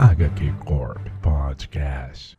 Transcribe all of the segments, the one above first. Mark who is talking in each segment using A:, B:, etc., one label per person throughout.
A: HQ Corp Podcast.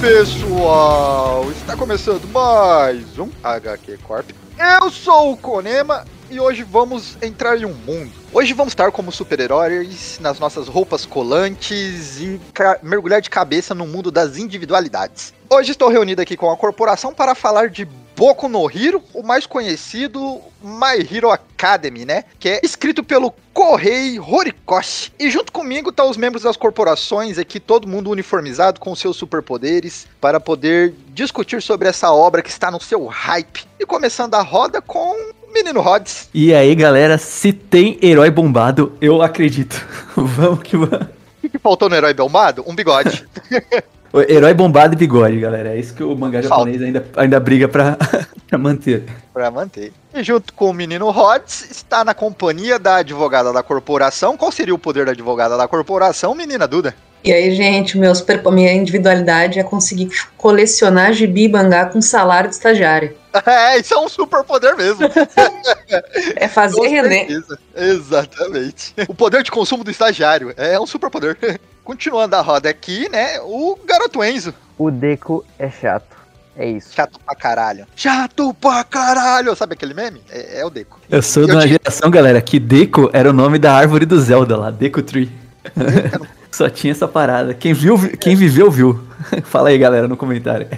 B: Pessoal! Está começando mais um HQ Corp. Eu sou o Konema e hoje vamos entrar em um mundo. Hoje vamos estar como super-heróis nas nossas roupas colantes e mergulhar de cabeça no mundo das individualidades. Hoje estou reunido aqui com a corporação para falar de Boku no Hero, o mais conhecido My Hero Academy, né? Que é escrito pelo Kohei Horikoshi. E junto comigo estão os membros das corporações aqui, todo mundo uniformizado com seus superpoderes, para poder discutir sobre essa obra que está no seu hype. E começando a roda com Menino Rods.
C: E aí, galera, se tem herói bombado, eu acredito. vamos que vamos.
B: O que faltou no Herói Belmado? Um bigode.
C: Herói bombado e bigode, galera. É isso que o mangá
B: Falta.
C: japonês ainda, ainda briga pra, pra manter.
B: Pra manter. E junto com o menino Rods, está na companhia da advogada da corporação. Qual seria o poder da advogada da corporação, menina Duda?
D: E aí, gente, meu super, minha individualidade é conseguir colecionar gibi e mangá com salário de estagiário.
B: É, isso é um super poder mesmo.
D: É fazer render.
B: Exatamente. O poder de consumo do estagiário é um super poder. Continuando a roda aqui, né? O garoto Enzo.
E: O Deco é chato. É isso.
B: Chato pra caralho. Chato pra caralho. Sabe aquele meme? É, é o Deco.
C: Eu sou de uma geração, galera, que Deco era o nome da árvore do Zelda lá, Deco Tree. Só tinha essa parada. Quem viu, vi- quem viveu, viu. Fala aí, galera, no comentário.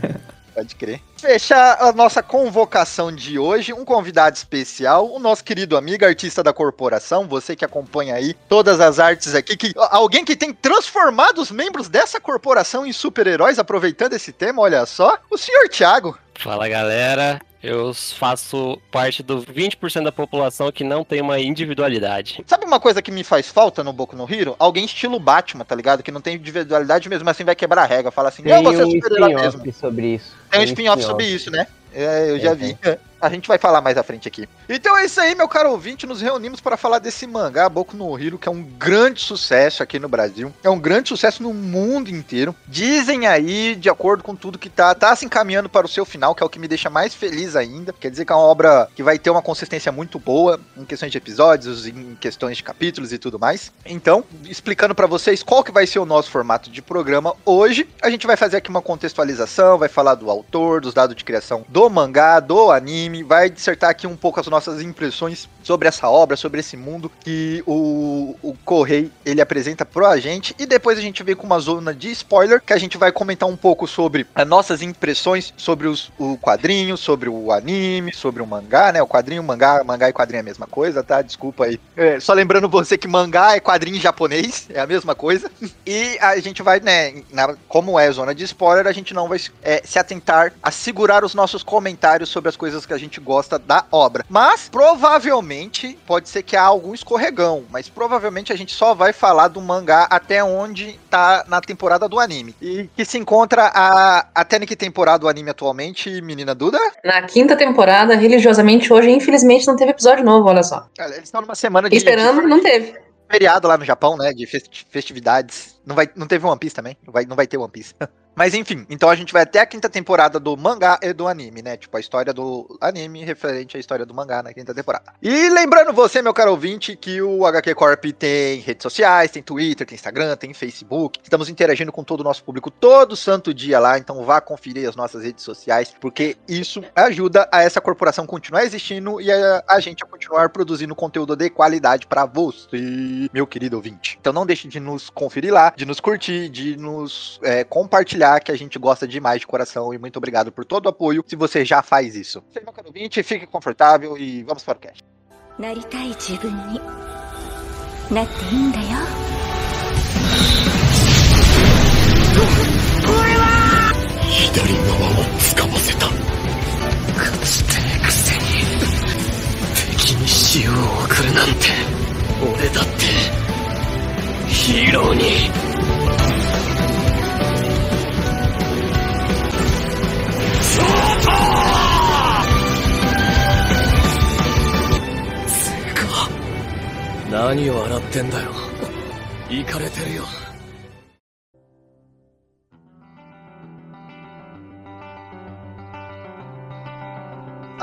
B: Pode crer. Fechar a nossa convocação de hoje, um convidado especial, o nosso querido amigo, artista da corporação, você que acompanha aí todas as artes aqui, que alguém que tem transformado os membros dessa corporação em super-heróis, aproveitando esse tema, olha só, o senhor Thiago.
F: Fala galera, eu faço parte do 20% da população que não tem uma individualidade.
B: Sabe uma coisa que me faz falta no Boku no Hero? Alguém estilo Batman, tá ligado? Que não tem individualidade mesmo assim vai quebrar a regra, fala assim,
E: Tem
B: eu vou ser
E: um
B: super-herói mesmo.
E: spin-off sobre isso.
B: Tem um spin-off sobre isso, né? É, eu já
E: É,
B: vi. A gente vai falar mais à frente aqui. Então é isso aí, meu caro ouvinte. Nos reunimos para falar desse mangá Boku no Hero, que é um grande sucesso aqui no Brasil. É um grande sucesso no mundo inteiro. Dizem aí, de acordo com tudo que tá, tá se encaminhando para o seu final, que é o que me deixa mais feliz ainda. Quer dizer que é uma obra que vai ter uma consistência muito boa em questões de episódios, em questões de capítulos e tudo mais. Então, explicando para vocês qual que vai ser o nosso formato de programa hoje, a gente vai fazer aqui uma contextualização, vai falar do autor, dos dados de criação do mangá, do anime, vai dissertar aqui um pouco as nossas impressões sobre essa obra, sobre esse mundo que o, o Correi ele apresenta pra gente e depois a gente vem com uma zona de spoiler que a gente vai comentar um pouco sobre as nossas impressões sobre os, o quadrinho, sobre o anime, sobre o mangá, né? O quadrinho, mangá, mangá e quadrinho é a mesma coisa, tá? Desculpa aí. É, só lembrando você que mangá é quadrinho japonês, é a mesma coisa. E a gente vai, né, na- como é zona de spoiler, a gente não vai é, se atentar a segurar os nossos comentários sobre as coisas que a gente gosta da obra. Mas, provavelmente, pode ser que há algum escorregão, mas provavelmente a gente só vai falar do mangá até onde tá na temporada do anime. E que se encontra a, até que temporada do anime atualmente, menina Duda?
D: Na quinta temporada, religiosamente, hoje, infelizmente, não teve episódio novo, olha só.
B: Eles estão numa semana de,
D: Esperando,
B: de
D: não teve.
B: feriado lá no Japão, né? De festi- festividades. Não, vai, não teve One Piece também? Não vai, não vai ter One Piece. Mas enfim, então a gente vai até a quinta temporada do mangá e do anime, né? Tipo, a história do anime referente à história do mangá na quinta temporada. E lembrando você, meu caro ouvinte, que o HQ Corp tem redes sociais, tem Twitter, tem Instagram, tem Facebook. Estamos interagindo com todo o nosso público todo santo dia lá, então vá conferir as nossas redes sociais, porque isso ajuda a essa corporação continuar existindo e a, a gente a continuar produzindo conteúdo de qualidade para você, meu querido ouvinte. Então não deixe de nos conferir lá, de nos curtir, de nos é, compartilhar, que a gente gosta demais de coração. E muito obrigado por todo o apoio, se você já faz isso. Seja meu caro ouvinte, fique confortável e vamos para o cast.
G: なりたい自分になっていいんだよ
H: 左側を掴ませた勝ちてえくせに敵に塩を送るなんて俺だってヒーローに 何を洗ってんだよ。行かれてるよ。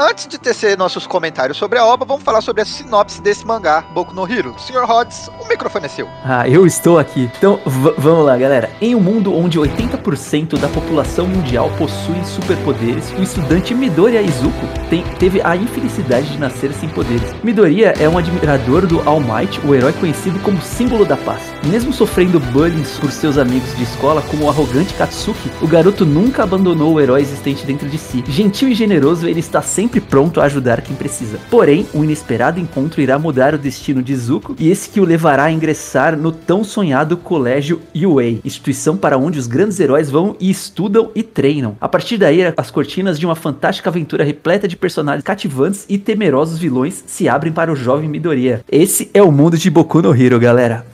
B: Antes de tecer nossos comentários sobre a obra, vamos falar sobre a sinopse desse mangá, Boku no Hero. Sr. Rhodes, o microfone é seu.
C: Ah, eu estou aqui. Então, vamos lá, galera. Em um mundo onde 80% da população mundial possui superpoderes, o estudante Midoriya Izuku tem- teve a infelicidade de nascer sem poderes. Midoriya é um admirador do All Might, o herói conhecido como símbolo da paz. Mesmo sofrendo bullying por seus amigos de escola, como o arrogante Katsuki, o garoto nunca abandonou o herói existente dentro de si. Gentil e generoso, ele está sempre pronto a ajudar quem precisa. Porém, um inesperado encontro irá mudar o destino de Zuko e esse que o levará a ingressar no tão sonhado colégio UA, instituição para onde os grandes heróis vão e estudam e treinam. A partir daí, as cortinas de uma fantástica aventura repleta de personagens cativantes e temerosos vilões se abrem para o jovem Midoriya. Esse é o mundo de Boku no Hero, galera.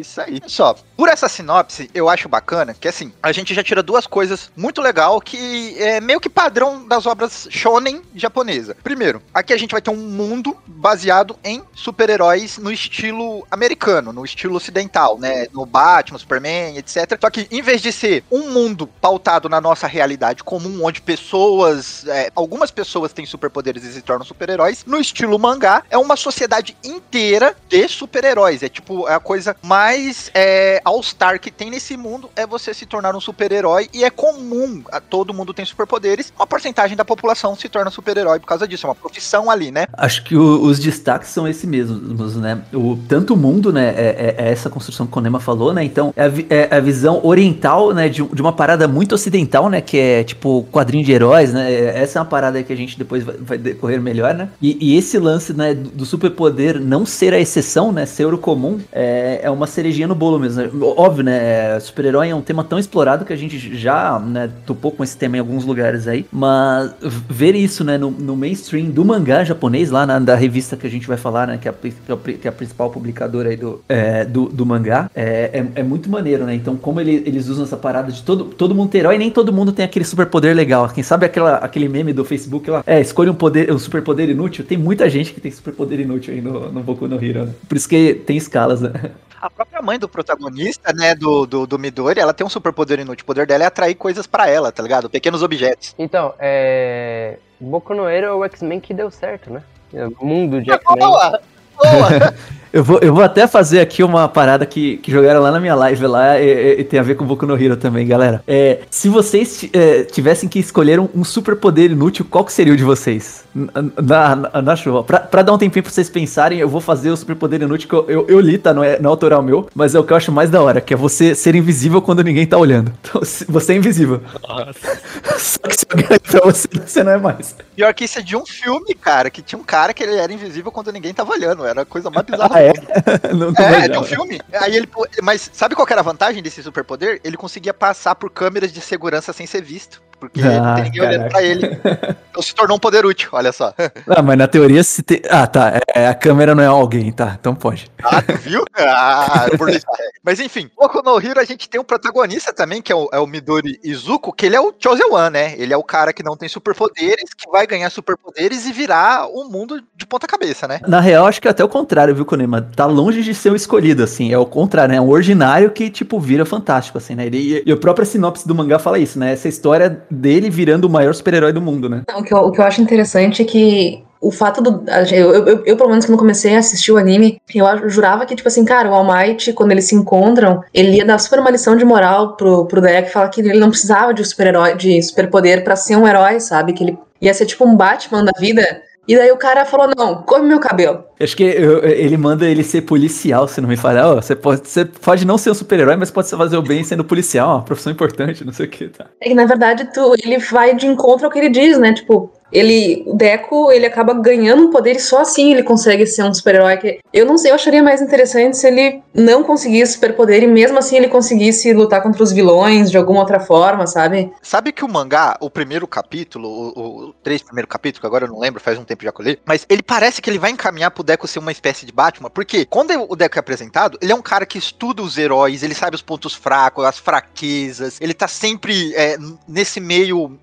B: Isso aí. Só, por essa sinopse, eu acho bacana que assim, a gente já tira duas coisas muito legal que é meio que padrão das obras shonen japonesa. Primeiro, aqui a gente vai ter um mundo baseado em super-heróis no estilo americano, no estilo ocidental, né? No Batman, Superman, etc. Só que em vez de ser um mundo pautado na nossa realidade comum, onde pessoas, é, algumas pessoas têm superpoderes e se tornam super-heróis, no estilo mangá, é uma sociedade inteira de super-heróis. É tipo, é a coisa mais é, all-star que tem nesse mundo é você se tornar um super-herói e é comum, todo mundo tem superpoderes, uma porcentagem da população se torna super-herói por causa disso, é uma profissão ali, né?
C: Acho que o- os destaques são esses mesmos, né? O, tanto o mundo, né? É, é- é essa construção que o Konema falou, né? Então, é a, é a visão oriental, né? De, de uma parada muito ocidental, né? Que é tipo quadrinho de heróis, né? é- Essa é uma parada que a gente depois vai, vai decorrer melhor, né? E, e esse lance, né? Do superpoder não ser a exceção, né? Ser o comum, é, é uma cerejinha no bolo mesmo. né? Óbvio, né? Super-herói é um tema tão explorado que a gente já, né? Topou com esse tema em alguns lugares aí. Mas ver isso, né? No, no mainstream do mangá japonês, lá na da revista que a gente vai falar, né? Que é a, é que é a principal publicadora aí do, é, do, do mangá, é, é, é muito maneiro, né? Então, como ele- eles usam essa parada de todo, todo mundo ter herói, nem todo mundo tem aquele superpoder legal. Quem sabe aquela, aquele meme do Facebook lá, é, escolha um poder, um superpoder inútil. Tem muita gente que tem superpoder inútil aí no, no Boku no Hero. né? Por isso que tem escalas, né?
B: A própria mãe do protagonista, né, do, do, do Midori, ela tem um superpoder inútil. O poder dela é atrair coisas pra ela, tá ligado? Pequenos objetos.
E: Então, é. Boku no Hero é o X-Men que deu certo, né? O mundo de X-Men.
B: Boa! Boa!
C: Eu vou, eu vou até fazer aqui uma parada que, que jogaram lá na minha live lá e, e- e tem a ver com o Boku no Hero também, galera. É, se vocês é, tivessem que escolher um, um superpoder inútil, qual que seria o de vocês? Na, na, na chuva. Pra, pra dar um tempinho pra vocês pensarem, eu vou fazer o superpoder inútil que eu, eu, eu li, tá? Não é, não é autoral meu, mas é o que eu acho mais da hora, que é você ser invisível quando ninguém tá olhando. Então, você é invisível. Só que se alguém olhar pra você, você não é mais.
B: Pior que isso é de um filme, cara, que tinha um cara que ele era invisível quando ninguém tava olhando. Era a coisa mais bizarra
C: Ah, é?
B: Mundo.
C: não, não
B: É, é de
C: manjava.
B: um filme. Aí ele. Mas sabe qual era a vantagem desse superpoder? Ele conseguia passar por câmeras de segurança sem ser visto. Porque
C: Ah,
B: tem ninguém olhando pra ele. Então se tornou um poder útil, olha só.
C: Ah, mas na teoria se tem. Ah, tá. é, a câmera não é alguém, tá. Então pode.
B: Ah, viu? Ah, por isso. Mas enfim, Boku no Hero a gente tem um protagonista também, que é o, é o Midori Izuku, que ele é o Chosen One, né? Ele é o cara que não tem superpoderes, que vai ganhar superpoderes e virar o mundo de ponta cabeça, né?
C: Na real, acho que é até o contrário, viu, Konema? Tá longe de ser o escolhido, assim. É o contrário, né? É um ordinário que, tipo, vira fantástico, assim, né? Ele, e a própria sinopse do mangá fala isso, né? Essa história dele virando o maior super-herói do mundo, né?
D: O que, eu, o que eu acho interessante é que o fato do. Eu, eu, eu, pelo menos, quando comecei a assistir o anime, eu jurava que, tipo assim, cara, o All Might, quando eles se encontram, ele ia dar super uma lição de moral pro, pro Deck, falar que ele não precisava de super-herói, de superpoder pra ser um herói, sabe? Que ele ia ser tipo um Batman da vida. E daí o cara falou: não, come meu cabelo.
C: Acho que eu- ele manda ele ser policial, se não me falha. Ó, você, pode, você pode não ser um super-herói, mas pode fazer o bem sendo policial, uma profissão importante, não sei o que, tá?
D: É que, na verdade, tu, ele vai de encontro ao que ele diz, né? Tipo, ele, o Deco, ele acaba ganhando um poder e só assim ele consegue ser um super-herói. Eu não sei, eu acharia mais interessante se ele não conseguisse superpoder e mesmo assim ele conseguisse lutar contra os vilões de alguma outra forma, sabe?
B: Sabe que o mangá, o primeiro capítulo, o, o três primeiro capítulo, que agora eu não lembro, faz um tempo já que eu li, mas ele parece que ele vai encaminhar pro Deco ser uma espécie de Batman, porque quando o Deco é apresentado, ele é um cara que estuda os heróis, ele sabe os pontos fracos, as fraquezas, ele tá sempre é, nesse meio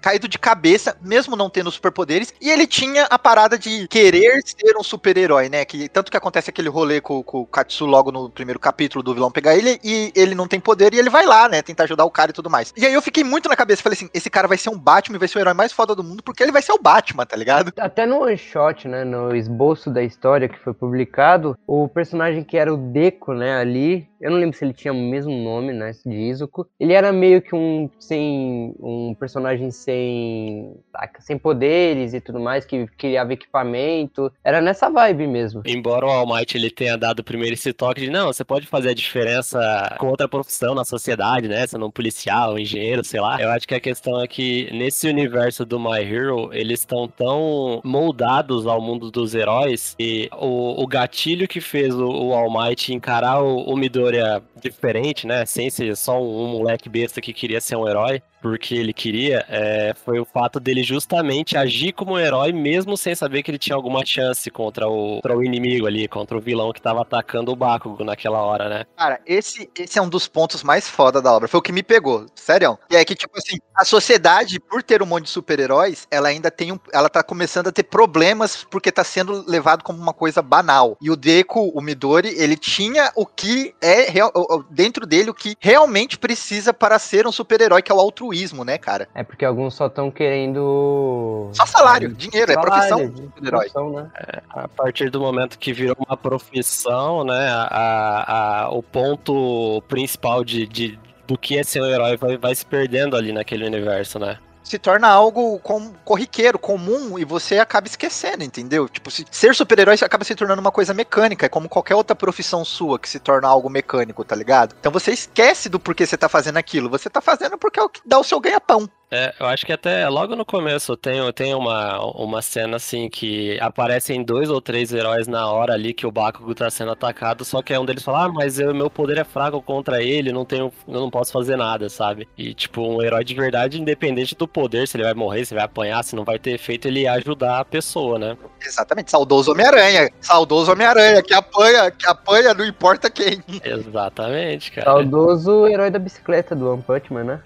B: caído de cabeça, mesmo não tendo superpoderes, e ele tinha a parada de querer ser um super-herói, né? Que tanto que acontece aquele rolê com, com o Katsu logo no primeiro capítulo do vilão pegar ele e ele não tem poder e ele vai lá, né? Tentar ajudar o cara e tudo mais. E aí eu fiquei muito na cabeça, falei assim, esse cara vai ser um Batman vai ser o herói mais foda do mundo porque ele vai ser o Batman, tá ligado?
E: Até no one shot, né, no esboço da história que foi publicado, o personagem que era o Deco, né, ali, eu não lembro se ele tinha o mesmo nome, né, de Izuku, ele era meio que um sem um personagem sem sem poderes e tudo mais, que criava equipamento, era nessa vibe mesmo.
F: Embora o All Might ele tenha dado primeiro esse toque de não, você pode fazer a diferença com outra profissão na sociedade, né? Sendo um policial, um engenheiro, sei lá. Eu acho que a questão é que nesse universo do My Hero, eles estão tão moldados ao mundo dos heróis e o, o gatilho que fez o, o All Might encarar o, o Midoriya diferente, né? Sem ser só um, um moleque besta que queria ser um herói, porque ele queria, é, foi o fato dele justamente agir como herói, mesmo sem saber que ele tinha alguma chance contra o, contra o inimigo ali, contra o vilão que tava atacando o Bakugo naquela hora, né?
B: Cara, esse, esse é um dos pontos mais foda da obra. Foi o que me pegou, sério. E é que, tipo assim, a sociedade, por ter um monte de super-heróis, ela ainda tem um. Ela tá começando a ter problemas porque tá sendo levado como uma coisa banal. E o Deku, o Midori, ele tinha o que é real, dentro dele, o que realmente precisa para ser um super-herói, que é o altruísmo, né, cara?
E: É porque alguns só estão querendo.
B: Só salário, dinheiro, é
E: Salário,
B: profissão
E: de-
B: do super-herói.
E: profissão, né?
F: A partir do momento que virou uma profissão, né? A, a- o ponto principal de, de- do que é ser um herói vai, vai se perdendo ali naquele universo, né?
B: Se torna algo com, corriqueiro, comum, e você acaba esquecendo, entendeu? Tipo, se, ser super-herói acaba se tornando uma coisa mecânica, é como qualquer outra profissão sua que se torna algo mecânico, tá ligado? Então você esquece do porquê você tá fazendo aquilo, você tá fazendo porque é o que dá o seu ganha-pão.
F: É, eu acho que até logo no começo tem, tem uma, uma cena assim que aparecem dois ou três heróis na hora ali que o Bakugo tá sendo atacado, só que é um deles fala, ah, mas eu, meu poder é fraco contra ele, não tenho, eu não posso fazer nada, sabe? E tipo, um herói de verdade, independente do poder, se ele vai morrer, se ele vai apanhar, se não vai ter efeito, ele ia ajudar a pessoa, né?
B: Exatamente, saudoso Homem-Aranha, saudoso Homem-Aranha, que apanha, que apanha, não importa quem.
F: Exatamente, cara.
E: Saudoso herói da bicicleta do One Punch Man, né?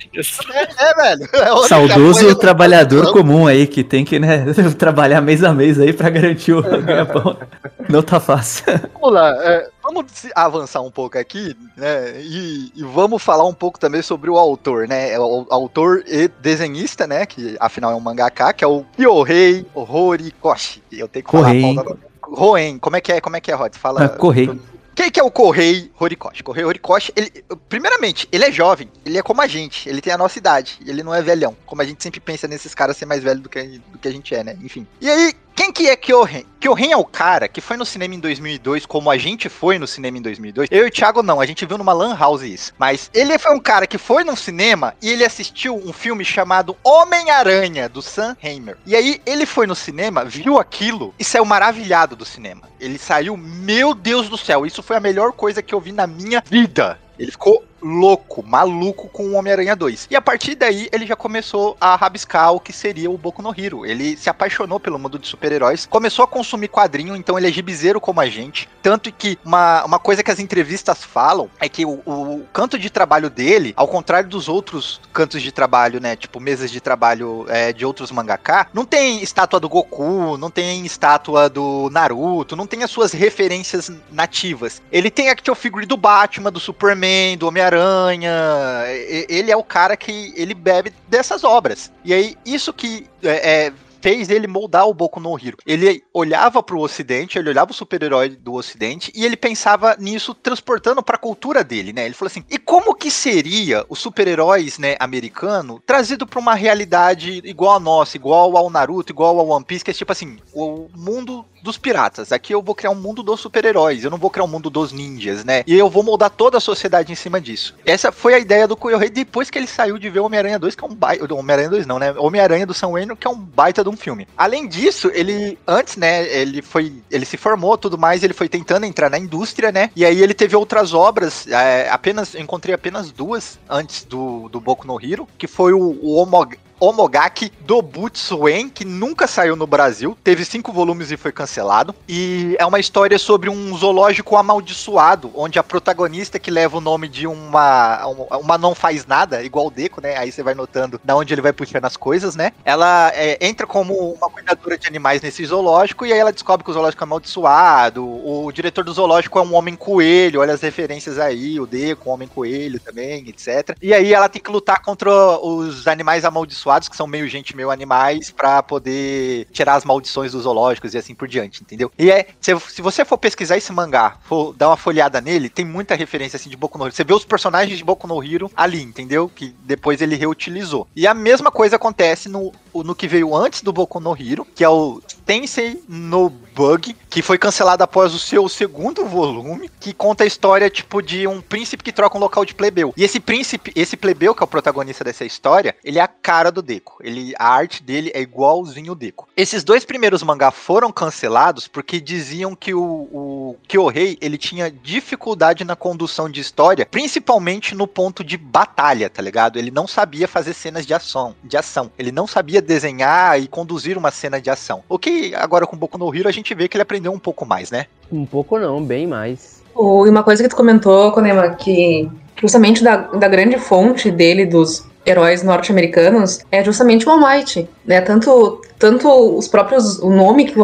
B: É, velho. é
C: Saudoso trabalhador comum aí, que tem que, né, trabalhar mês a mês aí pra garantir o ganha-pão. Não tá fácil.
B: Vamos lá, é, vamos avançar um pouco aqui, né? E, e vamos falar um pouco também sobre o autor, né? É O, autor e desenhista, né? Que afinal é um mangaka, que é o Kyohei Horikoshi. Eu tenho que falar a
C: Correi.
B: pauta Roen, como é que é? Como é que é, Rod? Fala.
C: Ah, Correi.
B: Quem que é o Correi Horikoshi? Correi Horikoshi, ele, primeiramente, ele é jovem, ele é como a gente, ele tem a nossa idade, ele não é velhão, como a gente sempre pensa nesses caras ser mais velho do que, do que a gente é, né? Enfim. E aí, quem que é Kyohen? Kyohen é o cara que foi no cinema em 2002, como a gente foi no cinema em 2002. Eu e o Thiago não, a gente viu numa lan house isso. Mas ele foi um cara que foi no cinema e ele assistiu um filme chamado Homem-Aranha, do Sam Raimi. E aí ele foi no cinema, viu aquilo e saiu maravilhado do cinema. Ele saiu, meu Deus do céu, isso foi a melhor coisa que eu vi na minha vida. Ele ficou louco, maluco com o Homem-Aranha 2. E a partir daí ele já começou a rabiscar o que seria o Boku no Hero. Ele se apaixonou pelo mundo de super-heróis, começou a consumir quadrinho, então ele é gibizeiro como a gente. Tanto que uma, uma coisa que as entrevistas falam é que o, o canto de trabalho dele, ao contrário dos outros cantos de trabalho, né, tipo mesas de trabalho é, de outros mangaka, não tem estátua do Goku, não tem estátua do Naruto, não tem as suas referências nativas. Ele tem action figure do Batman, do Superman, do Homem-Aranha. E- Ele é o cara que ele bebe dessas obras. E aí, isso que é, é, fez ele moldar o Boku no Hero. Ele olhava pro ocidente, ele olhava o super-herói do ocidente e ele pensava nisso transportando pra cultura dele, né? Ele falou assim: "E como que seria os super-heróis, né, americano trazido pra uma realidade igual a nossa, igual ao Naruto, igual ao One Piece, que é tipo assim, o mundo dos piratas. Aqui eu vou criar um mundo dos super-heróis, eu não vou criar um mundo dos ninjas, né? E eu vou moldar toda a sociedade em cima disso. Essa foi a ideia do Koyohei depois que ele saiu de ver Homem-Aranha 2, que é um baita. Homem-Aranha 2 não, né? Homem-Aranha do Sam Raimi, que é um baita de um filme. Além disso, ele, antes, né, ele foi. Ele se formou tudo mais, ele foi tentando entrar na indústria, né? E aí ele teve outras obras, é, apenas. Encontrei apenas duas antes do, do Boku no Hero, que foi o, o Homo- Omogaki Dobutsuen, que nunca saiu no Brasil, teve cinco volumes e foi cancelado. E é uma história sobre um zoológico amaldiçoado, onde a protagonista que leva o nome de uma, uma não faz nada, igual o Deco, né? Aí você vai notando da onde ele vai puxando as coisas, né? Ela é, entra como uma cuidadora de animais nesse zoológico e aí ela descobre que o zoológico é amaldiçoado. O diretor do zoológico é um homem coelho, olha as referências aí, o Deco, um homem coelho também, etc. E aí ela tem que lutar contra os animais amaldiçoados, que são meio gente, meio animais, para poder tirar as maldições dos zoológicos e assim por diante, entendeu? E é, se, se você for pesquisar esse mangá, for dar uma folhada nele, tem muita referência assim de Boku no Hero. Você vê os personagens de Boku no Hero ali, entendeu? Que depois ele reutilizou. E a mesma coisa acontece no, no que veio antes do Boku no Hero, que é o Tensei no Bug, que foi cancelado após o seu segundo volume, que conta a história, tipo, de um príncipe que troca um local de plebeu. E esse príncipe, esse plebeu, que é o protagonista dessa história, ele é a cara do Deco. Ele, a arte dele é igualzinho o Deco. Esses dois primeiros mangá foram cancelados porque diziam que o, o Kyohei, ele tinha dificuldade na condução de história, principalmente no ponto de batalha, tá ligado? Ele não sabia fazer cenas de ação, de ação. Ele não sabia desenhar e conduzir uma cena de ação. O que agora com Boku no Hero a gente vê que ele aprendeu um pouco mais, né?
E: Um pouco não, bem mais.
D: Oh, e uma coisa que tu comentou, Konema, que justamente da, da grande fonte dele, dos heróis norte-americanos, é justamente o All Might, né? Tanto, tanto os próprios, o nome que.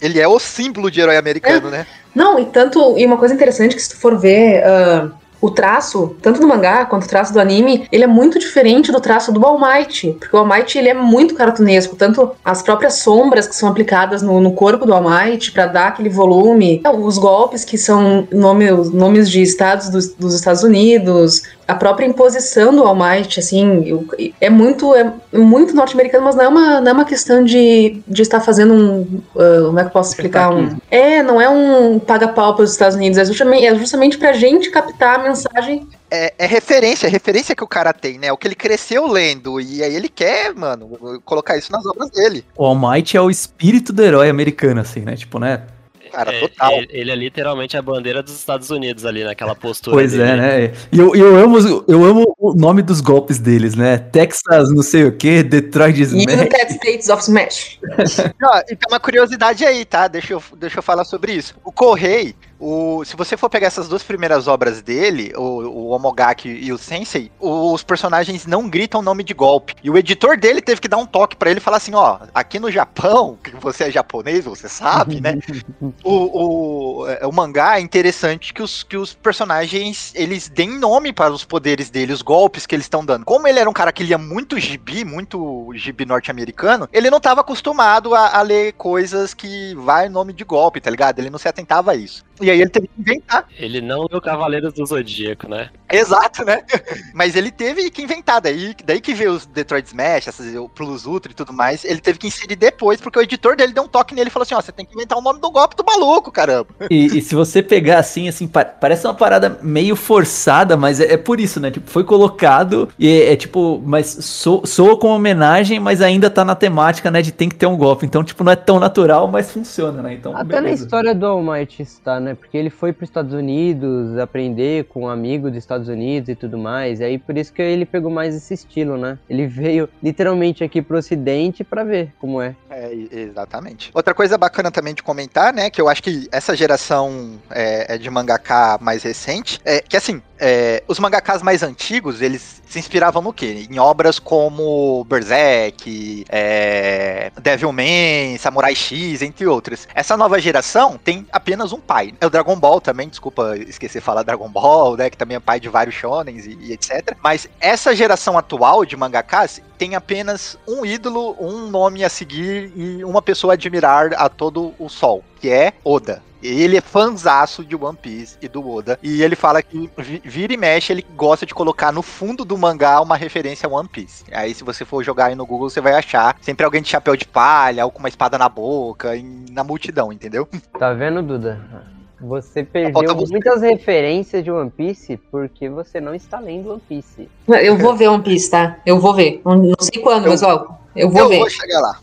B: Ele é o símbolo de herói americano,
D: É.
B: né?
D: Não, e tanto, e uma coisa interessante que se tu for ver... ah, o traço, tanto do mangá quanto o traço do anime, ele é muito diferente do traço do All Might, porque o All Might ele é muito cartunesco, tanto as próprias sombras que são aplicadas no, no corpo do All Might para dar aquele volume, os golpes que são nome, nomes de estados dos, dos Estados Unidos, a própria imposição do All Might, assim, eu- é muito é muito norte-americano, mas não é uma, não é uma questão de, de estar fazendo um, ah, como é que eu posso explicar um, é, não é um paga-pau para os Estados Unidos, é justamente, é justamente pra gente captar a mensagem
B: É, é referência, é referência que o cara tem, né? O que ele cresceu lendo. E aí ele quer, mano, colocar isso nas obras dele.
C: O All Might é o espírito do herói americano, assim, né? Tipo, né?
B: Cara,
F: É,
B: total.
F: Ele, ele é literalmente a bandeira dos Estados Unidos ali, naquela postura
C: Pois
F: dele.
C: é, né? E eu, eu, amo, eu amo o nome dos golpes deles, né? Texas, não sei o que, Detroit Smash.
D: United States of Smash.
B: Ó, e tem uma curiosidade aí, tá? Deixa eu, deixa eu falar sobre isso. O Correi, o, se você for pegar essas duas primeiras obras dele, o, o Omogaki e o Sensei, os personagens não gritam nome de golpe. E o editor dele teve que dar um toque pra ele e falar assim: ó, aqui no Japão, que você é japonês, você sabe, né? o, o, é, o mangá é interessante que os, que os personagens eles deem nome para os poderes dele, os golpes que eles estão dando. Como ele era um cara que lia muito gibi, muito gibi norte-americano, ele não estava acostumado a, a ler coisas que vai nome de golpe, tá ligado? Ele não se atentava a isso. E aí ele teve que inventar.
F: Ele não viu Cavaleiros do Zodíaco, né?
B: Exato, né? Mas ele teve que inventar, daí, daí que veio os Detroit Smash, essas, o Plus Ultra e tudo mais, ele teve que inserir depois, porque o editor dele deu um toque nele e falou assim, ó, você tem que inventar o nome do golpe do maluco, caramba.
C: E, e se você pegar assim, assim, pa- parece uma parada meio forçada, mas é, é por isso, né? Tipo, foi colocado e é, é tipo, mas so- soa com homenagem, mas ainda tá na temática, né? De tem que ter um golpe. Então, tipo, não é tão natural, mas funciona, né? Então,
E: Até na
C: beleza.
E: história do All Might está, né? Porque ele foi para os Estados Unidos aprender com um amigo dos Estados Unidos e tudo mais. E aí por isso que ele pegou mais esse estilo, né? Ele veio literalmente aqui pro ocidente para ver como é.
B: É, exatamente. Outra coisa bacana também de comentar, né, que eu acho que essa geração é, é de mangaka mais recente, é que assim, é, os mangakas mais antigos, eles se inspiravam no quê? Em obras como Berserk, é, Devilman, Samurai X, entre outras. Essa nova geração tem apenas um pai. É o Dragon Ball também, desculpa esquecer de falar Dragon Ball, né, que também é pai de vários shonens e, e etc. Mas essa geração atual de mangakas tem apenas um ídolo, um nome a seguir e uma pessoa a admirar a todo o sol, que é Oda. Ele é fanzaço de One Piece e do Oda. E ele fala que vi- vira e mexe, ele gosta de colocar no fundo do mangá uma referência a One Piece. Aí, se você for jogar aí no Google, você vai achar sempre alguém de chapéu de palha ou com uma espada na boca, em- na multidão, entendeu?
E: Tá vendo, Duda? Você perdeu
B: você.
E: muitas referências de One Piece porque você não está lendo One Piece.
D: Eu vou ver One Piece, tá? Eu vou ver. Não, sei quando,
B: Eu-
D: mas ó, eu vou
B: eu
D: ver.
B: vou chegar lá.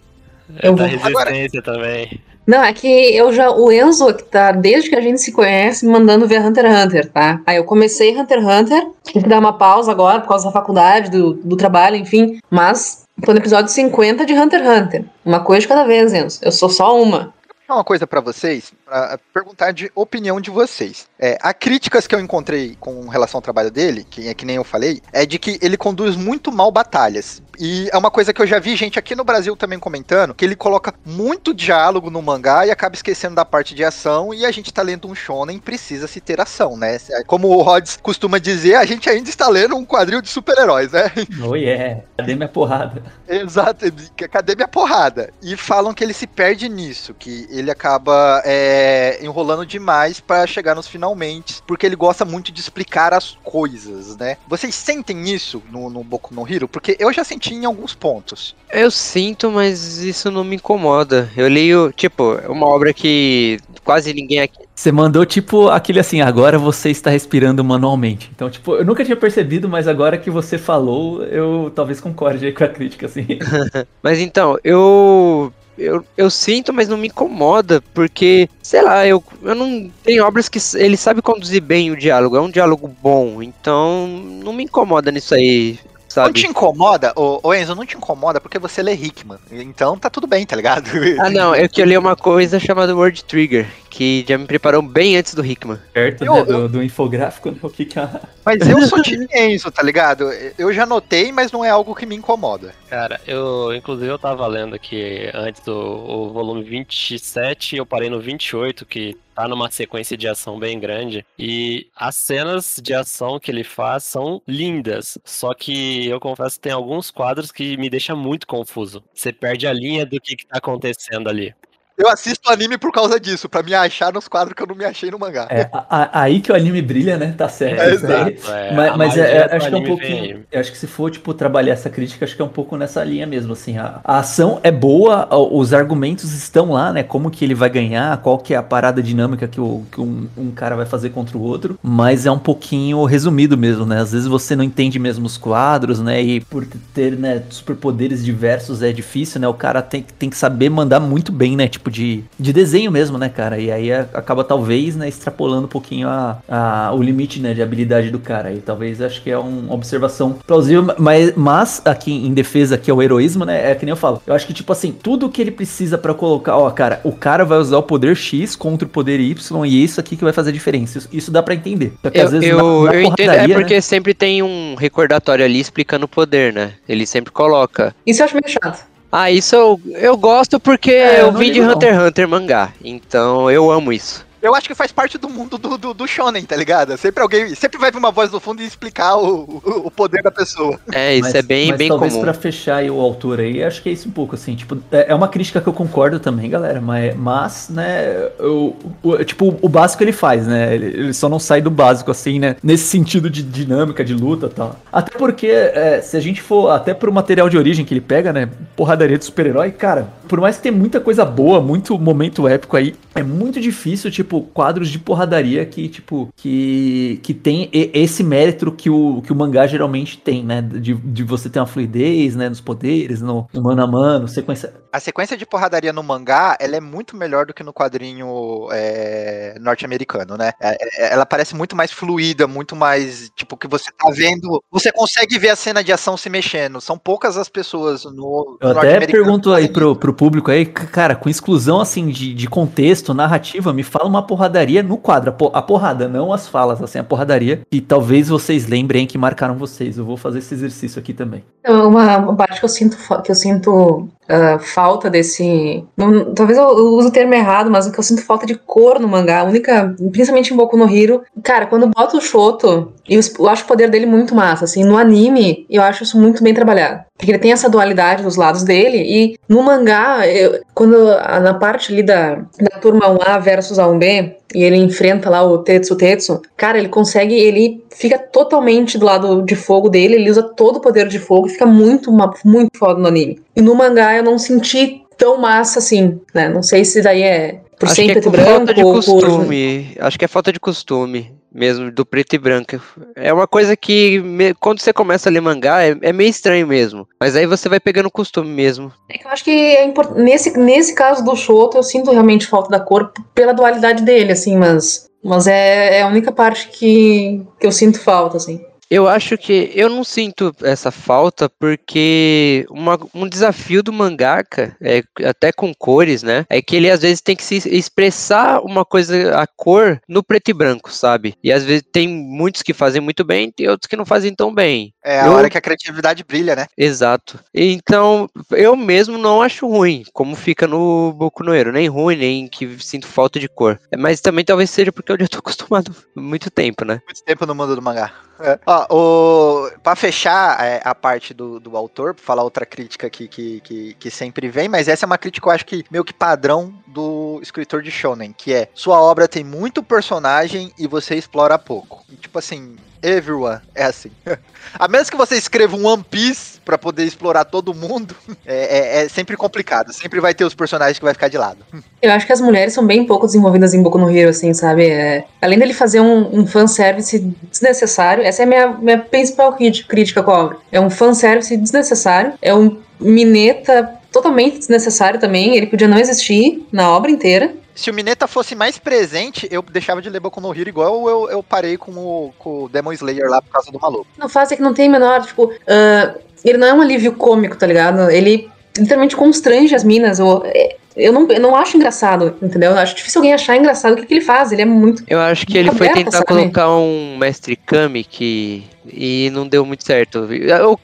D: Eu
F: da
D: vou-
F: resistência também.
D: Não, é que eu já. O Enzo, que tá desde que a gente se conhece, mandando ver Hunter x Hunter, tá? Aí eu comecei Hunter x Hunter, tive que dar uma pausa agora por causa da faculdade, do, do trabalho, enfim. Mas Tô no episódio 50 de Hunter x Hunter. Uma coisa de cada vez, Enzo. Eu sou só uma.
B: Uma coisa pra vocês, pra perguntar de opinião de vocês. É, a críticas que eu encontrei com relação ao trabalho dele, que é que nem eu falei, é de que ele conduz muito mal batalhas. E é uma coisa que eu já vi gente aqui no Brasil também comentando, que ele coloca muito diálogo no mangá e acaba esquecendo da parte de ação, e a gente tá lendo um shonen, precisa se ter ação, né? Como o Rods costuma dizer, a gente ainda está lendo um quadril de super-heróis, né?
C: Oh yeah, cadê minha porrada?
B: Exato, cadê minha porrada? E falam que ele se perde nisso, que ele acaba é, enrolando demais para chegar nos finalmente, porque ele gosta muito de explicar as coisas, né? Vocês sentem isso no, no Boku no Hero? Porque eu já senti em alguns pontos.
E: Eu sinto, mas isso não me incomoda. Eu leio, tipo, uma obra que quase ninguém aqui.
C: Você mandou tipo aquele assim, agora você está respirando manualmente. Então, tipo, eu nunca tinha percebido, mas agora que você falou, eu talvez concorde aí com a crítica, assim.
E: mas então, eu eu, eu sinto, mas não me incomoda, porque, sei lá, eu, eu não. Tem obras que ele sabe conduzir bem o diálogo, é um diálogo bom, então não me incomoda nisso aí. Sabe?
B: Não te incomoda, ô, ô, Enzo, não te incomoda porque você lê Hickman. Então tá tudo bem, tá ligado?
E: Ah, não, é que eu li uma coisa chamada Word Trigger, que já me preparou bem antes do Hickman.
C: Perto
B: Eu-
C: né, do, do infográfico, né, o que que a...
B: Mas eu sou time Enzo, tá ligado? Eu já notei, mas não é algo que me incomoda.
F: Cara, eu, inclusive, eu tava lendo aqui antes do o volume 27, eu parei no 28, que tá numa sequência de ação bem grande. E as cenas de ação que ele faz são lindas. Só que eu confesso que tem alguns quadros que me deixam muito confuso. Você perde a linha do que, que tá acontecendo ali.
B: Eu assisto anime por causa disso, pra me achar nos quadros que eu não me achei no mangá.
C: É, a- a- aí que o anime brilha, né? Tá certo.
B: É,
C: isso aí.
F: exato, é,
C: mas mas é- é- acho que é um eu Acho que se for, tipo, trabalhar essa crítica, acho que é um pouco nessa linha mesmo, assim. A, a ação é boa, os argumentos estão lá, né? Como que ele vai ganhar, qual que é a parada dinâmica que, o, que um, um cara vai fazer contra o outro. Mas é um pouquinho resumido mesmo, né? Às vezes você não entende mesmo os quadros, né? E por ter, né, superpoderes diversos é difícil, né? O cara tem, tem que saber mandar muito bem, né? Tipo, de, de desenho mesmo, né, cara? E aí a- acaba talvez, né, extrapolando um pouquinho a, a- o limite, né, de habilidade do cara. E talvez acho que é um- uma observação plausível, mas, mas aqui em defesa que é o heroísmo, né, é que nem eu falo. Eu acho que tipo assim, tudo que ele precisa pra colocar, ó, cara, o cara vai usar o poder X contra o poder Y e é isso aqui que vai fazer a diferença. Isso, isso dá pra entender. Só que
E: Eu,
C: às vezes
E: eu,
C: na- na
E: eu entendo, é
C: né?
E: porque sempre tem um recordatório ali explicando o poder, né? Ele sempre coloca.
D: Isso eu acho meio chato.
E: Ah, isso eu, eu gosto porque
C: É, eu
E: eu vim de. Hunter x Hunter mangá. Então eu amo isso.
B: Eu acho que faz parte do mundo do, do, do shonen, tá ligado? Sempre alguém, sempre vai vir uma voz do fundo e explicar o, o, o poder da pessoa.
E: É, isso
C: Mas-
E: é bem,
C: mas
E: bem
C: talvez
E: comum.
C: pra fechar aí o autor aí, acho que é isso um pouco, assim, tipo, é é uma crítica que eu concordo também, galera, mas, mas né, o, o- tipo, o básico ele faz, né, ele, ele só não sai do básico, assim, né, nesse sentido de dinâmica, de luta e tal. Até porque, é, se a gente for até pro material de origem que ele pega, né, porradaria de super-herói, cara, por mais que tenha muita coisa boa, muito momento épico aí, é muito difícil, tipo, quadros de porradaria que, tipo, que, que tem esse mérito que o, que o mangá geralmente tem, né? De, de você ter uma fluidez, né? Nos poderes, no, no mano a mano, sequência.
B: A sequência de porradaria no mangá, ela é muito melhor do que no quadrinho é, norte-americano, né? É- é- ela parece muito mais fluida, muito mais, tipo, que você tá vendo... Você consegue ver a cena de ação se mexendo. São poucas as pessoas no,
C: Eu
B: no
C: até pergunto aí pro, pro público aí, cara, com exclusão assim de, de contexto, narrativa, me fala uma porradaria no quadro, a, po- a porrada, não as falas, assim, a porradaria, que talvez vocês lembrem que marcaram vocês. Eu vou fazer esse exercício aqui também.
D: Então, Uma, uma parte que eu sinto, que eu sinto ah, falta desse. não- talvez eu, eu use o termo errado, mas o que eu sinto falta de cor no mangá. A única. Principalmente em Boku no Hero. Cara, quando bota o Shoto, eu, eu acho o poder dele muito massa. Assim, no anime, eu acho isso muito bem trabalhado. Porque ele tem essa dualidade dos lados dele. E no mangá, eu- quando na parte ali da, da turma 1A versus a 1B, e ele enfrenta lá o Tetsu Tetsu, cara, ele consegue, ele fica totalmente do lado de fogo dele, ele usa todo o poder de fogo, fica muito, muito foda no anime. E no mangá eu não senti tão massa assim, né? Não sei se daí é por
E: Acho
D: ser
E: é
D: preto
E: por
D: branco
E: falta de
D: ou por...
E: costume. Acho que é falta de costume mesmo, do preto e branco. É uma coisa que me- quando você começa a ler mangá é, é meio estranho mesmo. Mas aí você vai pegando costume mesmo.
D: É que eu acho que é import... nesse, nesse caso do Shoto, eu sinto realmente falta da cor pela dualidade dele, assim, mas, mas é, é a única parte que, que eu sinto falta, assim.
I: Eu acho que eu não sinto essa falta porque uma- um desafio do mangaka, é, até com cores, né? É que ele às vezes tem que se expressar uma coisa, a cor, no preto e branco, sabe? E às vezes tem muitos que fazem muito bem, tem outros que não fazem tão bem.
B: É a
I: Eu-
B: hora que a criatividade brilha, né?
I: Exato. Então, eu mesmo não acho ruim, como fica no Boku no Hero. Nem ruim, nem que sinto falta de cor. Mas também talvez seja porque eu já tô acostumado muito tempo, né?
B: Muito tempo no mundo do mangá. É. Ó, o... Pra fechar é, a parte do, do autor, pra falar outra crítica aqui que, que, que sempre vem, mas essa é uma crítica que eu acho que meio que padrão do escritor de Shonen, que é sua obra tem muito personagem e você explora pouco. E, tipo assim, everyone é assim. A menos que você escreva um One Piece pra poder explorar todo mundo, é, é- é sempre complicado. Sempre vai ter os personagens que vai ficar de lado.
D: Eu acho que as mulheres são bem pouco desenvolvidas em Boku no Hero, assim, sabe? É, além dele fazer um, um fanservice desnecessário, essa é a minha, minha principal crítica, com a obra. É um fanservice desnecessário, é um mineta totalmente desnecessário também, ele podia não existir na obra inteira.
B: Se o Mineta fosse mais presente, eu deixava de ler Boku no Hero igual eu, eu parei com o, com o Demon Slayer lá por causa do maluco.
D: Não faz é que não tem menor, tipo, ah, ele não é um alívio cômico, tá ligado? Ele literalmente constrange as minas. Ou, é, eu, não, eu não acho engraçado, entendeu? Eu acho difícil alguém achar engraçado o que, que ele faz. Ele é muito.
I: Eu acho que ele foi tentar
D: sabe?
I: colocar um mestre Kami que. E não deu muito certo.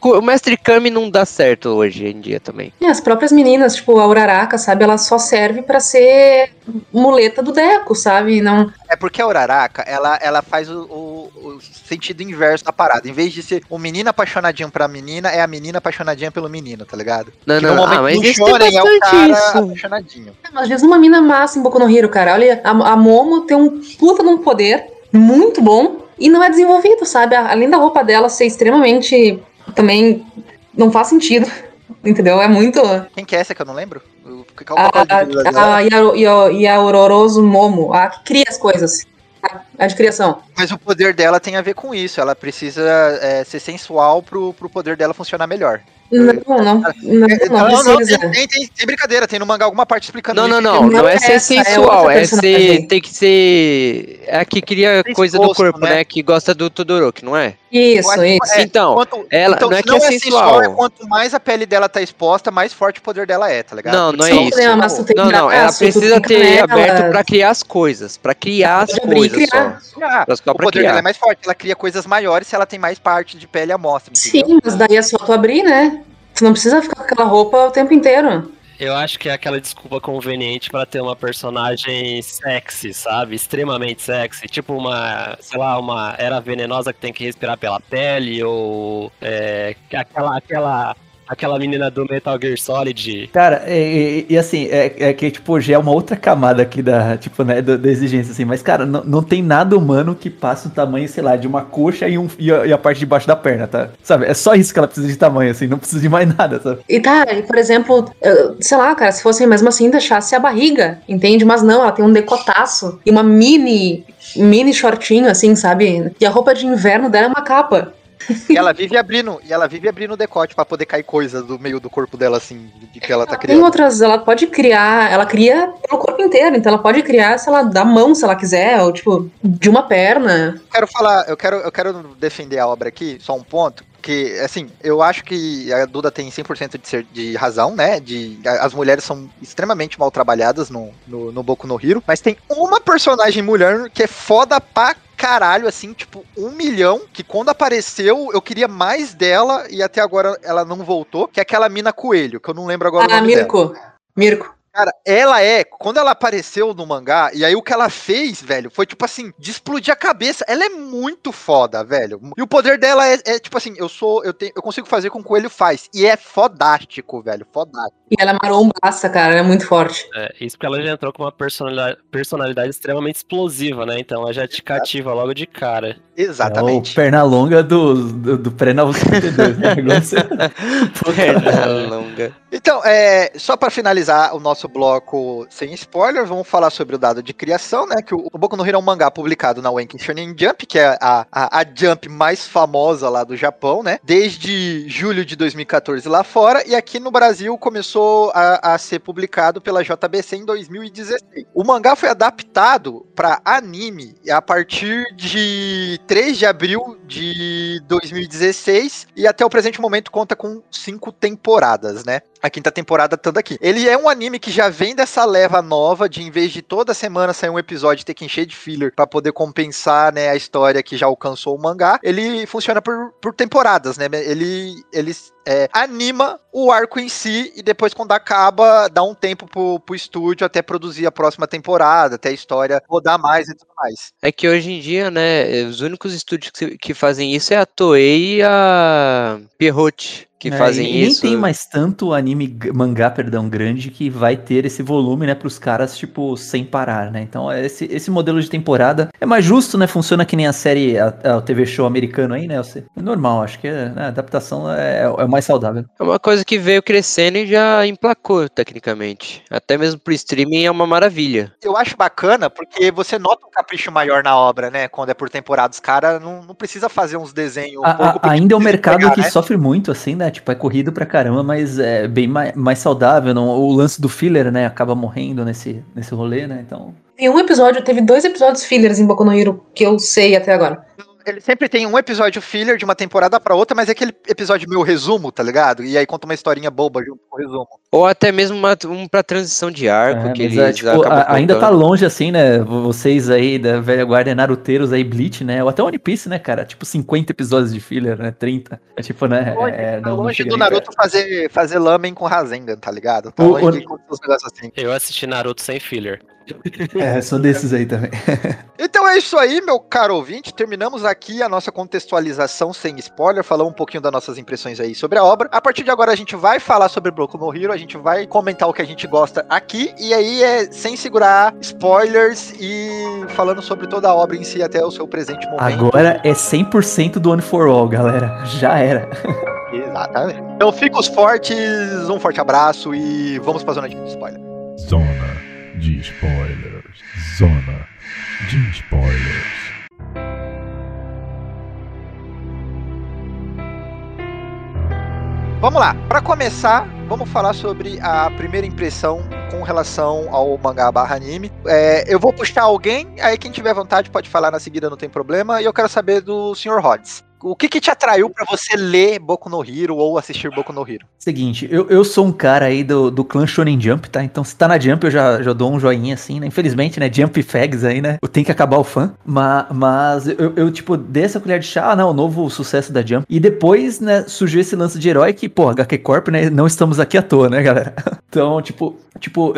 I: O, o mestre Kami não dá certo hoje em dia também.
D: E as próprias meninas, tipo, a Uraraka, sabe? Ela só serve pra ser muleta do Deco, sabe? Não.
B: É porque a Uraraka, ela, ela faz o, o- o sentido inverso da parada. Em vez de ser o menino apaixonadinho pra menina, é a menina apaixonadinha pelo menino, tá ligado?
I: Não,
B: Que
I: não,
B: normalmente
I: ah, mas
B: no shonen é o cara
I: isso.
B: apaixonadinho.
D: Às vezes uma mina massa em Boku no Hero, cara. Olha, a, a Momo tem um puta de um poder muito bom e não é desenvolvido, sabe? Além da roupa dela ser extremamente. Também não faz sentido. Entendeu? É muito.
B: Quem que é essa que eu não lembro? Qual
D: A,
B: qual é
D: a, Yaororoso Momo, a que cria as coisas. A, a de criação.
B: Mas o poder dela tem a ver com isso. Ela precisa é, ser sensual pro, pro poder dela funcionar melhor.
D: Não, não, não,
B: É,
D: não,
B: não, tem, tem, tem- brincadeira. Tem no mangá alguma parte explicando
I: Não, não, não.
D: Não
I: Não é
D: é
I: ser
D: é
I: sensual,
D: outra
I: é ser. Tem que ser. É a que cria coisa do corpo,
B: né?
I: né? Que gosta do Todoroki, não é?
D: Isso, isso.
B: É,
I: então,
B: quanto-
I: ela
B: então,
I: não é que é sensual.
B: é quanto mais a pele dela tá exposta, mais forte o poder dela é, tá ligado?
I: Não, não é isso.
B: senão-
D: Não,
I: Não, não, ela precisa ter aberto pra criar as coisas, pra criar as
D: e
I: coisas
D: criar.
I: só.
B: Ah,
I: Pra só
B: o poder dela é
I: criar.
B: mais forte, ela cria coisas maiores se ela tem mais parte de pele à mostra.
D: Sim, mas daí é só tu abrir, né? Tu não precisa ficar com aquela roupa o tempo inteiro.
F: Eu acho que é aquela desculpa conveniente pra ter uma personagem sexy, sabe? Extremamente sexy. Tipo uma, sei lá, uma era venenosa que tem que respirar pela pele, ou é, aquela, aquela, aquela menina do Metal Gear Solid.
C: Cara, e, e- e assim, é, é que, tipo, já é uma outra camada aqui da, tipo, né, da, da exigência, assim. Mas, cara, não, não tem nada humano que passe o tamanho, sei lá, de uma coxa e, um, e, a, e a parte de baixo da perna, tá? Sabe? É só isso que ela precisa de tamanho, assim. Não precisa de mais nada, sabe?
D: E tá, e por exemplo, eu- sei lá, cara, se fosse mesmo assim, deixasse a barriga, entende? Mas não, ela tem um decotaço e uma mini, mini shortinho, assim, sabe? E a roupa de inverno dela é uma capa.
B: E ela vive abrindo, e ela vive abrindo o decote pra poder cair coisa do meio do corpo dela, assim, de que ela tá
D: Tem
B: criando.
D: outras, ela pode criar, ela cria pelo corpo inteiro, então ela pode criar, sei lá, da mão se ela quiser, ou tipo, de uma perna.
B: quero falar, eu quero, eu quero defender a obra aqui, só um ponto. Que, assim, eu acho que a Duda tem 100% de, ser, de razão, né? De, as mulheres são extremamente mal trabalhadas no, no, no Boku no Hero. Mas tem uma personagem mulher que é foda pra caralho, assim, tipo, um milhão. Que quando apareceu, eu queria mais dela e até agora ela não voltou. Que é aquela mina coelho, que eu não lembro agora o
D: Ah,
B: nome dela.
D: Mirko.
B: Cara, ela é, quando ela apareceu no mangá, e aí o que ela fez, velho, foi tipo assim, de explodir a cabeça. Ela é muito foda, velho. E o poder dela é, é, tipo assim, eu sou, eu tenho, eu consigo fazer com que o coelho faz. E é fodástico, velho, fodástico.
D: E ela é marombaça, cara, ela é muito forte.
F: É, isso porque ela já entrou com uma personalidade, personalidade extremamente explosiva, né? Então ela já te cativa logo de cara.
B: Exatamente.
C: É o perna longa do, do, do pré-novo 52, né? Igual você-
I: Perna longa.
B: Então, é, só pra finalizar o nosso bloco sem spoiler, vamos falar sobre o dado de criação, né? Que o, Boku no Hero é um mangá publicado na Wanken Shonen Jump, que é a, a, a Jump mais famosa lá do Japão, né? Desde julho de 2014 lá fora, e aqui no Brasil começou a, a ser publicado pela JBC em 2016. O mangá foi adaptado pra anime a partir de 3 de abril de 2016 e até o presente momento conta com cinco temporadas, né? A quinta temporada toda aqui. Ele é um anime que já vem dessa leva nova de em vez de toda semana sair um episódio ter que encher de filler para poder compensar, né, a história que já alcançou o mangá. Ele funciona por, por temporadas, né? Ele ele é, anima o arco em si e depois quando acaba dá um tempo pro, pro estúdio até produzir a próxima temporada, até a história rodar mais e tudo mais.
E: É que hoje em dia, né, os únicos estúdios que, que fazem isso é a Toei e a Pierrot. Que
C: É,
E: fazem
C: e
E: isso.
C: Nem tem mais tanto anime, mangá, perdão, grande que vai ter esse volume, né, pros caras, tipo, sem parar, né? Então, esse, esse modelo de temporada é mais justo, né? Funciona que nem a série, a, a TV show americano aí, né? É normal, acho que é, né, a adaptação é, é o mais saudável.
E: É uma coisa que veio crescendo e já emplacou, tecnicamente. Até mesmo pro streaming é uma maravilha.
B: Eu acho bacana porque você nota um capricho maior na obra, né? Quando é por temporada, os caras não, não precisa fazer uns desenhos um
C: A-
B: pouco
C: a- ainda é um mercado
B: pegar,
C: que
B: né?
C: sofre muito, assim, né? Tipo, é corrido pra caramba, mas é bem mais, mais saudável. Não, o lance do filler, né? Acaba morrendo nesse, nesse rolê, né? Então.
D: Tem um episódio, teve dois episódios fillers em Boku no Hero que eu sei até agora.
B: Ele sempre tem um episódio filler de uma temporada pra outra, mas é aquele episódio meio resumo, tá ligado? E aí conta uma historinha boba junto com o resumo.
E: Ou até mesmo uma, um pra transição de arco,
C: É,
E: que
C: é, tipo, a- ainda tá longe, assim, né? Vocês aí da velha guarda naruteiros aí, Bleach, né? Ou até One Piece, né, cara? Tipo, 50 episódios de filler, né? 30. É tipo, né?
B: Longe,
C: é,
B: tá
C: não- não
B: longe
C: chega
B: do Naruto fazer, fazer lamen com Rasengan, tá ligado? Tá
C: O-
B: longe
C: o-
B: de uns negócios assim.
F: Eu assisti Naruto sem filler.
C: É, sou desses aí também.
B: Então é isso aí, meu caro ouvinte. Terminamos aqui a nossa contextualização sem spoiler, falamos um pouquinho das nossas impressões aí sobre a obra. A partir de agora a gente vai falar sobre Boku no Hero, a gente vai comentar o que a gente gosta aqui, e aí é sem segurar spoilers e falando sobre toda a obra em si até o seu presente momento.
C: Agora é 100% do One for All, galera. Já era.
B: Exatamente. Então fica os fortes, um forte abraço e vamos pra zona de spoiler.
A: Zona de spoilers. Zona de spoilers.
B: Vamos lá, para começar, vamos falar sobre a primeira impressão com relação ao mangá barra anime. É, eu vou puxar alguém, aí quem tiver vontade pode falar na seguida, não tem problema. E eu quero saber do Sr. Rods. O que, que te atraiu para você ler Boku no Hero ou assistir Boku no Hero?
C: Seguinte, eu, eu sou um cara aí do, do clã Shonen Jump, tá? Então se tá na Jump eu já, já dou um joinha assim, né? Infelizmente, né? Jump Fags aí, né? Eu tenho que acabar o fã. Mas, mas eu, eu, tipo, dei essa colher de chá, ah, não, o novo sucesso da Jump. E depois, né, surgiu esse lance de herói que, pô, HQ Corp, né? Não estamos aqui à toa, né, galera? Então, tipo, tipo,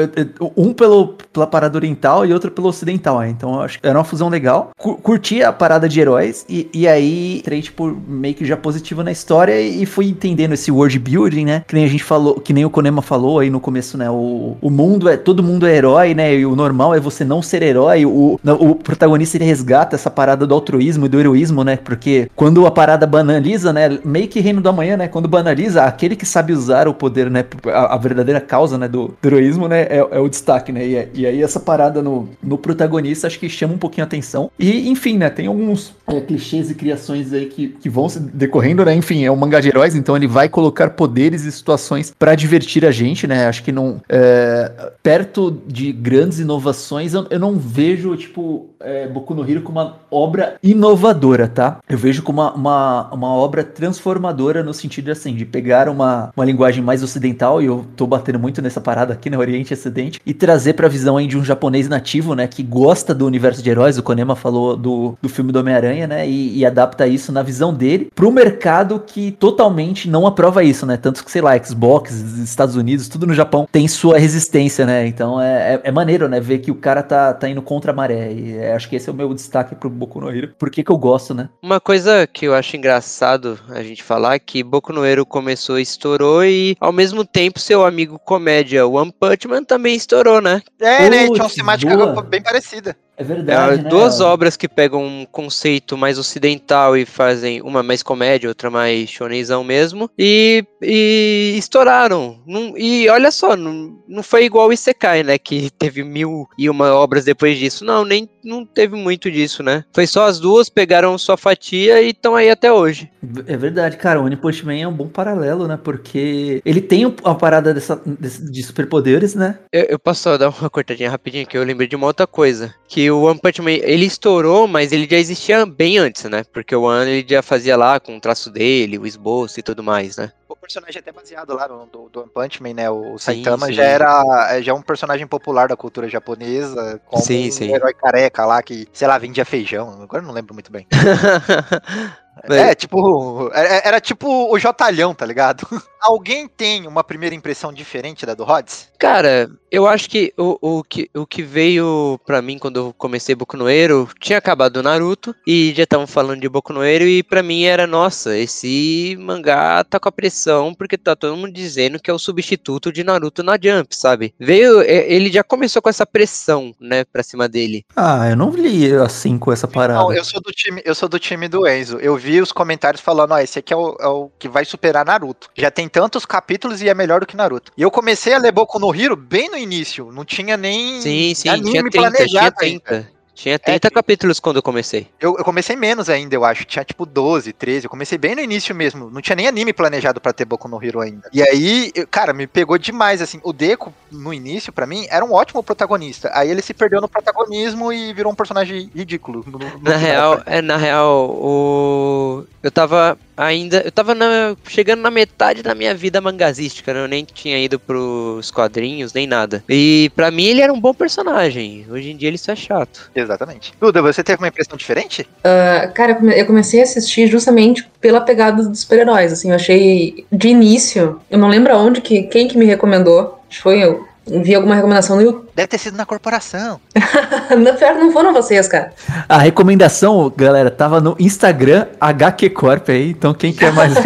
C: um pelo, pela parada oriental e outro pelo ocidental, né? Então acho que era uma fusão legal. Cu- curti a parada de heróis e, e aí entrei, tipo, meio que já positivo na história e fui entendendo esse world building, né? Que nem a gente falou, que nem o Konema falou aí no começo, né? O, o mundo é, todo mundo é herói, né? E o normal é você não ser herói. O, o protagonista ele resgata essa parada do altruísmo e do heroísmo, né? Porque quando a parada banaliza, né? Meio que reino do amanhã, né? Quando banaliza, aquele que sabe usar o poder, né? A, a verdadeira causa, né? Do, do heroísmo, né? É, é o destaque, né? E, e aí essa parada no, no protagonista acho que chama um pouquinho a atenção. E, enfim, né? Tem alguns é, clichês e criações aí que, que vão se decorrendo, né? Enfim, é um mangá de heróis, então ele vai colocar poderes e situações pra divertir a gente, né? Acho que não. é, perto de grandes inovações, eu, eu não vejo, tipo, é, Boku no Hero como uma obra inovadora, tá? Eu vejo como uma, uma, uma obra transformadora no sentido assim, de pegar uma, uma linguagem mais ocidental, e eu tô batendo muito nessa parada aqui, né? Oriente e Ocidente, e trazer pra visão aí de um japonês nativo, né? Que gosta do universo de heróis. O Konema falou do, do filme do Homem-Aranha, né? E, e adapta isso na visão dele pro mercado que totalmente não aprova isso, né? Tanto que, sei lá, Xbox, Estados Unidos, tudo no Japão tem sua resistência, né? Então é, é, é maneiro, né? Ver que o cara tá, tá indo contra a maré. E é, acho que esse é o meu destaque pro Boku no Hero. Por que que eu gosto, né?
E: Uma coisa que eu acho engraçado a gente falar é que Boku no Hero começou e estourou e ao mesmo tempo seu amigo comédia One Punch Man também estourou, né?
B: É, né? Tinha uma temática
C: boa.
B: bem parecida.
C: É
E: É,
C: verdade, né?
E: duas obras que pegam um conceito mais ocidental e fazem uma mais comédia, outra mais shonenzão mesmo, e, e estouraram. Não- e olha só, não, não foi igual o Isekai, né, que teve mil e uma obras depois disso. Não, nem
I: não teve muito disso, né? Foi só as duas, pegaram sua fatia e estão aí até hoje.
C: É verdade, cara. O One Punch Man é um bom paralelo, né? Porque ele tem uma parada dessa, de superpoderes, né?
I: Eu, eu posso só dar uma cortadinha rapidinho que eu lembrei de uma outra coisa. Que o One Punch Man, ele estourou, mas ele já existia bem antes, né? Porque o One ele já fazia lá com o traço dele, o esboço e tudo mais, né?
B: O personagem é até baseado lá no do, do One Punch Man, né? O Saitama
I: sim.
B: já era é, já é um personagem popular da cultura japonesa, como
I: Sim,
B: um
I: sim.
B: herói careca lá que, sei lá, vendia feijão. Agora eu não lembro muito bem.
I: Mas-
B: É, tipo, era, tipo o Jotalhão, tá ligado? Alguém tem uma primeira impressão diferente da do Rods?
I: Cara, eu acho que o, o, que o que veio pra mim quando eu comecei Boku no Hero, tinha acabado o Naruto e já estavam falando de Boku no Hero e pra mim era, nossa, esse mangá tá com a pressão porque tá todo mundo dizendo que é o substituto de Naruto na Jump, sabe? Veio, é, ele já começou com essa pressão, né, pra cima dele.
C: Ah, eu não li assim com essa parada.
B: Não, eu sou do time, eu sou do time do Enzo. Eu vi os comentários falando, ó, esse aqui é o, é o que vai superar Naruto. Já tem tantos capítulos e é melhor do que Naruto. E eu comecei a ler Boku no Hero bem no início, não tinha nem
I: Sim, sim,
B: anime
I: tinha 30, tinha
B: planejado ainda.
I: 30. Tinha 30 capítulos quando eu comecei.
B: Eu, eu comecei menos ainda, eu acho. Tinha tipo 12, 13. Eu comecei bem no início mesmo. Não tinha nem anime planejado pra ter Boku no Hero ainda. E aí, eu- cara, me pegou demais, assim. O Deco, no início, pra mim, era um ótimo protagonista. Aí ele se perdeu no protagonismo e virou um personagem ridículo. no- no
I: Na
B: final.
I: real, é, na real, o... eu tava ainda. Eu tava na- chegando na metade da minha vida mangazística, né? Eu nem tinha ido pros quadrinhos, nem nada. E pra mim ele era um bom personagem. Hoje em dia ele só é chato.
B: Exatamente. Duda, você teve uma impressão diferente?
D: Ah, cara, eu comecei a assistir justamente pela pegada dos super-heróis, assim, eu achei de início, eu não lembro aonde, que, quem que me recomendou, acho que foi eu, vi alguma recomendação no YouTube,
B: Deve ter sido na corporação.
D: não, pior que não foram vocês, cara.
C: A recomendação, galera, tava no Instagram HQ Corp aí, então quem quer mais.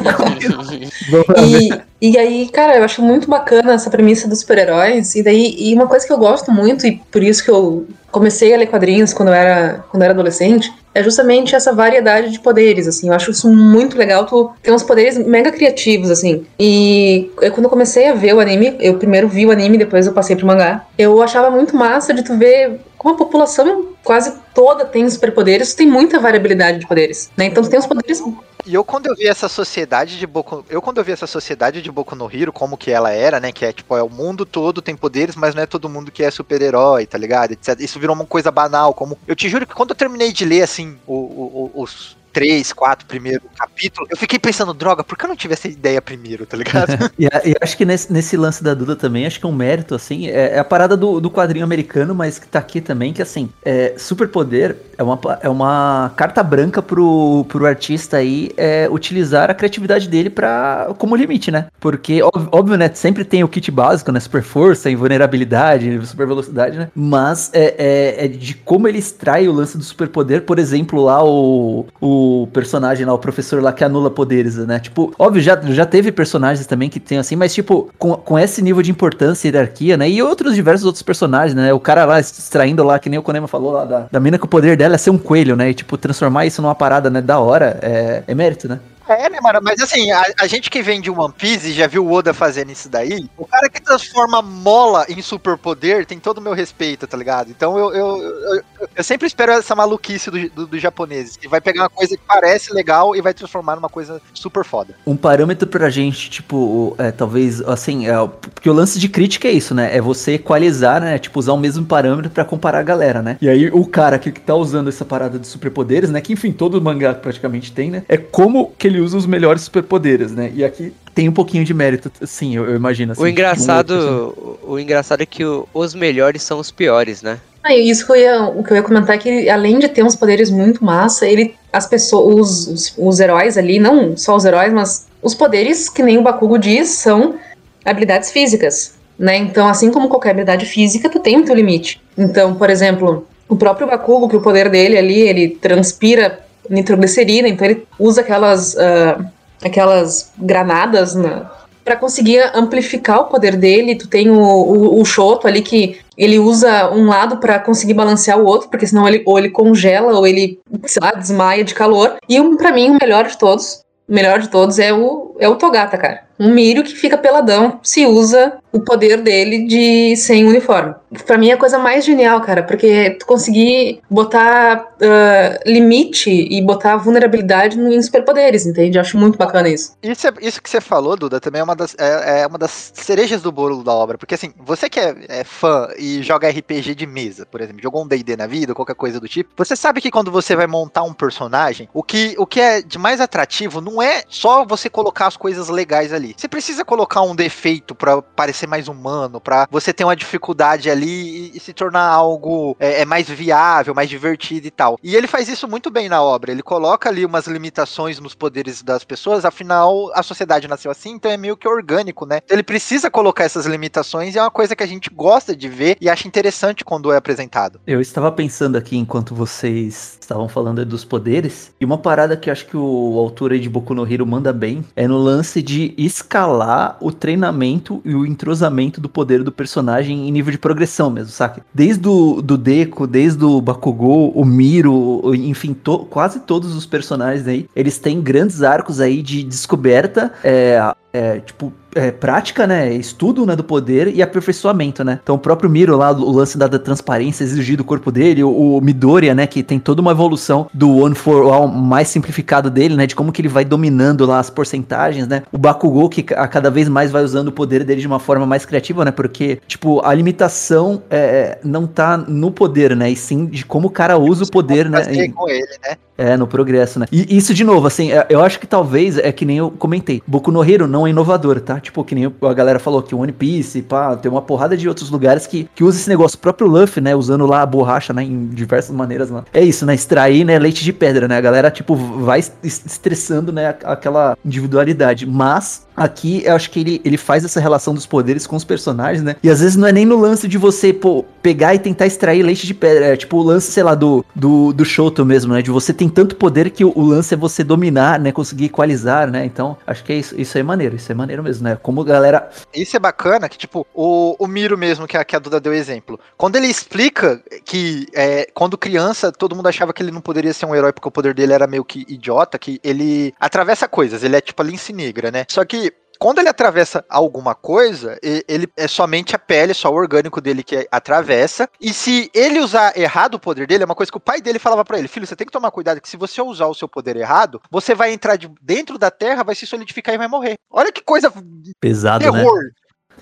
D: E, e aí, cara, eu acho muito bacana essa premissa dos super-heróis. E daí, e uma coisa que eu gosto muito, e por isso que eu comecei a ler quadrinhos quando eu era, quando eu era adolescente, é justamente essa variedade de poderes, assim. Eu acho isso muito legal, tu tem uns poderes mega criativos, assim. E eu, quando eu comecei a ver o anime, eu primeiro vi o anime, depois eu passei pro mangá, eu achava muito massa de tu ver como a população quase toda tem superpoderes, tem muita variabilidade de poderes, né? Então tu tem os poderes
B: E eu quando eu vi essa sociedade de Boku, eu quando eu vi essa sociedade de Boku no Hero, como que ela era, né, que é tipo, é o mundo todo tem poderes, mas não é todo mundo que é super-herói, tá ligado? Isso virou uma coisa banal, como eu te juro que quando eu terminei de ler assim o- o- os três, quatro primeiros capítulos, eu fiquei pensando, droga, por que eu não tive essa ideia primeiro, tá ligado?
C: E, e acho que nesse, nesse lance da Duda também, acho que é um mérito, assim, é, é a parada do, do quadrinho americano, mas que tá aqui também, que assim, é, superpoder é uma, é uma carta branca pro, pro artista aí é, utilizar a criatividade dele pra, como limite, né? Porque, óbvio, óbvio, né, sempre tem o kit básico, né, super força, invulnerabilidade, super velocidade, né? Mas é, é, é de como ele extrai o lance do superpoder, por exemplo, lá o, o personagem lá, o professor lá que anula poderes, né? Tipo, óbvio, já, já teve personagens também que tem assim, mas tipo, com, com esse nível de importância e hierarquia, né? E outros diversos outros personagens, né? O cara lá extraindo lá, que nem o Konema falou lá, da, da mina que o poder dela é ser um coelho, né? E tipo, transformar isso numa parada, né, da hora, é, é mérito, né?
B: É, né, mano? Mas assim, a, a gente que vem de One Piece já viu o Oda fazendo isso daí, o cara que transforma mola em superpoder tem todo o meu respeito, tá ligado? Então eu, eu, eu, eu- sempre espero essa maluquice dos do, dos japoneses, que vai pegar uma coisa que parece legal e vai transformar numa coisa super foda.
C: um parâmetro pra gente, tipo, é, talvez, assim, é, porque o lance de crítica é isso, né? É você equalizar, né? Tipo, usar o mesmo parâmetro pra comparar a galera, né? E aí o cara que, que tá usando essa parada de superpoderes, né? Que enfim, todo mangá praticamente tem, né? É como que ele usa os melhores superpoderes, né? E aqui tem um pouquinho de mérito, sim, eu, eu imagino. assim,
I: O
C: de um
I: engraçado, o, o engraçado é que o- os melhores são os piores, né?
D: Ah, e isso que eu ia, o que eu ia comentar é que ele, além de ter uns poderes muito massa, ele as pessoas, os, os, os heróis ali, não só os heróis, mas os poderes que nem o Bakugo diz são habilidades físicas, né? Então, assim como qualquer habilidade física, tu tem o teu limite. Então, por exemplo, o próprio Bakugo, que o poder dele ali, ele transpira nitroglicerina, então ele usa aquelas ah, aquelas granadas na para conseguir amplificar o poder dele, tu tem o, o, o Shoto ali que ele usa um lado para conseguir balancear o outro, porque senão ele ou ele congela ou ele, sei lá, desmaia de calor. E um, para mim o melhor de todos, o melhor de todos é o é o Togata, cara. Um Mirio que fica peladão se usa o poder dele de sem uniforme. Pra mim é a coisa mais genial, cara, porque tu conseguir botar uh, limite e botar vulnerabilidade em superpoderes, entende? Eu acho muito bacana isso.
B: Isso, é- isso que você falou, Duda, também é uma, das, é, é uma das cerejas do bolo da obra. Porque assim, você que é, é fã e joga RPG de mesa, por exemplo, jogou um D&D na vida, qualquer coisa do tipo, você sabe que quando você vai montar um personagem, o que, o que é de mais atrativo não é só você colocar as coisas legais ali. Você precisa colocar um defeito pra parecer mais humano, pra você ter uma dificuldade ali e, e se tornar algo é, é mais viável, mais divertido e tal. E ele faz isso muito bem na obra. Ele coloca ali umas limitações nos poderes das pessoas, afinal a sociedade nasceu assim, então é meio que orgânico, né? Ele precisa colocar essas limitações e é uma coisa que a gente gosta de ver e acha interessante quando é apresentado.
C: Eu estava pensando aqui enquanto vocês estavam falando dos poderes, e uma parada que acho que o autor aí de Boku no Hero manda bem é no lance de escalar o treinamento e o entrosamento do poder do personagem em nível de progressão mesmo, saca? Desde o do Deco, desde o Bakugou, o Miro, enfim, to- quase todos os personagens aí, eles têm grandes arcos aí de descoberta, é, é, tipo, é, prática, né? Estudo né, do poder e aperfeiçoamento, né? Então o próprio Miro lá, o lance da, da transparência exigir do corpo dele, o, o Midoriya, né? Que tem toda uma evolução do One for All mais simplificado dele, né? De como que ele vai dominando lá as porcentagens, né? O Bakugou que a cada vez mais vai usando o poder dele de uma forma mais criativa, né? Porque, tipo, a limitação é, não tá no poder, né? E sim de como o cara usa o poder, né? Em-
B: com ele, né?
C: é, no progresso, né? E isso, de novo, assim, é- eu acho que talvez é que nem eu comentei. Boku no Hero não é inovador, tá? Tipo, que nem a galera falou que One Piece, pá, tem uma porrada de outros lugares que, que usa esse negócio. O próprio Luffy, né? Usando lá a borracha, né? Em diversas maneiras lá. É isso, né? Extrair, né? Leite de pedra, né? A galera, tipo, vai es- estressando, né? Aquela individualidade. Mas aqui eu acho que ele, ele faz essa relação dos poderes com os personagens, né? E às vezes não é nem no lance de você, pô, pegar e tentar extrair leite de pedra. É tipo o lance, sei lá, do, do, do Shoto mesmo, né? De você tem tanto poder que o, o lance é você dominar, né? Conseguir equalizar, né? Então, acho que é isso, isso é maneiro, isso é maneiro mesmo, né? Como galera.
B: Isso é bacana, que tipo, o, o Miro mesmo, que a, que a Duda deu exemplo, quando ele explica que é, quando criança todo mundo achava que ele não poderia ser um herói porque o poder dele era meio que idiota, que ele atravessa coisas, ele é tipo a lince negra, né? Só que quando ele atravessa alguma coisa, ele é somente a pele, só o orgânico dele que atravessa. E se ele usar errado o poder dele, é uma coisa que o pai dele falava pra ele: Filho, você tem que tomar cuidado que se você usar o seu poder errado, você vai entrar de dentro da terra, vai se solidificar e vai morrer. Olha que coisa
C: Pesado, né?
B: terror.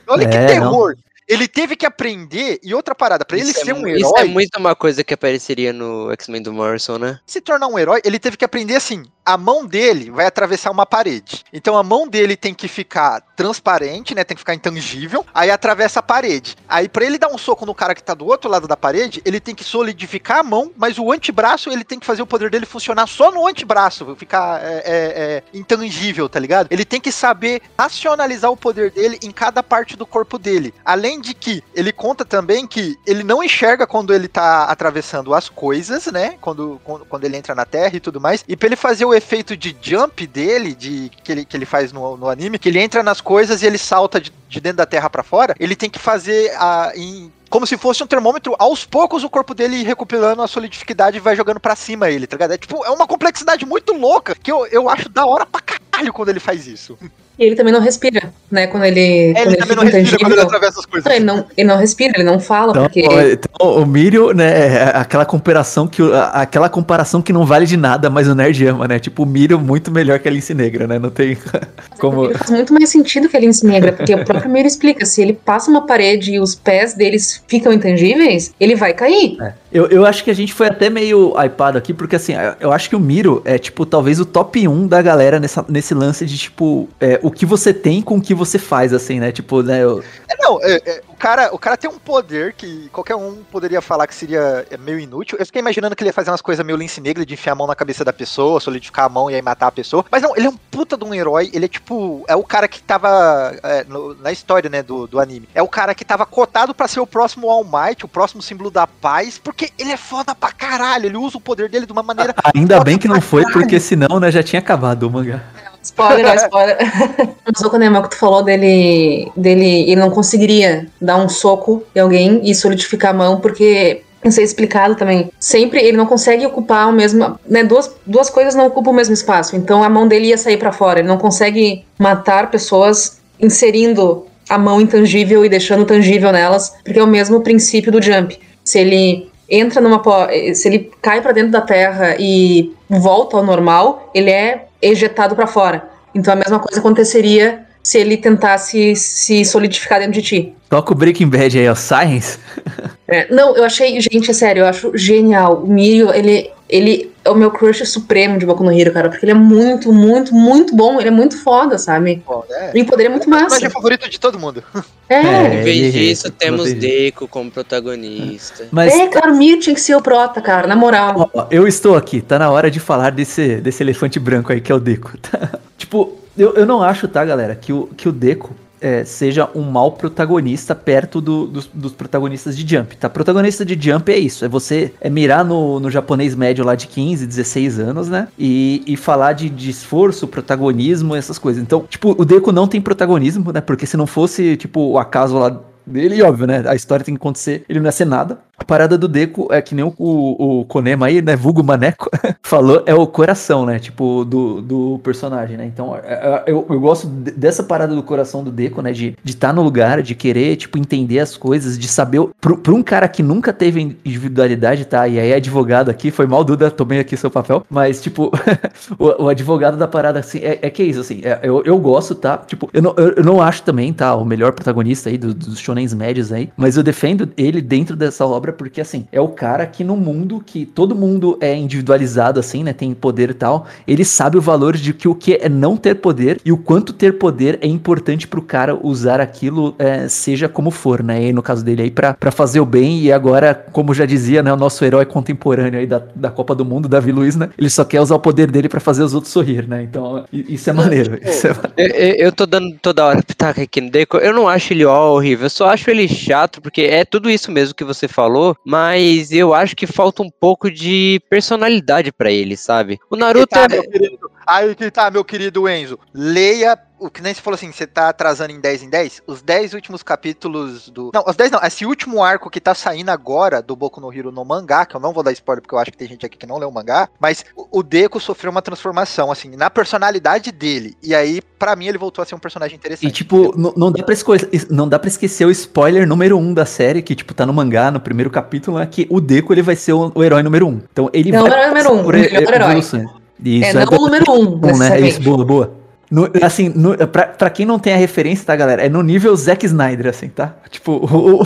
B: Olha que
C: É,
B: terror. Ele teve que aprender, e outra parada, pra ele
E: Isso é
B: ser um herói,
E: Isso é muito uma coisa que apareceria no X-Men do Morrison, né?
B: se tornar um herói, ele teve que aprender assim: a mão dele vai atravessar uma parede. Então a mão dele tem que ficar transparente, né? Tem que ficar intangível. Aí atravessa a parede. Aí pra ele dar um soco no cara que tá do outro lado da parede, ele tem que solidificar a mão, mas o antebraço ele tem que fazer o poder dele funcionar só no antebraço, ficar é, é, é, intangível, tá ligado? Ele tem que saber racionalizar o poder dele em cada parte do corpo dele. Além de que ele conta também que ele não enxerga quando ele tá atravessando as coisas, né? Quando, quando, quando ele entra na Terra e tudo mais. E pra ele fazer o efeito de jump dele, de que ele, que ele faz no, no anime, que ele entra nas coisas e ele salta de, de dentro da Terra pra fora, ele tem que fazer a, em como se fosse um termômetro, aos poucos o corpo dele recuperando a solidificidade e vai jogando pra cima ele, tá ligado? É tipo, é uma complexidade muito louca que eu, eu acho da hora pra caralho quando ele faz isso.
D: E ele também não respira, né? Quando ele,
B: É,
D: quando
B: ele
D: ele
B: também não respira quando ele atravessa as coisas.
D: Não, ele, não, ele não respira, ele não fala,
C: Então,
D: porque.
C: ó, então, o Mirio, né, é aquela comparação que aquela comparação que não vale de nada, mas o nerd ama, né? Tipo, o Mirio muito melhor que a Lince Negra, né? Não tem como
D: faz muito mais sentido que a Lince Negra, porque o próprio Miro explica: se ele passa uma parede e os pés deles ficam intangíveis, ele vai cair.
C: Eu, eu acho que a gente foi até meio hypado aqui, porque assim, eu- acho que o Miro é, tipo, talvez o top 1 da galera nessa, nesse lance de, tipo, é, o que você tem com o que você faz, assim, né? Tipo, né? eu-
B: É, não, é, é, o, cara, o cara tem um poder que qualquer um poderia falar que seria é, meio inútil. Eu fiquei imaginando que ele ia fazer umas coisas meio lince negra de enfiar a mão na cabeça da pessoa, solidificar a mão e aí matar a pessoa. Mas não, ele é um puta de um herói. Ele é tipo. É o cara que tava. é, no- na história, né, do, do anime. É o cara que tava cotado pra ser o próximo All Might, o próximo símbolo da paz, porque ele é foda pra caralho. Ele usa o poder dele de uma maneira.
C: Ainda bem que não foi,
B: caralho.
C: porque senão, né, já tinha acabado o mangá.
D: Spoiler, não, spoiler. O Konema que tu falou dele, dele, ele não conseguiria dar um soco em alguém e solidificar a mão, porque ser explicado também. Sempre ele não consegue ocupar o mesmo. Né, duas, duas coisas não ocupam o mesmo espaço. Então a mão dele ia sair para fora. Ele não consegue matar pessoas inserindo a mão intangível e deixando tangível nelas, porque é o mesmo princípio do jump. Se ele entra numa. Se ele cai para dentro da terra e volta ao normal, ele é ejetado para fora. Então a mesma coisa aconteceria se ele tentasse se solidificar dentro de ti.
C: Toca o Breaking Bad aí, ó, Science.
D: É, não, eu achei, gente, é sério, eu acho genial. O Mirio, ele, ele é o meu crush supremo de Boku no Hero, cara, porque ele é muito, muito, muito bom, ele é muito foda, sabe?
B: É.
D: E o poder é muito
B: O
D: massa.
B: personagem favorito de todo mundo.
D: É.
C: É.
I: Em vez disso, temos Deco como protagonista.
C: Mas
D: É, cara, o Mirio tinha que ser o prota, cara, na moral.
C: Ó, eu estou aqui, tá na hora de falar desse, desse elefante branco aí que é o Deco. tá? tipo, eu, eu não acho, tá, galera, que o, que o Deco é, seja um mau protagonista perto do- dos, dos protagonistas de Jump, tá? Protagonista de Jump é isso, é você é mirar no, no japonês médio lá de 15, 16 anos, né? E, e falar de, de esforço, protagonismo, essas coisas. Então, tipo, o Deco não tem protagonismo, né? Porque se não fosse, tipo, o acaso lá dele, óbvio, né? A história tem que acontecer, ele não ia ser nada. A parada do Deco é que nem o, o, o Konema aí, né? Vulgo Maneco, falou, é o coração, né? Tipo, do, do personagem, né? Então, é- é- eu, eu gosto de- dessa parada do coração do Deco, né? De estar tá no lugar, de querer, tipo, entender as coisas, de saber. Pro, pra um cara que nunca teve individualidade, tá? E aí, é advogado aqui, foi mal, Duda, tomei aqui seu papel, mas, tipo, o, o advogado da parada, assim, é, é que é isso, assim, é- eu, eu gosto, tá? Tipo, eu não, eu, eu não acho também, tá? O melhor protagonista aí do- dos shonens médios aí, mas eu defendo ele dentro dessa obra porque, assim, é o cara que no mundo que todo mundo é individualizado, assim, né? Tem poder e tal, ele sabe o valor de que o que é não ter poder e o quanto ter poder é importante pro cara usar aquilo, é, seja como for, né? E no caso dele aí, pra, pra fazer o bem e agora, como já dizia, né? O nosso herói contemporâneo aí da, da Copa do Mundo, Davi Luiz, né? Ele só quer usar o poder dele pra fazer os outros sorrir, né? Então, isso é maneiro. Isso é
I: Eu, eu- eu tô dando toda hora pitaca aqui no Deco. Eu não acho ele ó, horrível, eu só acho ele chato, porque é tudo isso mesmo que você falou, mas eu acho que falta um pouco de personalidade pra ele, sabe? O Naruto
B: tá,
I: é.
B: meu querido, aí que tá, meu querido Enzo. Leia o que nem você falou assim, você tá atrasando em 10 em 10, os 10 últimos capítulos do. Não, os 10 não, esse último arco que tá saindo agora do Boku no Hero no mangá, que eu não vou dar spoiler porque eu acho que tem gente aqui que não leu o mangá, mas o Deco sofreu uma transformação, assim, na personalidade dele. E aí, pra mim, ele voltou a ser um personagem interessante.
C: E, tipo, não, não, dá pra esco- não dá pra esquecer o spoiler número um da série, que, tipo, tá no mangá, no primeiro capítulo, é que o Deco, ele vai ser o, o herói número um. Então, ele
D: Não,
C: vai
D: o herói número
C: passar
D: um,
C: por
D: o melhor herói.
C: Isso,
D: É, não
C: bom,
D: o número um,
C: bom, né? É isso, boa, boa. No- assim, no, pra, pra quem não tem a referência, tá, galera? É no nível Zack Snyder, assim, tá? Tipo, o,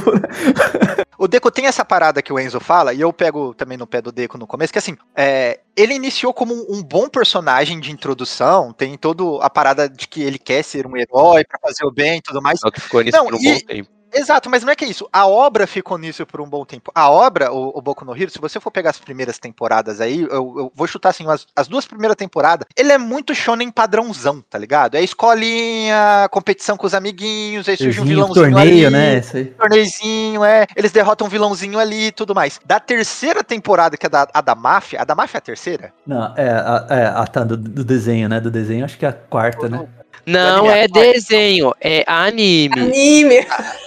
C: o-
B: Deco tem essa parada que o Enzo fala, e eu pego também no pé do Deco no começo, que assim, é, ele iniciou como um, um bom personagem de introdução, tem toda a parada de que ele quer ser um herói pra fazer o bem e tudo mais.
E: Só que ficou nisso
B: Não,
E: por um
B: e-
E: bom tempo.
B: Exato, mas não é que é isso. A obra ficou nisso por um bom tempo. A obra, o, o Boku no Hero, se você for pegar as primeiras temporadas aí, eu, eu vou chutar assim, as, as duas primeiras temporadas, ele é muito shonen padrãozão, tá ligado? É escolinha, competição com os amiguinhos, aí surge um vilãozinho
C: torneio,
B: ali,
C: né? Isso aí.
B: torneizinho, é. Eles derrotam um vilãozinho ali e tudo mais. Da terceira temporada, que é da, a da máfia, a da máfia é a terceira?
C: Não, é, a, é, a tá, do, do desenho, né? Do desenho, acho que é a quarta, né?
I: Não é
B: vai.
I: desenho, é anime.
D: Anime.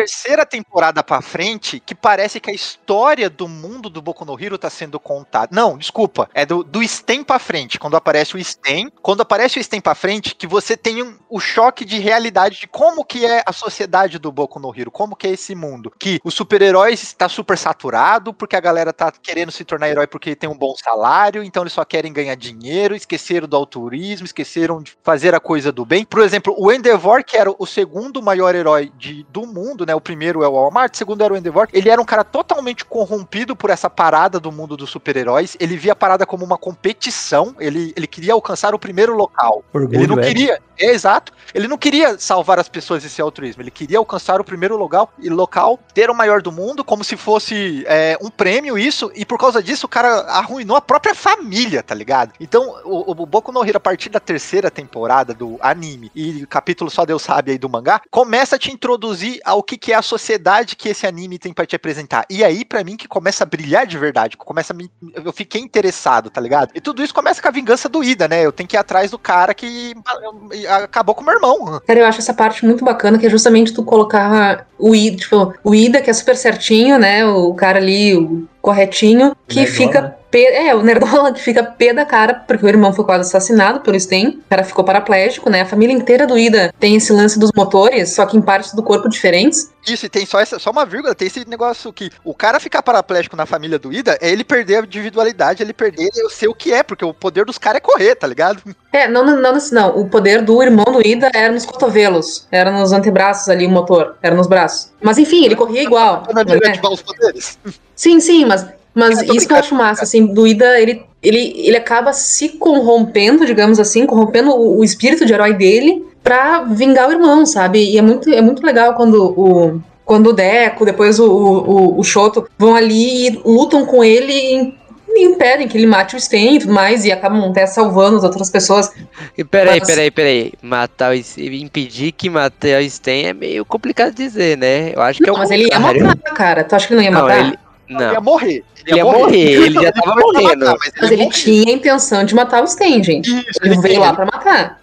B: terceira temporada pra frente, que parece que a história do mundo do Boku no Hero tá sendo contada. Não, desculpa. É do, do Stem pra frente. Quando aparece o Stem. Quando aparece o Stem pra frente, que você tem um- o choque de realidade de como que é a sociedade do Boku no Hero. Como que é esse mundo. Que os super-heróis está super saturado, porque a galera tá querendo se tornar herói porque tem um bom salário, então eles só querem ganhar dinheiro, esqueceram do altruísmo, esqueceram de fazer a coisa do bem. Por exemplo, o Endeavor, que era o segundo maior herói de, do mundo, né? O primeiro é o Walmart, o segundo era o Endeavor. Ele era um cara totalmente corrompido por essa parada do mundo dos super-heróis. Ele via a parada como uma competição. Ele, ele queria alcançar o primeiro local.
C: Orgulho,
B: Ele não
C: é.
B: queria, é exato. Ele não queria salvar as pessoas e ser altruísmo. Ele queria alcançar o primeiro local e local, ter o maior do mundo, como se fosse é, um prêmio isso. E por causa disso, o cara arruinou a própria família, tá ligado? Então, o, o Boku no Hero, a partir da terceira temporada do anime e capítulo só Deus sabe aí do mangá, começa a te introduzir ao que que, que é a sociedade que esse anime tem pra te apresentar. E aí, pra mim, que começa a brilhar de verdade, que começa a me, eu fiquei interessado, tá ligado? E tudo isso começa com a vingança do Ida, né? Eu tenho que ir atrás do cara que acabou com o meu irmão.
D: Cara, eu acho essa parte muito bacana, que é justamente tu colocar o Ida, tipo, o Ida, que é super certinho, né? O cara ali, o corretinho, que
C: Nerdola,
D: fica.
C: né?
D: Pé, é, o Nerdola que fica pé da cara, porque o irmão foi quase assassinado pelo Sten. O cara ficou paraplégico, né? A família inteira do Ida tem esse lance dos motores, só que em partes do corpo diferentes.
B: Isso, e tem só, essa, só uma vírgula, tem esse negócio que o cara ficar paraplégico na família do Ida é ele perder a individualidade, ele perder eu sei o que é, porque o poder dos caras é correr, tá ligado?
D: É, não, não, não, não. O poder do irmão do Ida era nos cotovelos, era nos antebraços ali o motor, era nos braços. Mas enfim, ele corria igual.
B: Na ativar os poderes.
D: Sim, sim, mas, mas
B: tô
D: isso que eu acho massa, assim, do Ida, ele, ele, ele acaba se corrompendo, digamos assim, corrompendo o, o espírito de herói dele pra vingar o irmão, sabe? E é muito, é muito legal quando o, quando o Deco, depois o, o, o Shoto vão ali e lutam com ele e, impedem que ele mate o Sten e tudo mais, e acabam até salvando as outras pessoas.
I: E peraí,
D: Mas-
I: peraí, peraí. Matar o impedir que matar o Sten é meio complicado dizer, né? Eu acho que é
D: Não,
I: o
D: mas ele ia
I: contrário.
D: matar, cara. Tu acha que ele não ia
I: Não,
D: matar?
I: ele.
B: Ele ia
I: Não,
B: morrer.
I: ele ia morrer, ele já tava morrendo.
B: matar, mas
D: Mas
B: ia
D: ele
B: morrer.
D: tinha a intenção de matar o Sten, gente.
B: Isso,
D: Ele veio
B: tem-
D: lá pra matar.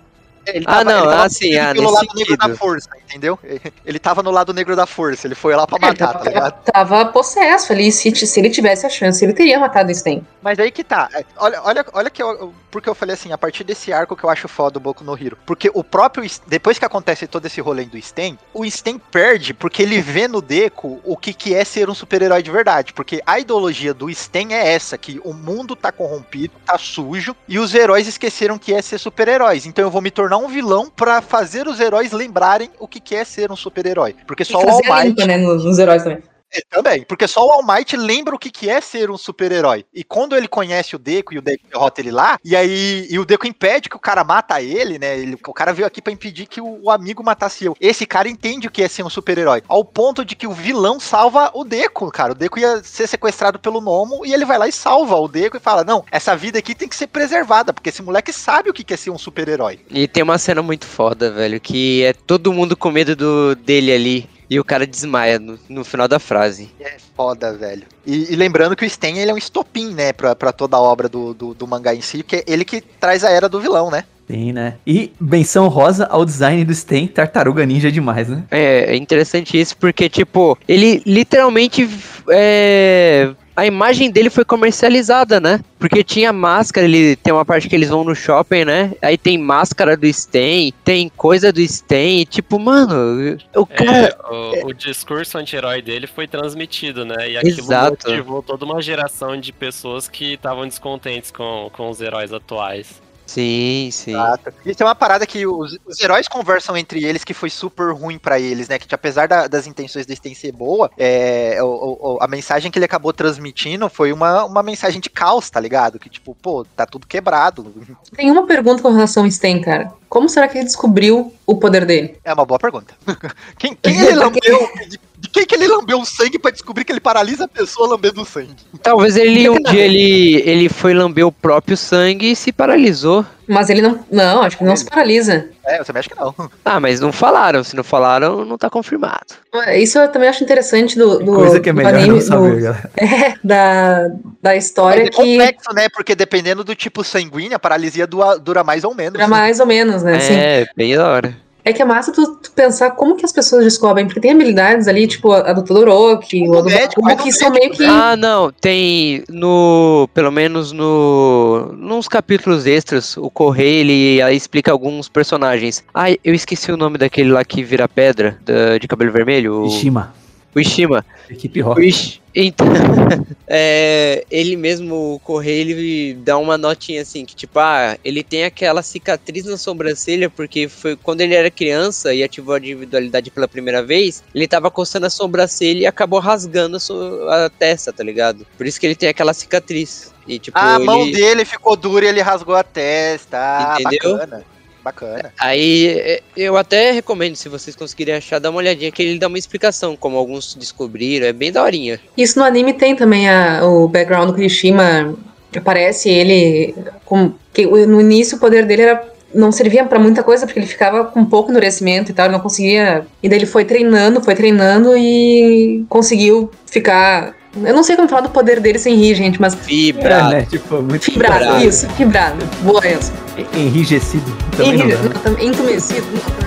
B: Ele
I: Ah, não, ah, sim,
B: fugindo
I: ah,
B: pelo
I: nesse
B: lado negro da
I: sentido.
B: força, entendeu? Ele tava no lado negro da força, ele foi lá pra matar, tá ligado?
D: Tava possesso ali. Se, se ele tivesse a chance, ele teria matado o Sten.
B: Mas aí que tá. é, Olha, olha, olha que eu, porque eu falei assim, a partir desse arco que eu acho foda o Boku no Hero. Porque o próprio. Depois que acontece todo esse rolê do Sten, o Sten perde porque ele vê no Deco o que, que é ser um super-herói de verdade. Porque a ideologia do Sten é essa: que o mundo tá corrompido, tá sujo, e os heróis esqueceram que é ser super-heróis. Então eu vou me tornar um vilão pra fazer os heróis lembrarem o que, é ser um super-herói. Porque só o All Might.
D: limpa, né, nos, nos heróis também.
B: É, também, porque só o All Might lembra o que, que é ser um super-herói. E quando ele conhece o Deco e o Deco derrota ele lá, e aí e o Deco impede que o cara mata ele, né? Ele, o cara veio aqui pra impedir que o, o amigo matasse eu. Esse cara entende o que é ser um super-herói. Ao ponto de que o vilão salva o Deco, cara. O Deco ia ser sequestrado pelo Nomo e ele vai lá e salva o Deco e fala: Não, essa vida aqui tem que ser preservada, porque esse moleque sabe o que que é ser um super-herói.
I: E tem uma cena muito foda, velho, que é todo mundo com medo do, dele ali. E o cara desmaia no, no final da frase.
B: É foda, velho. E, e lembrando que o Sten ele é um estopim, né, pra, pra toda a obra do, do, do mangá em si, porque é ele que traz a era do vilão, né?
C: Sim, né? E menção rosa ao design do Sten, tartaruga ninja demais, né?
I: É, é interessante isso porque, tipo, ele literalmente. É, a imagem dele foi comercializada, né? Porque tinha máscara, ele tem uma parte que eles vão no shopping, né? Aí tem máscara do Sten, tem coisa do Sten, e, tipo, mano, o cara.
F: É, o, o discurso anti-herói dele foi transmitido, né? E aquilo
I: Exato.
F: motivou toda uma geração de pessoas que estavam descontentes com, com os heróis atuais.
I: Sim, sim.
B: Exato. Isso é uma parada que os, os heróis conversam entre eles que foi super ruim pra eles, né? Que apesar da- das intenções deles terem ser boa, é, o- o- a mensagem que ele acabou transmitindo foi uma, uma mensagem de caos, tá ligado? Que tipo, pô, tá tudo quebrado.
D: Tem uma pergunta com relação ao Sten, cara. Como será que ele descobriu o poder dele?
B: É uma boa pergunta. Quem, quem ele lambeu? De, quem que ele lambeu o sangue pra descobrir que ele paralisa a pessoa lambendo o sangue?
I: Talvez ele um dia ele, ele foi lamber o próprio sangue e se paralisou.
D: Mas ele não. Não, acho que não se paralisa.
B: É, eu também acho que não.
I: Ah, mas não falaram. Se não falaram, não tá confirmado.
D: Isso eu também acho interessante do, do,
C: Coisa que é
D: do
C: melhor
D: anime,
C: não
D: do-
C: saber, galera.
D: é, da, da história
B: é
D: que
B: complexo, né? Porque dependendo do tipo sanguíneo, a paralisia dura, dura mais ou menos.
D: dura mais ou menos, né? assim.
I: É, bem da hora.
D: É que é massa tu, tu pensar como que as pessoas descobrem, porque tem habilidades ali, tipo a, a do Todoroki, ou a do
B: médico,
D: Bakugo, que são meio que.
I: Ah, não, tem no, pelo menos no, nos capítulos extras, o Correio ele aí explica alguns personagens. Ah, eu esqueci o nome daquele lá que vira pedra, da- de cabelo vermelho, o,
C: Ishima,
I: o Ishima.
C: equipe
I: O
C: rock.
I: Ishi- então, é, ele mesmo, o Correio, ele dá uma notinha assim, que tipo, ah, ele tem aquela cicatriz na sobrancelha, porque foi quando ele era criança e ativou a individualidade pela primeira vez, ele tava coçando a sobrancelha e acabou rasgando a, so- a testa, tá ligado? Por isso que ele tem aquela cicatriz. E tipo,
B: A
I: ele...
B: mão dele ficou dura e ele rasgou a testa. Ah,
I: Entendeu?
B: bacana. Bacana.
I: Aí é, eu até recomendo, se vocês conseguirem achar, dar uma olhadinha, que ele dá uma explicação, como alguns descobriram, é bem daorinha.
D: Isso no anime tem também a, o background do Kirishima. Aparece ele. Com, que no início o poder dele era não servia pra muita coisa, porque ele ficava com pouco endurecimento e tal, ele não conseguia. E daí ele foi treinando, foi treinando e conseguiu ficar. Eu não sei como falar do poder dele sem rir, gente, mas.
C: É,
I: Fibrado.
C: né? Tipo, muito
D: Fibrado,
I: Fibrado.
D: isso, fibrado. Boa, Enzo.
C: enrijecido. Também não né?
D: não, Entumecido. não,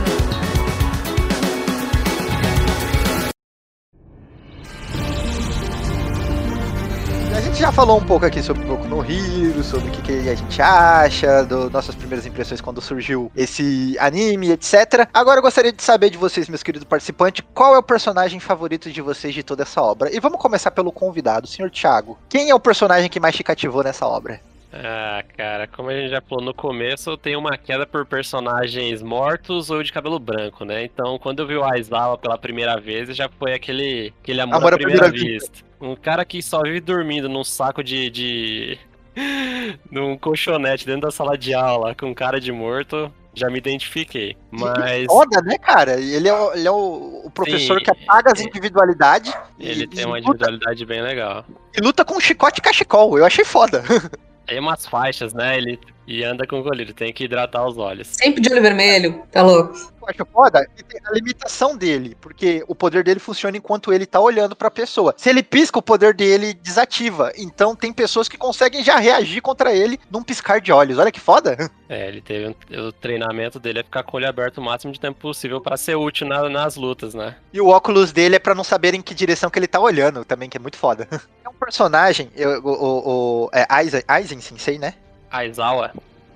B: gente já falou um pouco aqui sobre o Boku no Hero, sobre o que, que a gente acha, das nossas primeiras impressões quando surgiu esse anime, etc. Agora eu gostaria de saber de vocês, meus queridos participantes, qual é o personagem favorito de vocês de toda essa obra? E vamos começar pelo convidado, senhor Thiago. Quem é o personagem que mais te cativou nessa obra?
F: Ah, cara, como a gente já falou no começo, eu tenho uma queda por personagens mortos ou de cabelo branco, né? Então, quando eu vi o Aizawa pela primeira vez, já foi aquele, aquele amor,
B: Amor
F: à primeira,
B: primeira
F: vista. Um cara que só vive dormindo num saco de. de... num colchonete dentro da sala de aula com cara de morto, já me identifiquei. Mas.
B: Foda, né, cara? Ele é, o- ele é o, o professor
F: Sim.
B: que apaga as individualidades
F: Ele
B: e,
F: tem uma
B: luta,
F: individualidade bem legal.
B: e luta com chicote e cachecol. Eu achei foda.
F: Tem umas faixas, né? Ele e anda com colírio, tem que hidratar os olhos.
D: Sempre de olho vermelho, tá louco.
B: Eu acho foda que tem a limitação dele, porque o poder dele funciona enquanto ele tá olhando pra pessoa. Se ele pisca, o poder dele desativa. Então tem pessoas que conseguem já reagir contra ele num piscar de olhos. Olha que foda.
F: É, ele teve um- o treinamento dele é ficar com o olho aberto o máximo de tempo possível pra ser útil na- nas lutas, né?
B: E o óculos dele é pra não saber em que direção que ele tá olhando também, que é muito foda. É um personagem, eu- o, o, o é Aizen, Aizen Sensei, né?
F: Aizawa,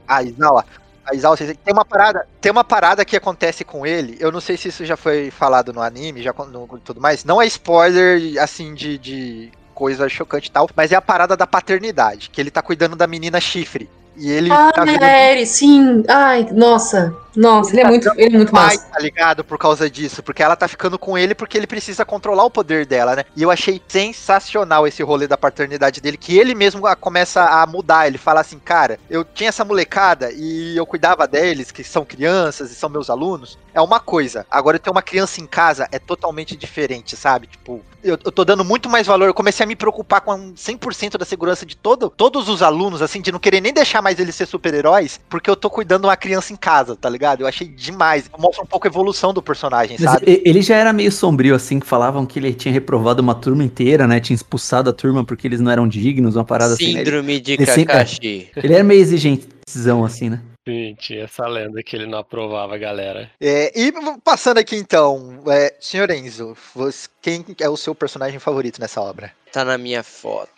B: Aizawa. Aizawa. Tem uma parada, tem uma parada que acontece com ele. Eu não sei se isso já foi falado no anime, já no, tudo mais. Não é spoiler assim de, de coisa chocante e tal, mas é a parada da paternidade, que ele tá cuidando da menina chifre. E ele
D: Ah,
B: tá virando
D: é, sim. Ai, nossa. Nossa, ele é muito, ele é muito massa.
B: tá ligado? Por causa disso. Porque ela tá ficando com ele porque ele precisa controlar o poder dela, né? E eu achei sensacional esse rolê da paternidade dele, que ele mesmo começa a mudar. Ele fala assim, cara, eu tinha essa molecada e eu cuidava deles, que são crianças e são meus alunos. É uma coisa. Agora eu tenho uma criança em casa, é totalmente diferente, sabe? Tipo, eu, eu tô dando muito mais valor. Eu comecei a me preocupar com 100% da segurança de todo, todos os alunos, assim, de não querer nem deixar mais eles ser super-heróis, porque eu tô cuidando de uma criança em casa, tá ligado? Eu achei demais. Mostra um pouco a evolução do personagem,
C: Mas
B: sabe?
C: ele já era meio sombrio, assim, que falavam que ele tinha reprovado uma turma inteira, né? Tinha expulsado a turma porque eles não eram dignos, uma parada assim. né?
I: Síndrome de
C: ele sempre-
I: Kakashi.
C: ele era meio exigentzão, assim, né?
F: sim, tinha essa lenda que ele não aprovava galera.
B: É, e passando aqui então, é, senhor Enzo, você- quem é o seu personagem favorito nessa obra?
I: Tá na minha foto.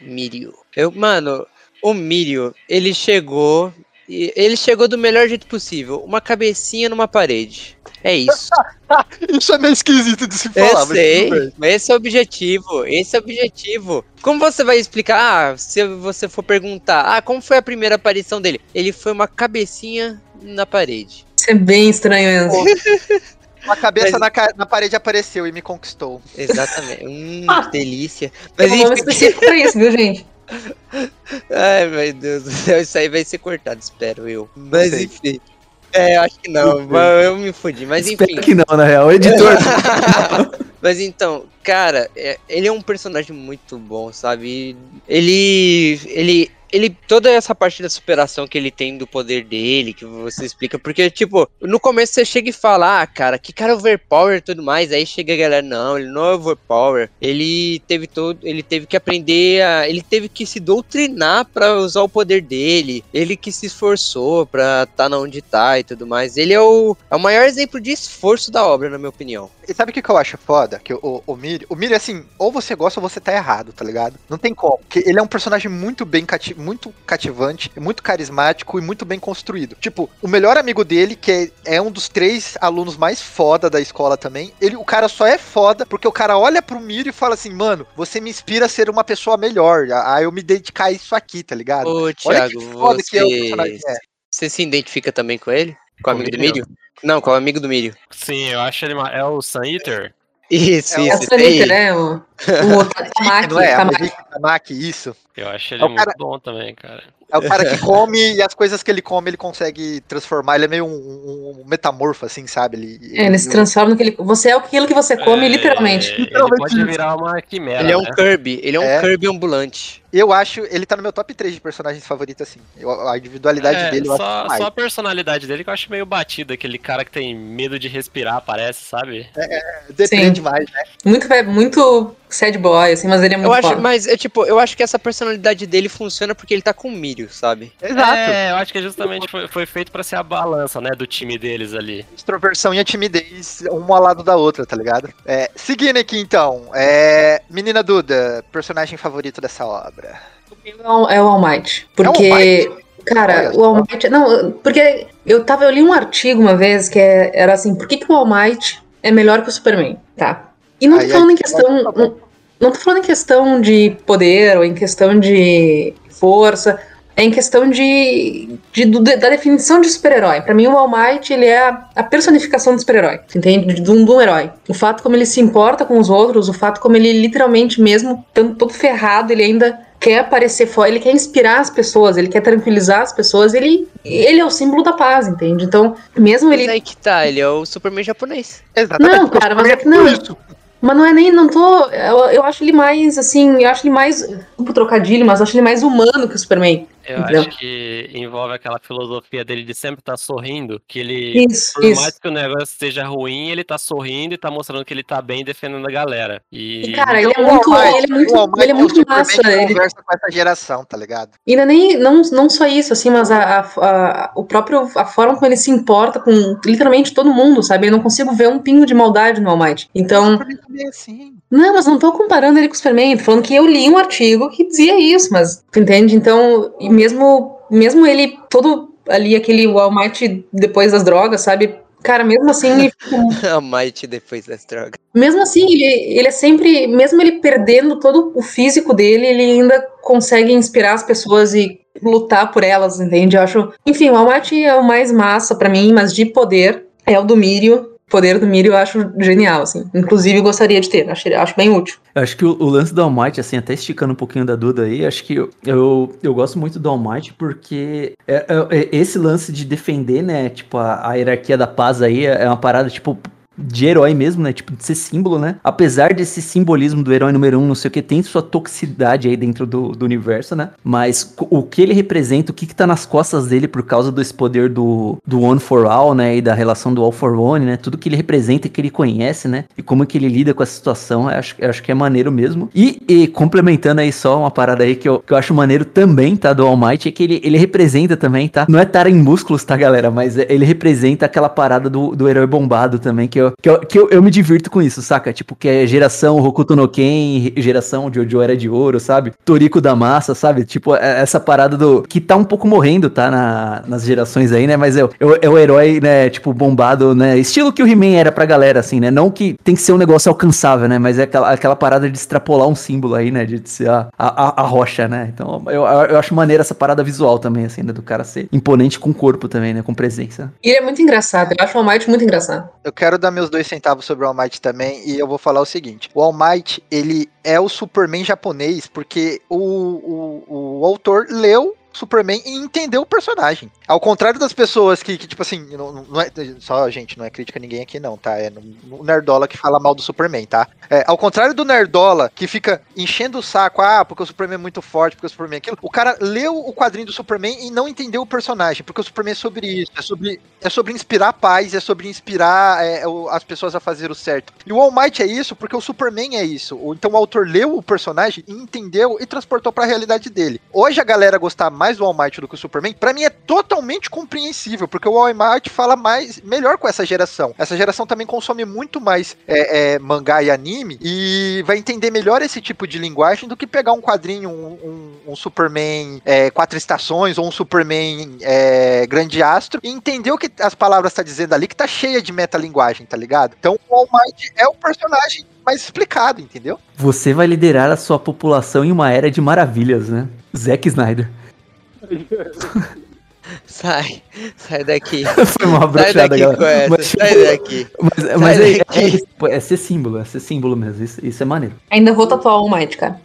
I: Mirio. Eu, mano, o Mirio, ele chegou. E Ele chegou do melhor jeito possível. Uma cabecinha numa parede. É isso.
B: Isso é meio esquisito de se
I: Eu
B: falar, mas tudo
I: sei, mas esse é o objetivo. Esse é o objetivo. Como você vai explicar? Ah, se você for perguntar, ah, como foi a primeira aparição dele? Ele foi uma cabecinha na parede.
D: Isso é bem estranho, Enzo.
B: Uma cabeça
I: Mas-
B: na, ca- na parede apareceu e me conquistou.
I: Exatamente. Hum,
D: Ah.
I: que delícia.
D: Tem
I: Mas
D: um nome
I: enfim.
D: específico pra isso, viu, gente?
I: Ai, meu Deus do céu, isso aí vai ser cortado, espero eu. Mas enfim. É, eu acho que não, eu me fudi. Mas enfim.
C: Espero que não, na real. O editor.
I: Mas então, cara, é- ele é um personagem muito bom, sabe? Ele. Ele. Ele. Toda essa parte da superação que ele tem do poder dele, que você explica. Porque, tipo, no começo você chega e fala, ah, cara, que cara overpower e tudo mais. Aí chega a galera, não, ele não é overpower. Ele teve todo. Ele teve que aprender a. Ele teve que se doutrinar pra usar o poder dele. Ele que se esforçou pra estar tá onde tá e tudo mais. Ele é o, é o maior exemplo de esforço da obra, na minha opinião.
B: E sabe o que, que eu acho foda? Que o, o Miri, o Miri, assim, ou você gosta ou você tá errado, tá ligado? Não tem como. Porque ele é um personagem muito bem cati muito cativante, muito carismático e muito bem construído. Tipo, o melhor amigo dele, que é, é um dos três alunos mais foda da escola também, ele, o cara só é foda porque o cara olha pro Miri e fala assim, mano, você me inspira a ser uma pessoa melhor, a, a eu me dedicar a isso aqui, tá ligado?
I: Ô,
B: Olha
I: Thiago,
B: que foda
I: você,
B: que é o personagem. É.
I: você se identifica também com ele? Com o amigo do
F: Mírio?
I: Mírio? Não, com o amigo do Milho.
F: Sim, eu acho ele. É o Sun Eater?
I: Isso,
B: É o
D: É o
I: isso,
D: Sonic,
I: tem.
D: né? O... O Tamaki,
B: Não é?
D: Tamaki.
B: Amoriki Tamaki, isso.
F: Eu acho ele
B: É
F: muito
B: cara-
F: bom também, cara.
B: É o cara que come e as coisas que ele come ele consegue transformar. Ele é meio um, um- um metamorfo, assim, sabe? Ele,
D: É, ele se transforma no que ele. Você é aquilo que você come,
F: É,
D: literalmente.
F: Ele pode virar uma quimera,
I: Ele é um
F: né?
I: Kirby, ele é um
B: É.
I: Kirby ambulante.
B: Eu acho, ele tá no meu top 3 de personagens favoritos, assim. Eu- a individualidade
F: É,
B: dele eu acho
F: só,
B: demais.
F: só a personalidade dele que eu acho meio batida, aquele cara que tem medo de respirar, parece, sabe?
B: Depende
D: Sim.
B: demais, né?
D: Muito, muito sad boy, assim, mas ele é muito
I: Eu acho,
D: foda.
I: mas é tipo, eu acho que essa personalidade dele funciona porque ele tá com o Mírio, sabe?
B: Exato.
F: É, eu acho que justamente foi, foi feito pra ser a balança, né, do time deles ali.
B: Extroversão e a timidez, uma ao lado da outra, tá ligado? É, seguindo aqui então, é, Menina Duda, personagem favorito dessa obra.
D: É o- É o All Might. Porque,
B: É o All Might?
D: cara, o All Might. Não, porque eu tava, eu li um artigo uma vez que é- era assim: por que, que o All Might é melhor que o Superman? Tá. E não tô
B: Aí
D: falando em questão. Não, não tô falando em questão de poder ou em questão de força. É em questão de, de- do- da definição de super-herói. Pra mim, o All Might, ele é a, a personificação do super-herói, entende? De um, de um herói. O fato como ele se importa com os outros, o fato como ele literalmente, mesmo estando todo ferrado, ele ainda quer aparecer fora, ele quer inspirar as pessoas, ele quer tranquilizar as pessoas, ele, ele é o símbolo da paz, entende? Então, mesmo
I: Mas
D: ele
I: aí que tá, ele é o Superman japonês.
B: Exatamente.
D: não, cara, mas é que não. Mas não é nem, não tô. Eu, eu acho ele mais, assim, eu acho ele mais. Desculpa o trocadilho, mas eu acho ele mais humano que o Superman.
F: Eu
D: Entendeu?
F: acho que envolve aquela filosofia dele de sempre estar sorrindo, que ele,
D: Isso,
F: por
D: isso.
F: mais que o negócio esteja ruim, ele tá sorrindo e tá mostrando que ele tá bem defendendo a galera. E,
D: E, cara, ele é muito. Ele é muito, ele é muito massa. Ele,
B: conversa com essa geração, tá ligado?
D: E ainda nem, não, não só isso, assim, mas a, a- a- o próprio, a forma como ele se importa com literalmente todo mundo, sabe? Eu não consigo ver um pingo de maldade no All Might. Então,
B: é assim.
D: não, mas não tô comparando ele com o Superman, tô falando que eu li um artigo que dizia isso, mas, tu entende? Então, e mesmo, mesmo ele todo ali, aquele All Might depois das drogas, sabe? Cara, mesmo assim, ele fica
I: a Might depois das drogas.
D: mesmo assim, ele, ele é sempre, mesmo ele perdendo todo o físico dele, ele ainda consegue inspirar as pessoas e lutar por elas, entende? Eu acho. Enfim, o Might é o mais massa pra mim, mas de poder é o do Mírio. Poder do Mírio eu acho genial, assim. Inclusive, gostaria de ter, acho, acho bem útil.
C: Eu acho que o, o lance do All Might, assim, até esticando um pouquinho da Duda aí, acho que eu, eu, eu gosto muito do All Might porque é, é- é esse lance de defender, né, tipo, a, a hierarquia da paz aí é é uma parada, tipo, de herói mesmo, né, tipo, de ser símbolo, né, apesar desse simbolismo do herói número um, não sei o que, tem sua toxicidade aí dentro do, do universo, né, mas o que ele representa, o que que tá nas costas dele por causa desse poder do, do One for All, né, e da relação do All for One, né, tudo que ele representa e que ele conhece, né, e como que ele lida com essa situação, eu acho, eu acho que é maneiro mesmo. E, e complementando aí só uma parada aí que eu, que eu acho maneiro também, tá, do All Might, é que ele, ele representa também, tá, não é tara em músculos, tá, galera, mas ele representa aquela parada do, do herói bombado também, que, eu, que, eu, que eu, eu me divirto com isso, saca? Tipo, que é geração Hokuto no Ken, geração Jojo Era de Ouro, sabe? Toriko da Massa, sabe? Tipo, é- essa parada do... que tá um pouco morrendo, tá, na, nas gerações aí, né, mas é, o- é, o- é o herói, né, tipo, bombado, né, estilo que o He-Man era pra galera, assim, né, não que tem que ser um negócio alcançável, né, mas é aquela, aquela parada de extrapolar um símbolo aí, né, de ser a, a, a- a rocha, né, então eu, eu acho maneiro essa parada visual também, assim, né, do cara ser imponente com corpo também, né, com presença.
D: E ele é muito engraçado, eu acho o Might muito engraçado.
B: Eu quero dar meus dois centavos sobre o All Might também, e eu vou falar o seguinte: o All Might, ele é o Superman japonês, porque o, o, o autor leu Superman e entendeu o personagem. Ao contrário das pessoas que, que, tipo assim, não, não é. Só, gente, não é crítica a ninguém aqui, não, tá? É o Nerdola que fala mal do Superman, tá? É, ao contrário do Nerdola, que fica enchendo o saco, ah, porque o Superman é muito forte, porque o Superman é aquilo. O cara leu o quadrinho do Superman e não entendeu o personagem, porque o Superman é sobre isso, é sobre, é sobre inspirar a paz, é sobre inspirar é, o- as pessoas a fazer o certo. E o All Might é isso porque o Superman é isso. Então o autor leu o personagem, entendeu e transportou pra realidade dele. Hoje a galera gostar mais do All Might do que o Superman, pra mim é totalmente compreensível, porque o All Might fala mais melhor com essa geração. Essa geração também consome muito mais é, é, mangá e anime e vai entender melhor esse tipo de linguagem do que pegar um quadrinho, um, um- um Superman é, quatro estações ou um Superman é, grande astro e entender o que as palavras tá dizendo ali, que tá cheia de metalinguagem, tá ligado? Então o All Might é o personagem mais explicado, entendeu?
C: Você vai liderar a sua população em uma era de maravilhas, né? Zack Snyder.
I: Sai, sai daqui.
C: Foi uma
I: Sai
C: brochada,
I: daqui
C: galera. Mas,
I: sai
C: tipo,
I: daqui.
C: Mas, mas
I: Sai
C: é,
I: daqui.
C: é, pô, é ser símbolo, é ser símbolo mesmo. Isso, isso é maneiro.
D: Ainda vou tatuar o Might, cara.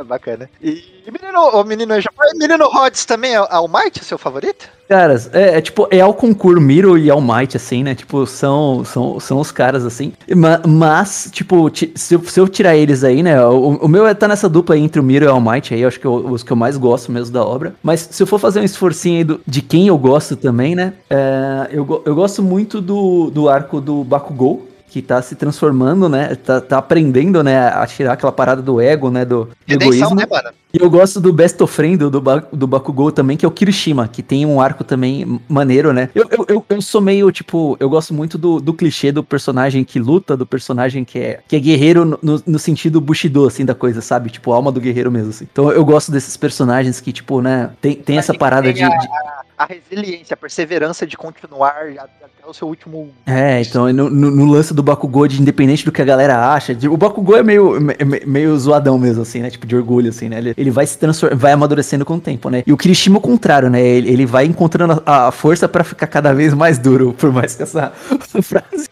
B: É bacana. E, e menino, o menino, foi- menino Rods também é All Might, seu favorito?
C: Caras, é, é tipo, é ao concurso Miro e All Might, assim, né? Tipo, são, são, são os caras, assim. Ma- Mas, tipo, ti- se eu, se eu tirar eles aí, né? O, o meu é tá nessa dupla aí entre o Miro e o All Might, aí eu acho que eu- os que eu mais gosto mesmo da obra. Mas se eu for fazer um esforcinho aí do- de quem eu gosto também, né? é, eu, eu gosto muito do, do arco do Bakugou. Que tá se transformando, né? Tá, tá aprendendo, né? A tirar aquela parada do ego, né? Do, do
B: Redenção,
C: egoísmo.
B: né?
C: E eu gosto do Best of Friend do, do Bakugou também, que é o Kirishima, que tem um arco também maneiro, né? Eu, eu, eu, eu sou meio, tipo, eu gosto muito do, do clichê do personagem que luta, do personagem que é, que é guerreiro no, no, sentido Bushido, assim, da coisa, sabe? Tipo, alma do guerreiro mesmo, assim. Então eu gosto desses personagens que, tipo, né, tem, tem essa parada de... De-
B: a resiliência, a perseverança de continuar até o seu último.
C: É, então no, no- no lance do Bakugou, de independente do que a galera acha, de- o Bakugou é meio, me- me- meio zoadão mesmo, assim, né? Tipo, de orgulho, assim, né? Ele, ele vai se transformando, vai amadurecendo com o tempo, né? E o Kirishima é o contrário, né? Ele, ele vai encontrando a, a força pra ficar cada vez mais duro, por mais que essa frase.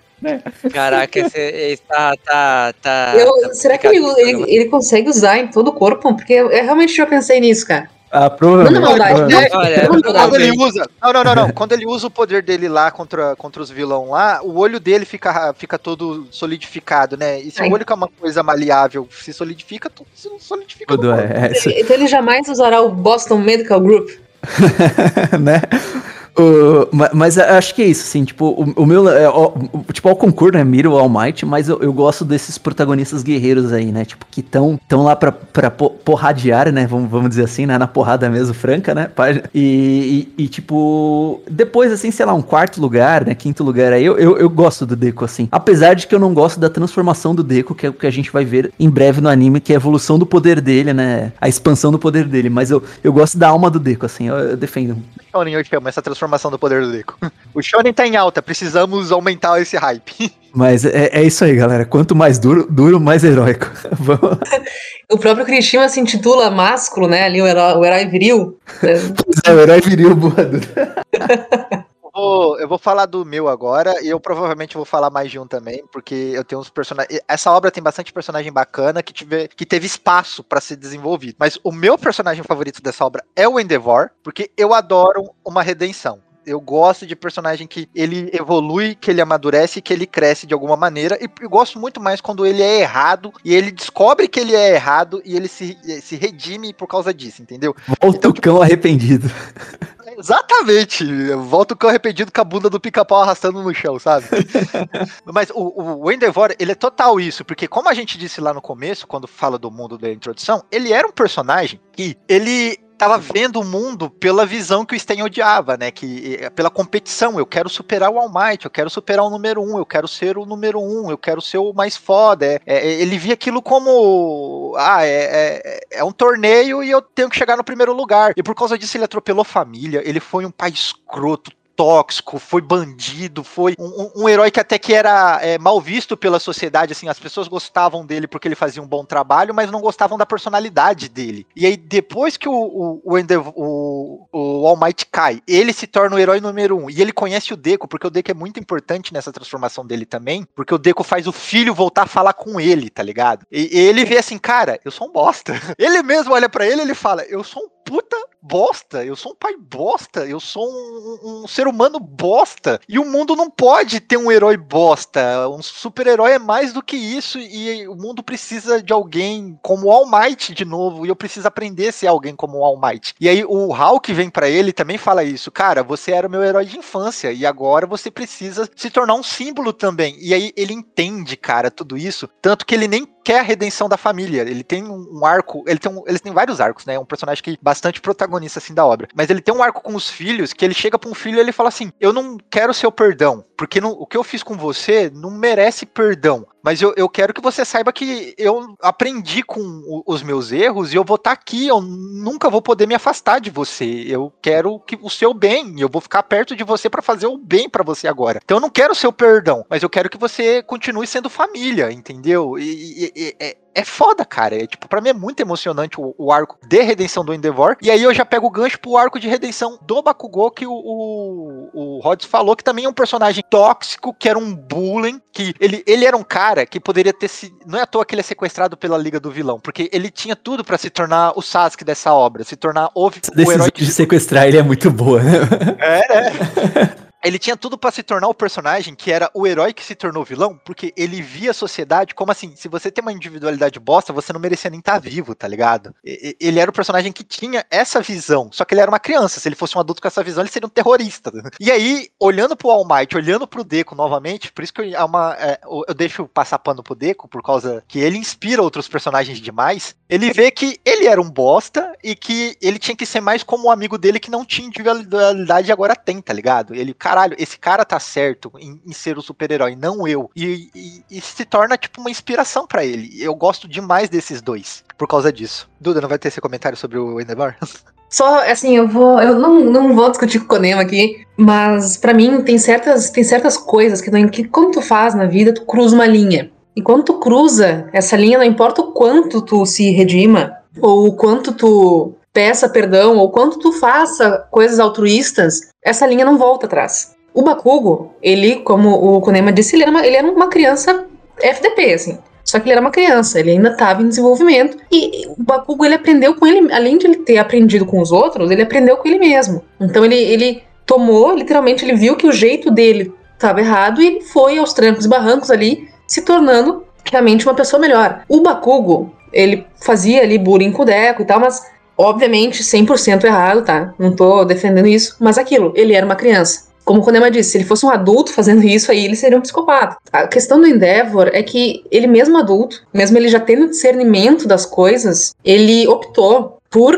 I: Caraca, esse, esse tá, tá, tá.
D: Eu-
I: tá
D: será que ele, ele, ele consegue usar em todo o corpo? Porque eu, eu realmente já pensei nisso, cara.
C: Ah, provavelmente.
D: Manda maldade,
C: provavelmente.
D: né?
I: Olha,
D: Manda
B: Quando ele usa. Não, não, não, não. Quando ele usa o poder dele lá contra, contra os vilão lá, o olho dele fica, fica todo solidificado, né? E se
D: Ai.
B: o olho que é uma coisa maleável se solidifica, tudo se solidifica.
C: Tudo é, é isso
D: Então ele jamais usará o Boston Medical Group.
C: né? Ma- mas acho que é isso, assim, tipo, o, o meu, é, tipo, ao concurso, né, Miro, All Might, mas eu, eu gosto desses protagonistas guerreiros aí, né, tipo, que estão tão lá pra, pra po- porradear, né, vamos, vamos dizer assim, né, na porrada mesmo, franca, né, e, e, e, tipo, depois, assim, sei lá, um quarto lugar, né, quinto lugar aí, eu, eu, eu gosto do Deco, assim, apesar de que eu não gosto da transformação do Deco, que é o que a gente vai ver em breve no anime, que é a evolução do poder dele, né, a expansão do poder dele, mas eu, eu gosto da alma do Deco, assim, eu, eu defendo.
B: Shonen eu chamo essa transformação do poder do Deco. O Shonen tá em alta, precisamos aumentar esse hype.
C: Mas é, é isso aí, galera. Quanto mais duro, duro mais heróico. Vamos-
D: O próprio Kirishima se intitula másculo, né? Ali o herói, o herói viril.
C: Pois é, o herói viril boado.
B: Eu vou, eu vou falar do meu agora e eu provavelmente vou falar mais de um também, porque eu tenho uns personagens. Essa obra tem bastante personagem bacana que, tive, que teve espaço pra ser desenvolvido. Mas o meu personagem favorito dessa obra é o Endeavor, porque eu adoro uma redenção. Eu gosto de personagem que ele evolui, que ele amadurece, que ele cresce de alguma maneira. E eu gosto muito mais quando ele é errado e ele descobre que ele é errado e ele se, se redime por causa disso, entendeu?
C: Volta o cão arrependido.
B: Exatamente. Volta o cão arrependido com a bunda do pica-pau arrastando no chão, sabe? Mas o, o Endeavor, ele é total isso, porque como a gente disse lá no começo, quando fala do mundo da introdução, ele era um personagem que ele tava vendo o mundo pela visão que o Sten odiava, né? Que eh, pela competição, eu quero superar o All Might, eu quero superar o número um, eu quero ser o número um, eu quero ser o mais foda. É, é, ele via aquilo como ah, é, é, é um torneio e eu tenho que chegar no primeiro lugar. E por causa disso ele atropelou família, ele foi um pai escroto, tóxico, foi bandido, foi um, um- herói que até que era é, mal visto pela sociedade, assim, as pessoas gostavam dele porque ele fazia um bom trabalho, mas não gostavam da personalidade dele. E aí, depois que o, o, o, Endev- o, o All Might cai, ele se torna o herói número um, e ele conhece o Deco, porque o Deco é muito importante nessa transformação dele também, porque o Deco faz o filho voltar a falar com ele, tá ligado? E, e ele vê assim, cara, eu sou um bosta. Ele mesmo olha pra ele e ele fala, eu sou um puta bosta, eu sou um pai bosta, eu sou um, um ser humano bosta. E o mundo não pode ter um herói bosta. Um super-herói é mais do que isso e o mundo precisa de alguém como o All Might de novo. E eu preciso aprender a ser alguém como o All Might. E aí o Hulk vem pra ele também fala isso. Cara, você era o meu herói de infância e agora você precisa se tornar um símbolo também. E aí ele entende, cara, tudo isso. Tanto que ele nem quer a redenção da família. Ele tem um, arco, ele tem um, eles têm vários arcos, né? É um personagem que bastante protagonista assim da obra. Mas ele tem um arco com os filhos que ele chega pra um filho e ele fala assim: "Eu não quero seu perdão, porque não- o que eu fiz com você não merece perdão. Mas eu, eu quero que você saiba que eu aprendi com o- os meus erros e eu vou estar aqui, eu nunca vou poder me afastar de você. Eu quero que o seu bem, eu vou ficar perto de você pra fazer o bem pra você agora. Então eu não quero seu perdão, mas eu quero que você continue sendo família, entendeu? E, e- é, é, é foda, cara. É, tipo, pra mim é muito emocionante o, o arco de redenção do Endeavor. E aí eu já pego o gancho pro arco de redenção do Bakugou, que o, o, o Rods falou, que também é um personagem tóxico, que era um bullying, que ele, ele era um cara que poderia ter se. Não é à toa que ele é sequestrado pela Liga do Vilão, porque ele tinha tudo pra se tornar o Sasuke dessa obra, se tornar o,
C: Essa
B: o
C: decisão
B: herói
C: de sequestrar ele é muito boa, né?
B: é, né? Ele tinha tudo pra se tornar o personagem que era o herói que se tornou vilão, porque ele via a sociedade como assim, se você tem uma individualidade bosta, você não merecia nem estar vivo, tá ligado? Ele era o personagem que tinha essa visão, só que ele era uma criança, se ele fosse um adulto com essa visão, ele seria um terrorista. E aí, olhando pro All Might, olhando pro Deco novamente, por isso que eu, é uma, é, eu deixo passar pano pro Deco, por causa que ele inspira outros personagens demais, ele vê que ele era um bosta e que ele tinha que ser mais como o amigo dele que não tinha individualidade e agora tem, tá ligado? Ele, caralho, esse cara tá certo em, em ser o super-herói, não eu. E, e- e se torna, tipo, uma inspiração pra ele. Eu gosto demais desses dois, por causa disso. Duda, não vai ter esse comentário sobre o Endeavor?
D: Só, assim, eu vou. Eu não, não vou discutir com o Konema aqui, mas pra mim tem certas, tem certas coisas que, não- que quando tu faz na vida, tu cruza uma linha. E quando tu cruza essa linha, não importa o quanto tu se redima, ou o quanto tu peça perdão, ou quanto tu faça coisas altruístas, essa linha não volta atrás. O Bakugo, ele, como o Konema disse, ele era uma, ele era uma criança FDP, assim. Só que ele era uma criança, ele ainda estava em desenvolvimento. E o Bakugo, ele aprendeu com ele, além de ele ter aprendido com os outros, ele aprendeu com ele mesmo. Então ele, ele tomou, literalmente, ele viu que o jeito dele estava errado e ele foi aos trancos e barrancos ali, se tornando realmente uma pessoa melhor. O Bakugo, ele fazia ali bullying com o Deco e tal, mas obviamente 100% errado, tá? Não tô defendendo isso, mas aquilo, ele era uma criança. Como o Konema disse, se ele fosse um adulto fazendo isso aí, ele seria um psicopata. A questão do Endeavor é que ele mesmo adulto, mesmo ele já tendo discernimento das coisas, ele optou por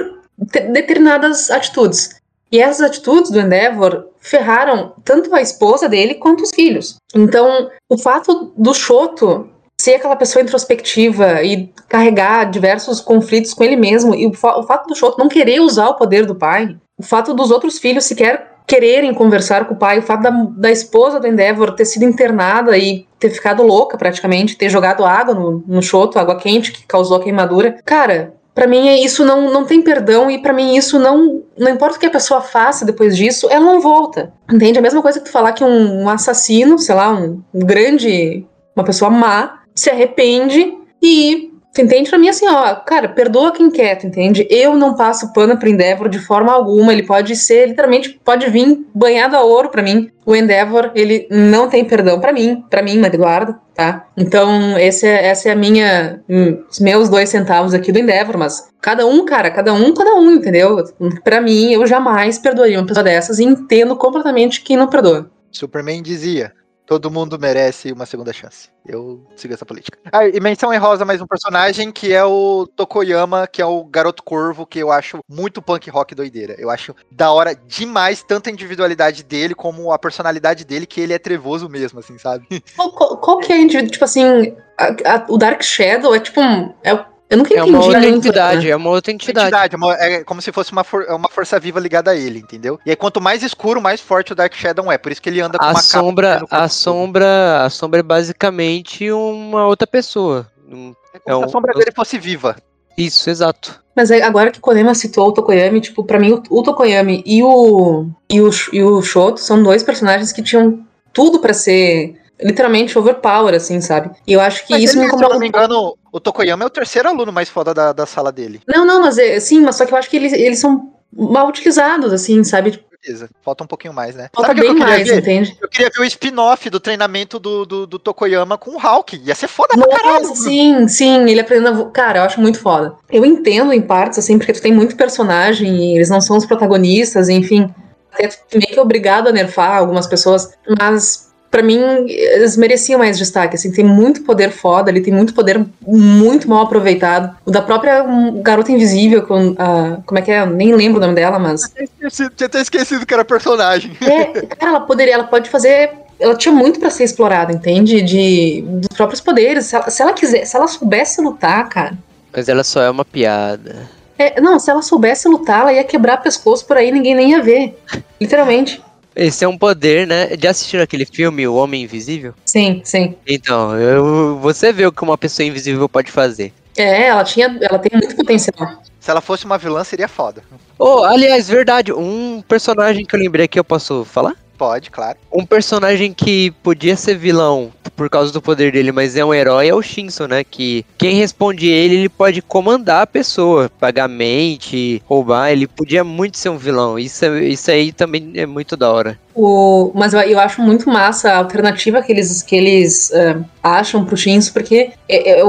D: te- determinadas atitudes. E essas atitudes do Endeavor ferraram tanto a esposa dele quanto os filhos. Então, o fato do Shoto ser aquela pessoa introspectiva e carregar diversos conflitos com ele mesmo, e o, fa- o fato do Shoto não querer usar o poder do pai, o fato dos outros filhos sequer quererem conversar com o pai, o fato da, da esposa do Endeavor ter sido internada e ter ficado louca praticamente, ter jogado água no, no Shoto, água quente que causou a queimadura. Cara, Pra mim é isso não, não tem perdão e pra mim isso não não importa o que a pessoa faça depois disso, ela não volta. Entende? A mesma coisa que tu falar que um, um assassino, sei lá, um, um grande uma pessoa má se arrepende e entende pra mim assim, ó, cara, perdoa quem quer, tu entende? Eu não passo pano pro Endeavor de forma alguma, ele pode ser, literalmente, pode vir banhado a ouro pra mim. O Endeavor, ele não tem perdão pra mim, pra mim, Eduardo, tá? Então, esse é, essa é a minha, hum, os meus dois centavos aqui do Endeavor, mas cada um, cara, cada um, cada um, entendeu? Pra mim, eu jamais perdoaria uma pessoa dessas e entendo completamente quem não perdoa.
B: Superman dizia: todo mundo merece uma segunda chance. Eu sigo essa política. Ah, e menção honrosa mais um personagem que é o Tokoyama, que é o garoto corvo, que eu acho muito punk rock doideira. Eu acho da hora demais tanto a individualidade dele como a personalidade dele, que ele é trevoso mesmo, assim, sabe?
D: Qual, qual- qual que é a indivíduo, tipo assim, a- a- o Dark Shadow é tipo um. é- eu nunca
I: É
D: entendi
I: uma outra
D: muito,
I: entidade,
D: né?
I: é uma outra entidade.
B: Entidade, é uma- é como se fosse uma, for- é uma força viva ligada a ele, entendeu? E aí, quanto mais escuro, mais forte o Dark Shadow é. Por isso que ele anda com
I: A
B: uma capa
I: sombra,
B: corpo
I: a sombra, a sombra é basicamente uma outra pessoa.
B: É como
I: é
B: se a
I: um-
B: sombra dele fosse viva.
I: Isso, exato.
D: Mas agora que o Konema citou o Tokoyami, tipo, pra mim o, o Tokoyami e o, e o e o Shoto são dois personagens que tinham tudo pra ser literalmente overpower, assim, sabe? E eu acho que
B: Mas
D: isso
B: ele,
D: me
B: se eu
D: incomoda
B: não me engano, o Tokoyama é o terceiro aluno mais foda da, da sala dele.
D: Não, não, mas é, sim, mas só que eu acho que eles, eles são mal utilizados, assim, sabe?
B: Beleza. Falta um pouquinho mais, né?
D: Falta
B: o que eu
D: bem
B: queria
D: mais,
B: ver?
D: entende?
B: Eu queria ver o spin-off do treinamento do, do, do Tokoyama com o Hulk. Ia ser foda pra caralho.
D: Nossa, sim, sim, ele aprendendo. Cara, eu acho muito foda. Eu entendo em partes, assim, porque tu tem muito personagem e eles não são os protagonistas, enfim. Até tu meio que é obrigado a nerfar algumas pessoas, mas pra mim eles mereciam mais destaque, assim, tem muito poder foda, ele tem muito poder muito mal aproveitado. O da própria hum, Garota Invisível, com a... como é que é? Eu nem lembro o nome dela, mas...
B: Esqueci- Tinha até esquecido que era personagem.
D: É, cara, ela poderia, ela pode fazer. Ela tinha muito pra ser explorada, entende? De dos próprios poderes. Se ela, se ela quiser, se ela soubesse lutar, cara.
I: Mas ela só é uma piada.
D: É, não, se ela soubesse lutar, ela ia quebrar pescoço por aí, ninguém nem ia ver. Literalmente.
I: Esse é um poder, né? Já assistiram aquele filme, O Homem Invisível?
D: Sim, sim.
I: Então, eu, você vê o que uma pessoa invisível pode fazer.
D: É, ela tinha. Ela tem muito potencial.
B: Se ela fosse uma vilã, seria foda.
I: Oh, aliás, verdade, um personagem que eu lembrei aqui, eu posso falar?
B: Pode, claro.
I: Um personagem que podia ser vilão por causa do poder dele, mas é um herói, é o Shinson, né? Que quem responde ele, ele pode comandar a pessoa, pagar mente, roubar. Ele podia muito ser um vilão. Isso, é- isso aí também é muito da hora.
D: O, mas eu, eu acho muito massa a alternativa que eles, que eles eh, acham pro Shinzo, porque é- é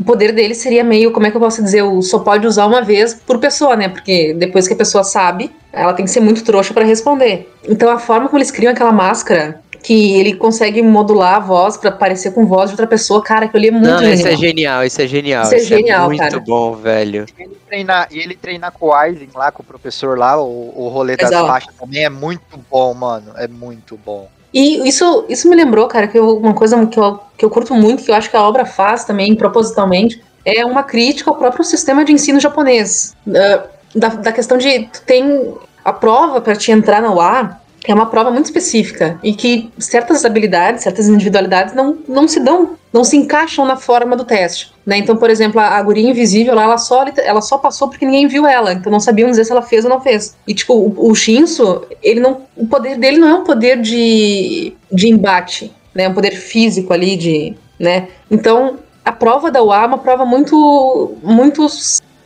D: o poder dele seria meio, como é que eu posso dizer, o só pode usar uma vez por pessoa, né? Porque depois que a pessoa sabe, ela tem que ser muito trouxa pra responder. Então a forma como eles criam aquela máscara, que ele consegue modular a voz pra parecer com voz de outra pessoa, cara, que eu li é muito
I: Não,
D: genial.
I: isso é genial, isso é genial.
D: Isso é genial,
I: muito
D: cara.
I: bom, velho.
B: Ele treinar, e ele treinar com o Aizen lá, com o professor lá, o, o rolê das
D: Exato.
B: faixas também é muito bom, mano. É muito bom.
D: E isso, isso me lembrou, cara, que eu- uma coisa que eu, que eu curto muito, que eu acho que a obra faz também, propositalmente, é uma crítica ao próprio sistema de ensino japonês. Da, da, da questão de tu tem a prova para te entrar na UA é uma prova muito específica e que certas habilidades, certas individualidades não, não se dão, não se encaixam na forma do teste. Né? Então, por exemplo, a, a guria invisível lá, ela só, ela só passou porque ninguém viu ela, então não sabiam dizer se ela fez ou não fez. E tipo, o, o ele não, o poder dele não é um poder de, de embate, né? É um poder físico ali de, né? Então, a prova da UA é uma prova muito, muito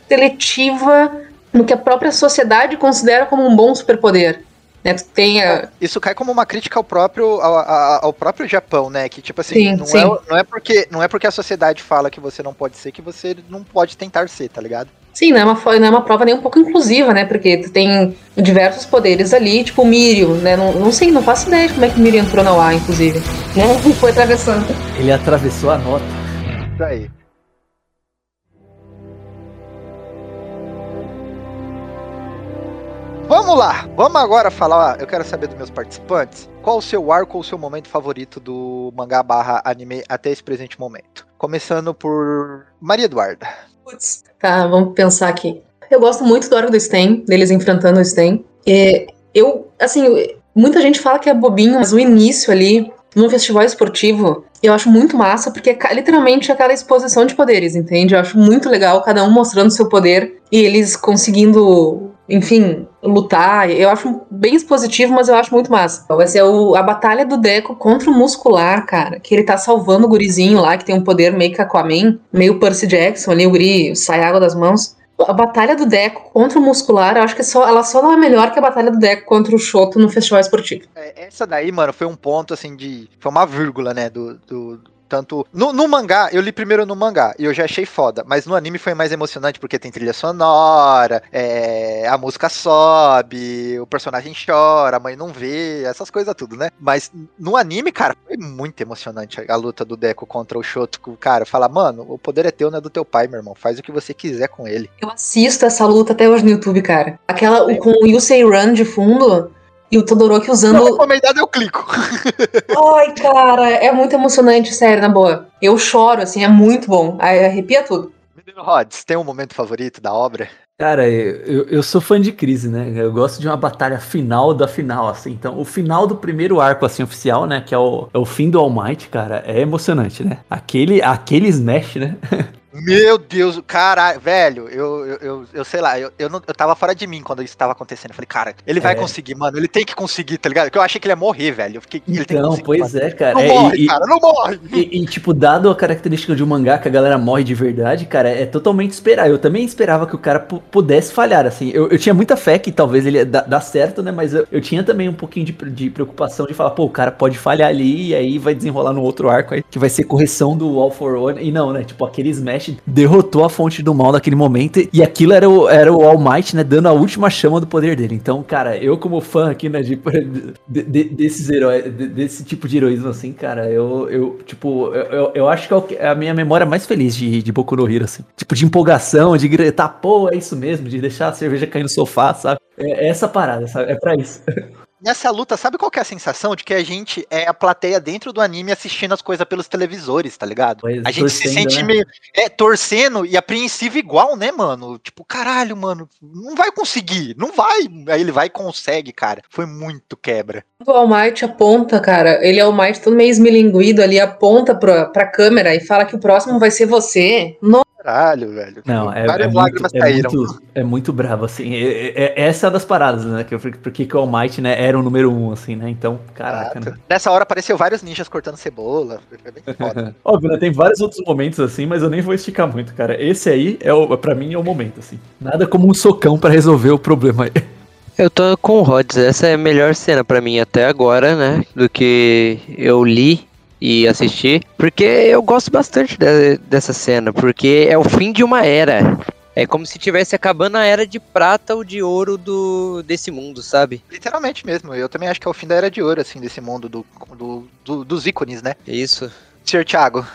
D: seletiva no que a própria sociedade considera como um bom superpoder. Né? Tu tem a,
B: Isso cai como uma crítica ao próprio, ao, ao- ao próprio Japão, né? Que tipo assim,
D: Sim,
B: não,
D: sim.
B: É, não, é porque, não é porque a sociedade fala que você não pode ser que você não pode tentar ser, tá ligado?
D: Sim, não é, uma, não é uma prova nem um pouco inclusiva, né? Porque tu tem diversos poderes ali, tipo o Mirio, né? Não, não sei, não faço ideia de como é que o Mirio entrou na UA, inclusive. Né? Foi atravessando.
C: Ele atravessou a nota.
B: Isso aí. Vamos lá, vamos agora falar. Eu quero saber dos meus participantes. Qual o seu arco ou o seu momento favorito do mangá barra anime até esse presente momento? Começando por Maria Eduarda.
D: Putz. Tá, vamos pensar aqui. Eu gosto muito do arco do Sten, deles enfrentando o Sten. É, eu, assim, muita gente fala que é bobinho, mas o início ali, num festival esportivo, eu acho muito massa, porque é literalmente aquela exposição de poderes, entende? Eu acho muito legal cada um mostrando seu poder e eles conseguindo, enfim, lutar. Eu acho bem expositivo, mas eu acho muito massa. Vai ser o- a batalha do Deco contra o muscular, cara. Que ele tá salvando o gurizinho lá, que tem um poder meio que Aquaman, meio Percy Jackson ali, o guri sai água das mãos. A batalha do Deco contra o muscular, eu acho que só, ela só não é melhor que a batalha do Deco contra o Shoto no festival esportivo.
B: É, Essa daí, mano, foi um ponto assim de. Foi uma vírgula, né? Do. do- tanto. No, no mangá, eu li primeiro no mangá e eu já achei foda. Mas no anime foi mais emocionante porque tem trilha sonora, é, a música sobe, o personagem chora, a mãe não vê, essas coisas tudo, né? Mas no anime, cara, foi muito emocionante a, luta do Deco contra o Shoto. Cara fala, mano, o poder é teu, não é do teu pai, meu irmão. Faz o que você quiser com ele.
D: Eu assisto essa luta até hoje no YouTube, cara. Aquela com o Yusei Run de fundo e o Todoroki
B: Não
D: usando.
B: recomendado, eu clico.
D: Ai, cara, é muito emocionante, sério, na boa. Eu choro, assim, é muito bom. Arrepia tudo.
B: Menino Rods, tem um momento favorito da obra?
C: Cara, eu, eu sou fã de crise, né? Eu gosto de uma batalha final da final, assim. Então, o final do primeiro arco, assim, oficial, né? Que é o, é o fim do All Might, cara, é emocionante, né? Aquele, aquele smash, né?
B: Meu Deus, caralho, velho, eu, eu, eu, eu sei lá, eu, eu, não, eu tava fora de mim quando isso tava acontecendo. Eu falei, cara, ele vai
C: É.
B: conseguir, mano, ele tem que conseguir, tá ligado? Porque eu achei que ele ia morrer, velho. Eu fiquei, ele tem que
C: Então, pois
B: mano.
C: é, cara.
B: Não
C: É,
B: morre,
C: e-
B: cara, não morre.
C: E, e, tipo, dado a característica de um mangá que a galera morre de verdade, cara, é totalmente esperar. Eu também esperava que o cara pu- pudesse falhar, assim. Eu, eu tinha muita fé que talvez ele ia dar, dar certo, né? Mas eu, eu tinha também um pouquinho de, de preocupação de falar, pô, o cara pode falhar ali e aí vai desenrolar no outro arco aí, que vai ser correção do All for One. E não, né? Tipo, aquele Smash derrotou a fonte do mal naquele momento e aquilo era o, era o All Might, né? Dando a última chama do poder dele. Então, cara, eu como fã aqui, né, de, de- de- desses heróis, de- desse tipo de heroísmo, assim, cara, eu, eu tipo, eu, eu, eu acho que é que- é a minha memória mais feliz de, de Boku no Hero, assim. Tipo, de empolgação, de gritar, pô, é isso mesmo, de deixar a cerveja cair no sofá, sabe? É, é essa parada, sabe? É pra isso.
B: nessa luta, sabe qual que é a sensação? De que a gente é a plateia dentro do anime assistindo as coisas pelos televisores, tá ligado?
C: Pois,
B: A gente se sente
C: né?
B: meio é, torcendo e apreensivo igual, né, mano? Tipo, caralho, mano, não vai conseguir, não vai. Aí ele vai e consegue, cara. Foi muito quebra.
D: O All Might aponta, cara, ele é o Might todo meio esmilinguido ali, aponta pra, pra câmera e fala que o próximo vai ser você. Nossa,
B: Caralho, velho.
C: Não, é,
B: Várias
C: é,
B: lágrimas
C: muito, é, muito, é muito bravo, assim. É- é- é- essa é uma das paradas, né? Que eu, porque que o All Might, né, era o número um, assim, né? Então, caraca, né?
B: Nessa hora apareceu vários ninjas cortando cebola. Foi bem foda.
C: Óbvio, né? Tem vários outros momentos assim, mas eu nem vou esticar muito, cara. Esse aí, é o, pra mim, é o momento, assim. Nada como um socão pra resolver o problema aí.
I: Eu tô com o Rods, essa é a melhor cena pra mim até agora, né? Do que eu li e assisti. Porque eu gosto bastante de- dessa cena, porque é o fim de uma era. É como se tivesse acabando a era de prata ou de ouro do desse mundo, sabe?
B: Literalmente mesmo. Eu também acho que é o fim da era de ouro, assim, desse mundo do, do- do- dos ícones, né?
I: Isso.
B: Sr. Thiago.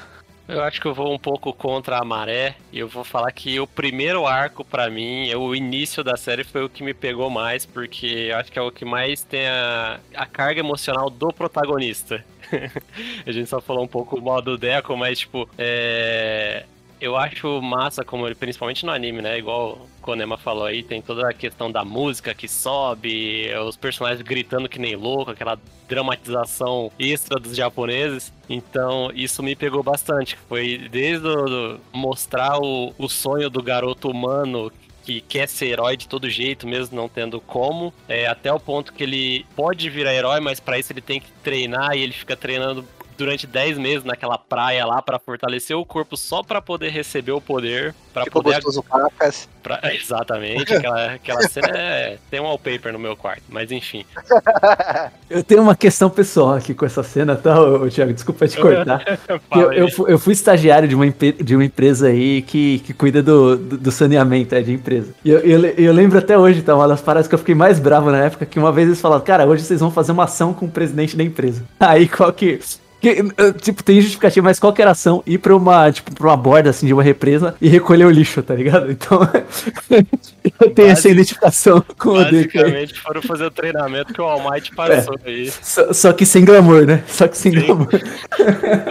F: Eu acho que eu vou um pouco contra a maré e eu vou falar que o primeiro arco pra mim, o início da série foi o que me pegou mais, porque eu acho que é o que mais tem a, a carga emocional do protagonista. a gente só falou um pouco mal do Deco, mas tipo, é, eu acho massa como principalmente no anime, né? Igual o Konema falou aí, tem toda a questão da música que sobe, os personagens gritando que nem louco, aquela dramatização extra dos japoneses. Então, isso me pegou bastante. Foi desde o, mostrar o, o sonho do garoto humano que quer ser herói de todo jeito, mesmo não tendo como, é, até o ponto que ele pode virar herói, mas pra isso ele tem que treinar e ele fica treinando durante 10 meses naquela praia lá pra fortalecer o corpo só pra poder receber o poder, pra
B: Ficou
F: poder
B: gostoso pacas.
F: Pra- exatamente, aquela, aquela cena é, tem um wallpaper no meu quarto, mas enfim.
C: Eu tenho uma questão pessoal aqui com essa cena, tá, ô, Thiago? Desculpa te cortar. Eu, eu, eu fui estagiário de uma, de uma empresa aí que, que cuida do, do, do saneamento é, de empresa. E eu, eu, eu lembro até hoje, tá? Uma das paradas que eu fiquei mais bravo na época, que uma vez eles falaram, cara, hoje vocês vão fazer uma ação com o presidente da empresa. Aí qual que. Que, eh, tipo, tem justificativa, mas qual que era a ação? Ir pra uma, tipo, pra uma borda assim de uma represa e recolher o lixo, tá ligado? Então, eu tenho essa identificação com o aí.
F: Basicamente foram fazer o treinamento que o All Might passou aí.
C: Só, só que sem glamour, né? Só que sem
F: Sim.
C: glamour.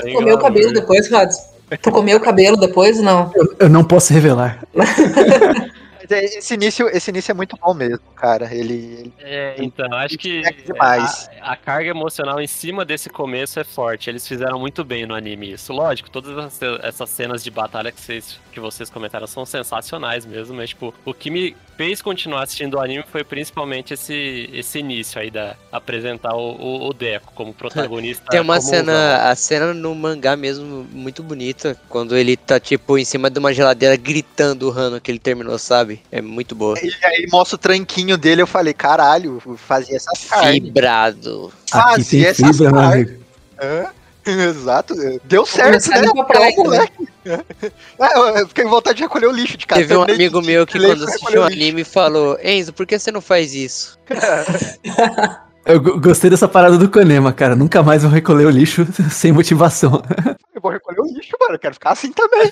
F: Sem
D: comeu o cabelo depois, Rods? Tu comeu o cabelo depois, não?
C: Eu, eu não posso revelar.
B: É, Esse início, esse início é muito bom mesmo, cara. Ele, ele-
F: É, então, acho que
B: É.
F: A, a carga emocional em cima desse começo é forte. Eles fizeram muito bem no anime isso. Lógico, todas essas- essas cenas de batalha que vocês, que vocês comentaram são sensacionais mesmo, mas tipo, o que me fez continuar assistindo o anime foi principalmente esse, esse início aí da apresentar o, o, o Deco como protagonista.
I: Tem uma cena, a cena no mangá mesmo muito bonita, quando ele tá tipo em cima de uma geladeira gritando o Rano que ele terminou, sabe? É muito boa.
B: e aí mostra o tranquinho dele, eu falei, caralho, fazia essas carnes.
I: Fibrado.
C: Aqui
B: Fazia essas
C: fibra,
B: carnes.
C: amigo.
B: Hã? Exato. Deu certo, né?
D: praia,
B: Pô, moleque. É, eu- fiquei com vontade de recolher o lixo de casa.
I: Teve um amigo
B: de-
I: meu que quando assistiu o anime falou, Enzo, por que você não faz isso?
C: Eu go- gostei dessa parada do Konema, cara. Nunca mais vou recolher o lixo sem motivação.
B: Eu vou recolher o lixo, mano. Eu quero ficar assim também.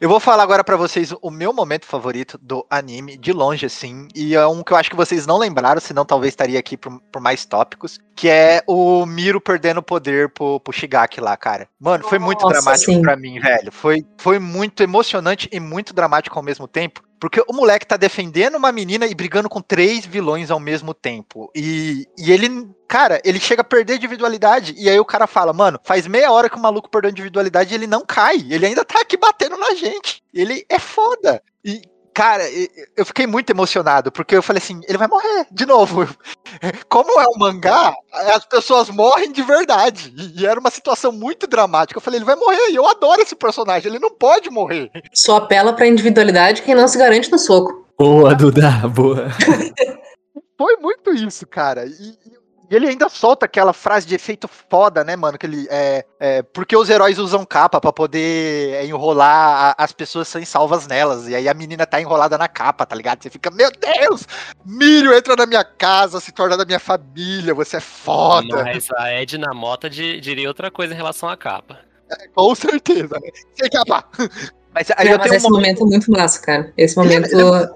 B: Eu vou falar agora pra vocês o meu momento favorito do anime, de longe, assim. E é um que eu acho que vocês não lembraram, senão talvez estaria aqui por, por mais tópicos. Que é o Miro perdendo o poder pro, pro Shigaki lá, cara. Mano, foi muito
D: Nossa,
B: dramático pra mim, velho. Foi, foi muito emocionante e muito dramático ao mesmo tempo. Porque o moleque tá defendendo uma menina e brigando com três vilões ao mesmo tempo. E, e ele, cara, ele chega a perder individualidade. E aí o cara fala, mano, faz meia hora que o maluco perdeu individualidade e ele não cai. Ele ainda tá aqui batendo na gente. Ele é foda. E, cara, eu fiquei muito emocionado, porque eu falei assim, ele vai morrer de novo. Como é um mangá, as pessoas morrem de verdade. E, e era uma situação muito dramática. Eu falei, ele vai morrer. E eu adoro esse personagem. Ele não pode morrer.
D: Só apela pra individualidade quem não se garante no soco.
C: Boa, Duda, boa.
B: Foi muito isso, cara. E, e- ele ainda solta aquela frase de efeito foda, né, mano? Que ele é, é porque os heróis usam capa pra poder é, enrolar a- as pessoas serem salvas nelas. E aí a menina tá enrolada na capa, tá ligado? Você fica, meu Deus! Mírio entra na minha casa, se torna da minha família, você é foda.
F: Mas a Edna Mota di- diria outra coisa em relação à capa.
B: Com certeza, né? Sem capa. Mas aí
D: Não,
B: eu
D: mas
B: tenho um
D: esse momento é muito massa, cara. Esse
B: é-
D: momento.
B: ele é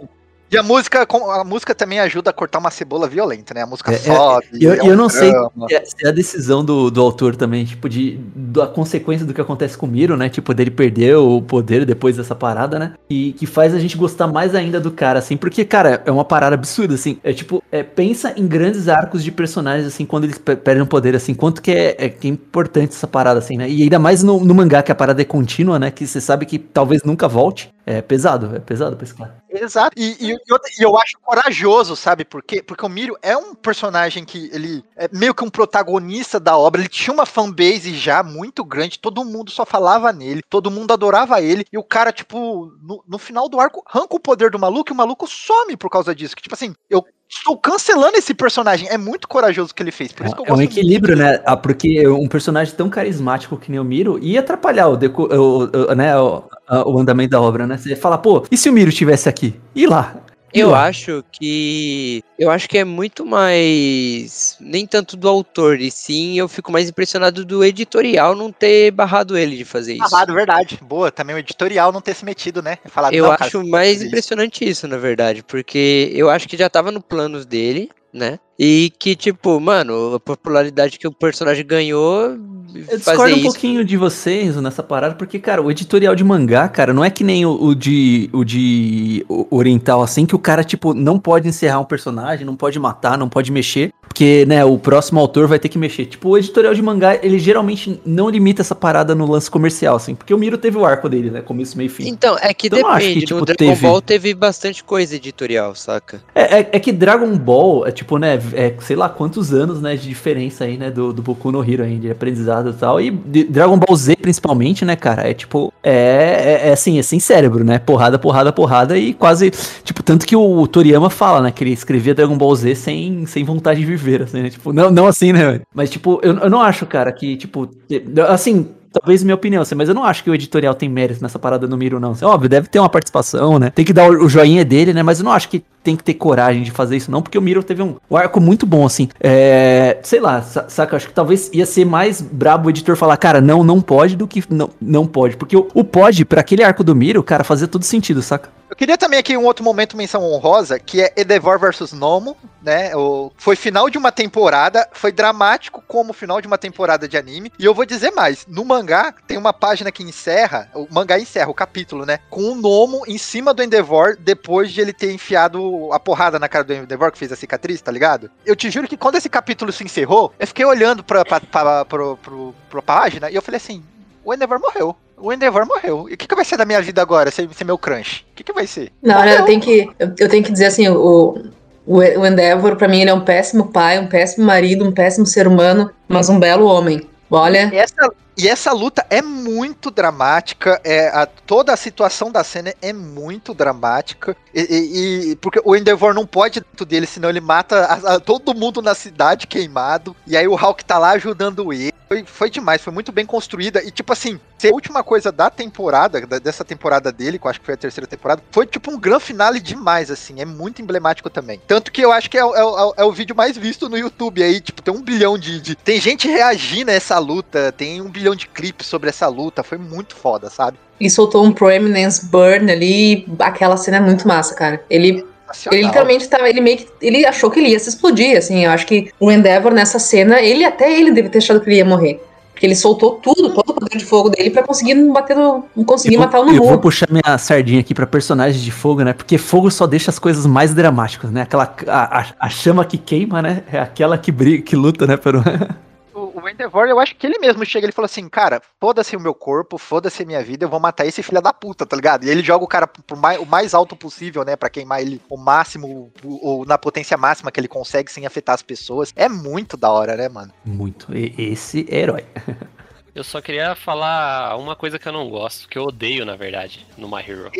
B: E a música, a música também ajuda a cortar uma cebola violenta, né? A música
C: É, é,
B: sobe.
C: E eu,
B: é
C: eu não sei
B: drama.
C: se é, se é a decisão do, do autor também, tipo, de da consequência do que acontece com o Miro, né? Tipo, dele perder o poder depois dessa parada, né? E que faz a gente gostar mais ainda do cara, assim, porque, cara, é uma parada absurda, assim. É tipo, é, pensa em grandes arcos de personagens, assim, quando eles pe- perdem o poder, assim, quanto que é, é, que é importante essa parada, assim, né? E ainda mais no, no mangá, que a parada é contínua, né? Que você sabe que talvez nunca volte. É pesado, é pesado pra esse cara.
B: Exato. E, e- e outra- e eu acho corajoso, sabe por quê? Porque o Miro é um personagem que ele é meio que um protagonista da obra. Ele tinha uma fanbase já muito grande, todo mundo só falava nele, todo mundo adorava ele. E o cara, tipo, no, no final do arco, arranca o poder do maluco e o maluco some por causa disso. Que, tipo assim, eu estou cancelando esse personagem. É muito corajoso o que ele fez. Por isso que eu
C: É um equilíbrio, né? Ah, porque um personagem tão carismático que nem o Miro ia atrapalhar o, deco- o, o- né, o, a- o andamento da obra, né? Você fala, pô, e se o Miro estivesse aqui? E lá? E
I: Eu
C: lá?
I: acho que. Eu acho que é muito mais. Nem tanto do autor, e sim eu fico mais impressionado do editorial não ter barrado ele de fazer isso.
B: Amarrado, verdade. Boa, também o editorial não ter se metido, né? Falado,
I: Eu
B: "Não, cara,
I: acho
B: que
I: mais
B: fazer isso."
I: impressionante isso, na verdade, porque eu acho que já tava no planos dele, né? E que, tipo, mano, a popularidade que o personagem ganhou.
C: Eu discordo um
I: isso.
C: pouquinho de vocês nessa parada, porque, cara, o editorial de mangá, cara, não é que nem o, o de o de oriental, assim, que o cara, tipo, não pode encerrar um personagem, não pode matar, não pode mexer, porque, né, o próximo autor vai ter que mexer. Tipo, o editorial de mangá, ele geralmente não limita essa parada no lance comercial, assim, porque o Miro teve o arco dele, né, começo, meio fim.
I: Então, é que
C: Então,
I: depende.
C: que, tipo,
I: no Dragon
C: teve-
I: Ball teve bastante coisa editorial, saca?
C: É, é, é que Dragon Ball é tipo, né, é, sei lá quantos anos, né, de diferença aí, né, do, do Boku no Hero aí, de aprendizado e tal. E Dragon Ball Z, principalmente, né, cara, é tipo, é, é, é assim, é sem cérebro, né, porrada, porrada, porrada e quase, tipo, tanto que o Toriyama fala, né, que ele escrevia Dragon Ball Z sem, sem vontade de viver, assim, né, tipo, não, não assim, né, mas tipo, eu, eu não acho, cara, que, tipo, assim... Talvez minha opinião, assim, mas eu não acho que o editorial tem mérito nessa parada no Miro, não. Assim, óbvio, deve ter uma participação, né? Tem que dar o joinha dele, né? Mas eu não acho que tem que ter coragem de fazer isso, não, porque o Miro teve um, um arco muito bom, assim. É, sei lá, sa- saca? Acho que talvez ia ser mais brabo o editor falar, cara, não, não pode, do que não, não pode. Porque o, o pode, pra aquele arco do Miro, cara, fazia todo sentido, saca?
B: Eu queria também aqui um outro momento menção honrosa, que é Endeavor versus Nomo, né? O, foi final de uma temporada, foi dramático como final de uma temporada de anime. E eu vou dizer mais, no mangá tem uma página que encerra, o mangá encerra o capítulo, né? Com o Nomo em cima do Endeavor depois de ele ter enfiado a porrada na cara do Endeavor que fez a cicatriz, tá ligado? Eu te juro que quando esse capítulo se encerrou, eu fiquei olhando pra, pra, pra, pro- pra página e eu falei assim, o Endeavor morreu. O Endeavor morreu. E o que, que vai ser da minha vida agora, ser, meu crunch? O que, que vai ser?
D: Não, olha,
B: Morreu.
D: eu tenho que, eu, eu tenho que dizer assim, o, o, o Endeavor, pra mim, ele é um péssimo pai, um péssimo marido, um péssimo ser humano, mas um belo homem. Olha,
B: E essa, e essa luta é muito dramática, é, a- toda a situação da cena é muito dramática, e, e- porque o Endeavor não pode dentro dele, senão ele mata a- a- todo mundo na cidade queimado, e aí o Hulk tá lá ajudando ele. Foi, foi demais, foi muito bem construída, e tipo assim, a última coisa da temporada, da- dessa temporada dele, que eu acho que foi a terceira temporada, foi tipo um grande finale demais, assim, é muito emblemático também. Tanto que eu acho que é, é o- é o vídeo mais visto no YouTube aí, tipo, tem um bilhão de, de- Tem gente reagindo a essa luta, tem um bilhão de clipes sobre essa luta, foi muito foda, sabe?
D: ele soltou um Proeminence Burn ali, aquela cena é muito massa, cara. Ele
B: Nacional.
D: Ele literalmente tava, ele meio que, ele achou que ele ia se explodir, assim, eu acho que o Endeavor nessa cena, ele até ele deve ter achado que ele ia morrer. Porque ele soltou tudo, todo o poder de fogo dele pra conseguir bater no, conseguir
C: eu,
D: matar o
C: eu vou puxar minha sardinha aqui pra personagens de fogo, né? Porque fogo só deixa as coisas mais dramáticas, né? Aquela a, a- a chama que queima, né? É aquela que briga, que luta, né? Pelo...
B: O, Endeavor, eu acho que ele mesmo chega ele falou assim, cara, foda-se o meu corpo, foda-se a minha vida, eu vou matar esse filho da puta, tá ligado? E ele joga o cara pro mais, o mais alto possível, né, Pra queimar ele o máximo, ou na potência máxima que ele consegue sem afetar as pessoas. É muito da hora, né, mano?
C: Muito. E- esse é herói.
F: Eu só queria falar uma coisa que eu não gosto, que eu odeio, na verdade, no My Hero.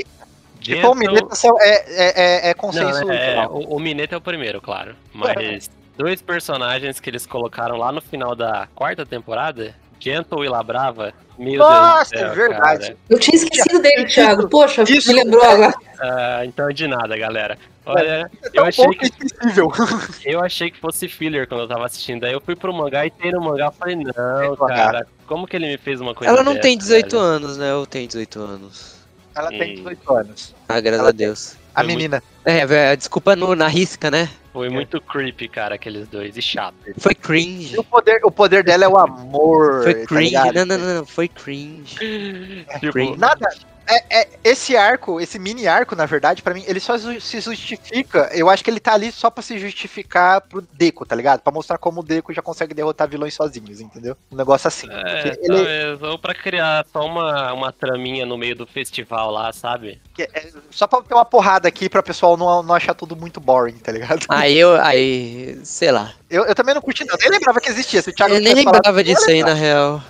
B: Tipo, o Mineta é, é, é, é consenso.
F: Não, é, é, o, o Mineta é o primeiro, claro. Mas dois personagens que eles colocaram lá no final da quarta temporada, Gentle e Labrava, meu
B: Nossa,
F: Deus do céu,
B: é verdade.
F: cara.
D: Eu tinha esquecido dele, Thiago. Poxa,
B: Isso.
D: me lembrou agora.
F: Ah, então de nada, galera. Olha,
B: É
F: eu achei que eu achei que fosse filler quando eu tava assistindo. Aí eu fui pro mangá e tem no mangá e falei, não,
B: mangá.
F: cara, como que ele me fez uma coisa
I: Ela não
F: dessa,
I: tem 18
F: velho?
I: anos, né? Ou tem 18 anos?
B: Ela tem
F: Hum.
B: 18 anos.
I: Ah, graças
B: Ela
I: a Deus.
B: A
F: Foi muito-
B: menina.
I: É, velho, desculpa no, na risca, né?
F: Foi muito creepy, cara, aqueles dois. E chato.
I: Foi
B: E
I: cringe.
B: o poder, o poder dela é o amor.
I: Foi
B: tá
I: cringe. não, não, não, não, foi cringe.
F: Tipo,
I: Cringe.
B: Nada. É, é- esse arco, esse mini arco, na verdade, pra mim, ele só se justifica. Eu acho que ele tá ali só pra se justificar pro Deco, tá ligado? Pra mostrar como o Deco já consegue derrotar vilões sozinhos, entendeu? Um negócio assim.
F: É,
B: Porque ele-
F: talvez, ou pra criar só uma, uma traminha no meio do festival lá, sabe?
B: é só pra ter uma porrada aqui pra pessoal não, não achar tudo muito boring, tá ligado?
I: Aí eu, aí, sei lá.
B: Eu, eu também não curti, não. Eu nem lembrava que existia. Se o Thiago
I: Eu nem
B: falado,
I: lembrava
B: ia
I: disso aí, na real.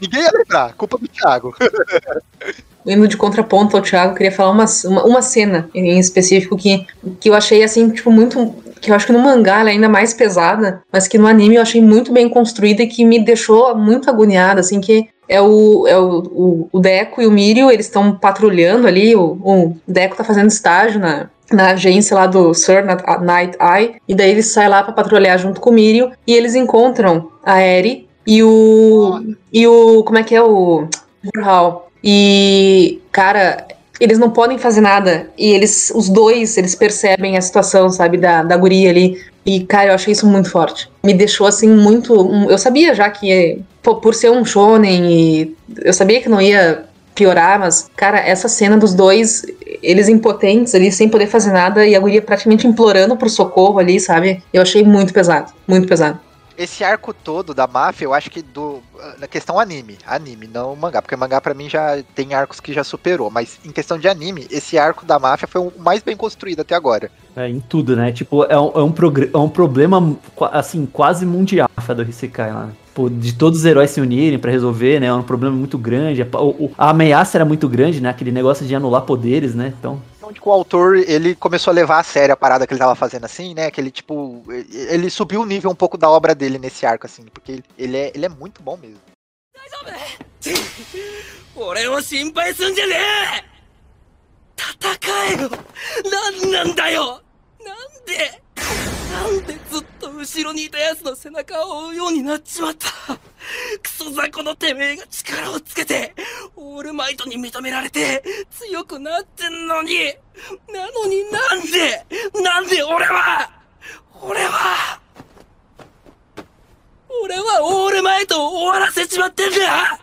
B: Ninguém ia lembrar. Culpa do Thiago.
D: Indo de contraponto ao Thiago, queria falar uma, uma, uma cena em específico que, que eu achei, assim, tipo, muito. Que eu acho que no mangá ela é ainda mais pesada, mas que no anime eu achei muito bem construída e que me deixou muito agoniada, assim, que é o, é o, o, o Deco e o Mirio, eles estão patrulhando ali, o, o Deco tá fazendo estágio na, na agência lá do Sir Na- Night Eye, e daí ele sai lá pra patrulhar junto com o Mirio, e eles encontram a Eri e o. E o. Como é que é o. Hall. E, cara, eles não podem fazer nada. E eles, os dois, eles percebem a situação, sabe, da, da guria ali. E, cara, eu achei isso muito forte. Me deixou, assim, muito. eu sabia já que, por ser um shonen, e eu sabia que não ia piorar, mas, cara, essa cena dos dois, eles impotentes ali, sem poder fazer nada, e a guria praticamente implorando por socorro ali, sabe? Eu achei muito pesado, muito pesado.
B: Esse arco todo da máfia, eu acho que do. Na questão anime. Anime, não mangá. Porque mangá pra mim já tem arcos que já superou. Mas em questão de anime, esse arco da máfia foi o mais bem construído até agora.
C: É, em tudo, né? Tipo, é um, é um, é um problema, assim, quase mundial do Hisekai lá. né? De todos os heróis se unirem pra resolver, né? É um problema muito grande. A ameaça era muito grande, né? Aquele negócio de anular poderes, né? Então,
B: Onde que o autor, ele começou a levar a sério a parada que ele tava fazendo assim, né? Que ele, tipo, ele- ele subiu o nível um pouco da obra dele nesse arco, assim. Porque ele, ele, é, ele é muito bom mesmo.
H: 俺を心配すんじゃねえ戦えよなんなんだよなんで なんでずっと後ろにいた奴の背中を追うようになっちまった。クソ雑魚のてめえが力をつけてオールマイトに認められて強くなってんのに。なのになんでなんで俺は俺は俺はオールマイトを終わらせちまってんだ。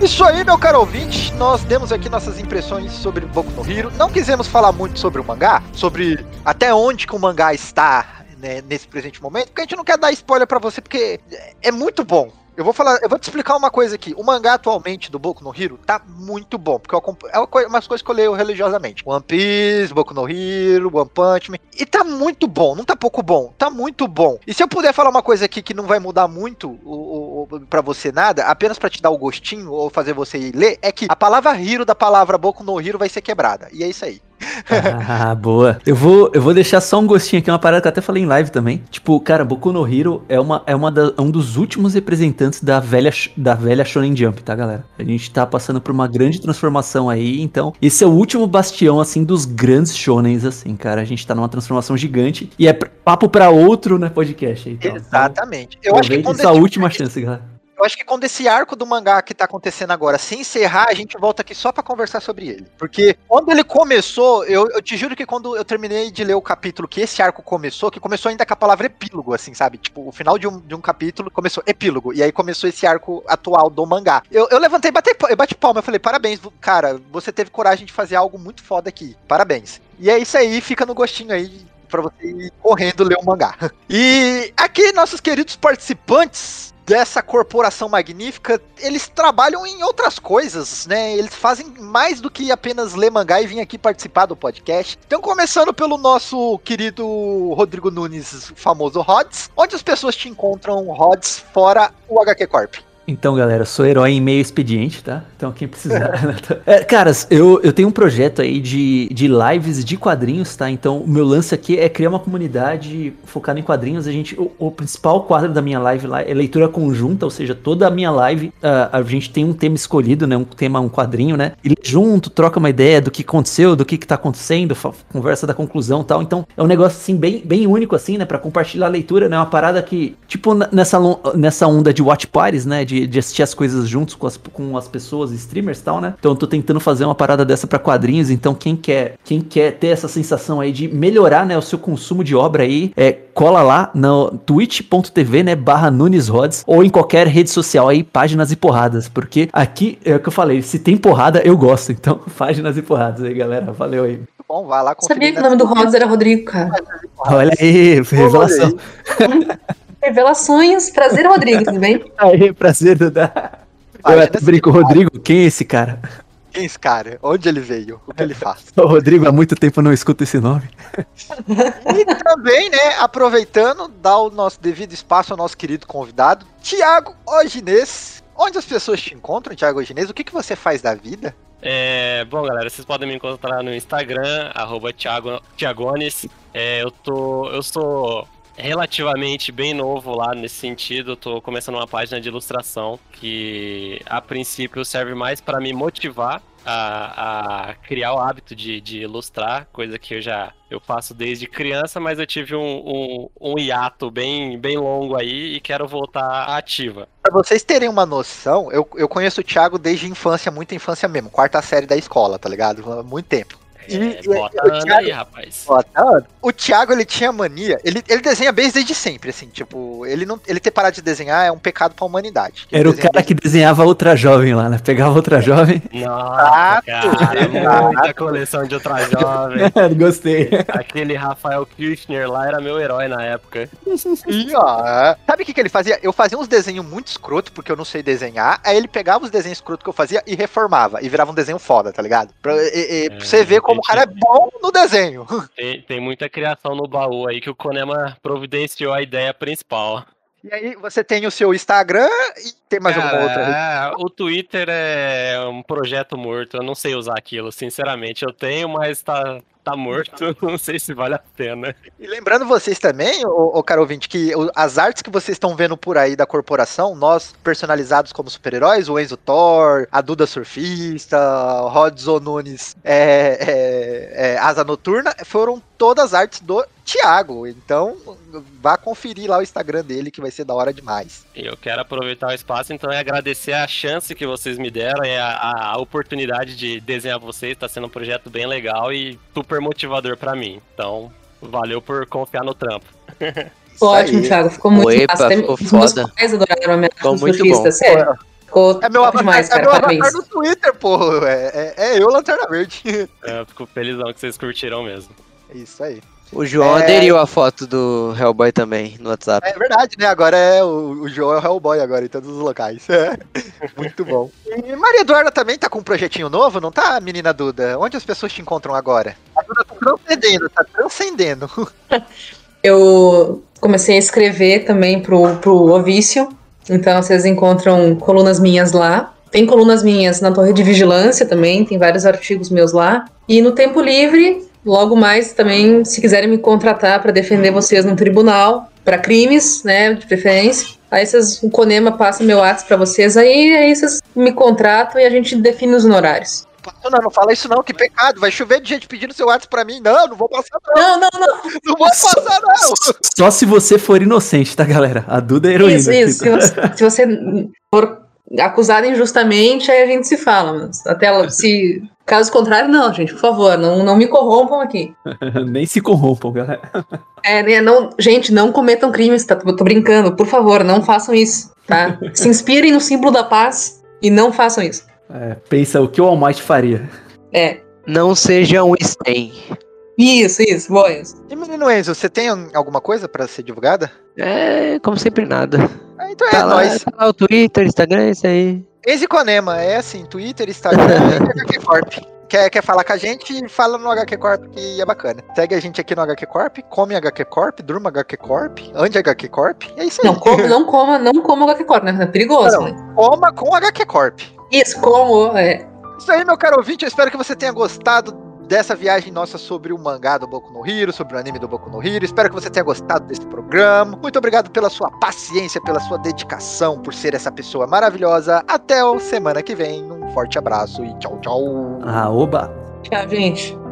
B: Isso aí, meu caro ouvinte, nós demos aqui nossas impressões sobre Boku no Hero. Não quisemos falar muito sobre o mangá, sobre até onde que o mangá está né, nesse presente momento, porque a gente não quer dar spoiler pra você, porque é muito bom. Eu vou falar, eu vou te explicar uma coisa aqui. O mangá atualmente do Boku no Hero tá muito bom, porque eu é umas coisas que eu leio religiosamente. One Piece, Boku no Hero, One Punch Man, e tá muito bom, não tá pouco bom, tá muito bom. E se eu puder falar uma coisa aqui que não vai mudar muito o, o, para você nada, apenas pra te dar o gostinho ou fazer você ir ler, é que a palavra Hero da palavra Boku no Hero vai ser quebrada. E é isso aí.
C: Ah, boa. Eu vou, eu vou deixar só um gostinho aqui, uma parada que eu até falei em live também. Tipo, cara, Boku no Hero é, uma, é uma da- um dos últimos representantes da velha, da velha Shonen Jump, tá, galera? A gente tá passando por uma grande transformação aí, então esse é o último bastião, assim, dos grandes shonens, assim, cara. A gente tá numa transformação gigante e é papo pra outro, né, podcast aí. Então,
B: Exatamente.
C: Então,
B: Eu acho que quando
C: essa última chance, galera.
B: Eu acho que quando esse arco do mangá que tá acontecendo agora se encerrar, a gente volta aqui só pra conversar sobre ele. Porque quando ele começou, eu, eu te juro que quando eu terminei de ler o capítulo que esse arco começou, que começou ainda com a palavra epílogo, assim, sabe? Tipo, o final de um, de um capítulo começou epílogo. E aí começou esse arco atual do mangá. Eu, eu levantei e bati, eu bati palma. Eu falei, parabéns, cara, você teve coragem de fazer algo muito foda aqui. Parabéns. E é isso aí, fica no gostinho aí pra você ir correndo ler o mangá. E aqui, nossos queridos participantes dessa corporação magnífica, eles trabalham em outras coisas, né? Eles fazem mais do que apenas ler mangá e vir aqui participar do podcast. Então, começando pelo nosso querido Rodrigo Nunes, famoso Rods, onde as pessoas te encontram, Rods, fora o HQ Corp.
C: Então, galera, sou herói em meio expediente, tá? Então, quem precisar. é, caras, eu, eu tenho um projeto aí de, de lives de quadrinhos, tá? Então, o meu lance aqui é criar uma comunidade focada em quadrinhos. A gente, o, o principal quadro da minha live lá é leitura conjunta, ou seja, toda a minha live ah, a gente tem um tema escolhido, né? Um tema, um quadrinho, né? E junto, troca uma ideia do que aconteceu, do que, que tá acontecendo, conversa da conclusão tal. Então, é um negócio assim bem, bem único, assim, né? Pra compartilhar a leitura, né? Uma parada que, tipo, nessa, nessa onda de watch parties, né? De De, de assistir as coisas juntos com as, com as pessoas, streamers e tal, né? Então eu tô tentando fazer uma parada dessa pra quadrinhos. Então quem quer, quem quer ter essa sensação aí de melhorar, né, o seu consumo de obra aí, é, cola lá no twitch.tv, né, barra Nunes Rods, ou em qualquer rede social aí, páginas e porradas. Porque aqui, é o que eu falei, se tem porrada, eu gosto. Então, páginas e porradas aí, galera. Valeu aí.
B: Bom, vai lá
D: Sabia que o nome do Rods era Rodrigo, cara.
C: Olha aí, revelação.
D: Revelações. Prazer, Rodrigo, tudo bem?
C: Aí, prazer, Duda. Eu até brinco, Rodrigo, quem é esse cara?
B: Quem é esse cara? Onde ele veio? O que ele faz?
C: O Rodrigo, há muito tempo eu não escuto esse nome.
B: E também, né, aproveitando, dar o nosso devido espaço ao nosso querido convidado, Tiago Oginês. Onde as pessoas te encontram, Tiago Oginês? O que, que você faz da vida?
F: É, bom, galera, vocês podem me encontrar no Instagram, arroba Thiago, Thiagones. É, eu, tô, eu sou relativamente bem novo lá nesse sentido. Eu tô começando uma página de ilustração que, a princípio, serve mais para me motivar a, a criar o hábito de, de ilustrar, coisa que eu já eu faço desde criança, mas eu tive um, um, um hiato bem, bem longo aí e quero voltar ativa.
B: Pra vocês terem uma noção, eu, eu conheço o Thiago desde infância, muita infância mesmo, quarta série da escola, tá ligado? Muito tempo.
F: É,
B: E- e-
F: bota
B: o Thiago-
F: aí, rapaz.
B: Tá? O Thiago, ele tinha mania, ele, ele desenha bem desde sempre, assim, tipo, ele não ele ter parado de desenhar é um pecado pra humanidade.
C: Era o cara que desenhava outra jovem lá, né? Pegava outra jovem.
F: Nossa,
B: Exato,
F: cara,
B: exato.
F: muita coleção de outra jovem.
C: Gostei.
F: Aquele Rafael Kirchner lá era meu herói na época.
B: Sim, ó. é. Sabe o que, que ele fazia? Eu fazia uns desenhos muito escroto, porque eu não sei desenhar. Aí ele pegava os desenhos escroto que eu fazia e reformava. E virava um desenho foda, tá ligado? Pra, e- e- pra você ver como o cara é bom no desenho.
F: Tem, tem muita criação no baú aí que o Konema providenciou a ideia principal.
B: E aí você tem o seu Instagram e tem mais alguma
F: Cara,
B: outra. rede?
F: é, o Twitter é um projeto morto. Eu não sei usar aquilo, sinceramente. Eu tenho, mas tá, tá morto. Não sei se vale a pena.
B: E lembrando vocês também, ô, ô caro ouvinte, que o- as artes que vocês estão vendo por aí da corporação, nós personalizados como super-heróis, o Enzo Thor, a Duda Surfista, o Rodson Nunes é, é, é, Asa Noturna, foram todas artes do Thiago. Então, vá conferir lá o Instagram dele, que vai ser da hora demais.
F: Eu quero aproveitar o espaço, então, e agradecer a chance que vocês me deram e a, a- oportunidade de desenhar vocês. Tá sendo um projeto bem legal e super motivador pra mim. Então, valeu por confiar no trampo.
B: Isso
D: Ótimo,
B: aí.
D: Thiago. Ficou muito
I: Opa,
D: massa.
I: Ficou
D: meus
I: foda.
D: pais adoraram a minha
I: Ficou muito
D: surfista,
I: bom.
D: sério. Ficou
B: É meu avatar,
D: demais,
B: é
D: cara.
B: meu
D: Parabéns.
B: avatar no Twitter, pô. É, é, é eu, Lanterna Verde.
F: É, Eu fico felizão que vocês curtiram mesmo.
B: É Isso aí.
I: O João
B: É.
I: aderiu a foto do Hellboy também no WhatsApp.
B: É verdade, né? Agora é o, o João é o Hellboy agora em todos os locais. É. Muito bom. E Maria Eduarda também tá com um projetinho novo, não tá, menina Duda? Onde as pessoas te encontram agora? A Duda tá transcendendo, tá transcendendo.
D: Eu comecei a escrever também pro, pro Ovício. Então vocês encontram colunas minhas lá. Tem colunas minhas na Torre de Vigilância também, tem vários artigos meus lá. E no tempo livre, logo mais também, se quiserem me contratar para defender vocês no tribunal, para crimes, né, de preferência. Aí vocês, o Conema passa meu WhatsApp para vocês, aí, aí vocês me contratam e a gente define os honorários.
B: Não, não fala isso não, que pecado. Vai chover de gente pedindo seu WhatsApp pra mim. Não, não vou passar não.
D: Não, não, não.
B: Não vou passar não.
C: Só se você for inocente, tá, galera? A Duda é heroína.
D: Isso, isso. Se você, se você for acusado injustamente, aí a gente se fala. Mas até lá, se. Caso contrário, não, gente, por favor, não, não me corrompam aqui.
C: Nem se corrompam, galera.
D: É, né, não, gente, não cometam crimes, tá? Eu tô brincando, por favor, não façam isso, tá? Se inspirem no símbolo da paz e não façam isso.
C: É, pensa o que o Almighty faria.
D: É.
I: Não seja um Sten.
D: Isso, isso, boa isso.
B: E menino Enzo, você tem alguma coisa pra ser divulgada?
I: É, como sempre, nada.
B: Ah, então é
I: Tá lá,
B: nóis.
I: tá lá o Twitter, Instagram, isso aí.
B: Enzo e Conema, é assim, Twitter, Instagram HQ Corp. Quer, quer falar com a gente? Fala no HQ Corp que é bacana. Segue a gente aqui no HQ Corp, come HQ Corp, durma HQ Corp, ande HQ Corp. É isso aí.
D: Não, coma, não coma, não coma o HQ Corp, né? É perigoso,
B: Não.
D: né?
B: Coma com HQ Corp.
D: Isso, como, é.
B: Isso aí, meu caro ouvinte. Eu espero que você tenha gostado dessa viagem nossa sobre o mangá do Boku no Hero, sobre o anime do Boku no Hero. Espero que você tenha gostado desse programa. Muito obrigado pela sua paciência, pela sua dedicação, por ser essa pessoa maravilhosa. Até a semana que vem. Um forte abraço e tchau, tchau.
C: Ah, oba.
D: Tchau, gente.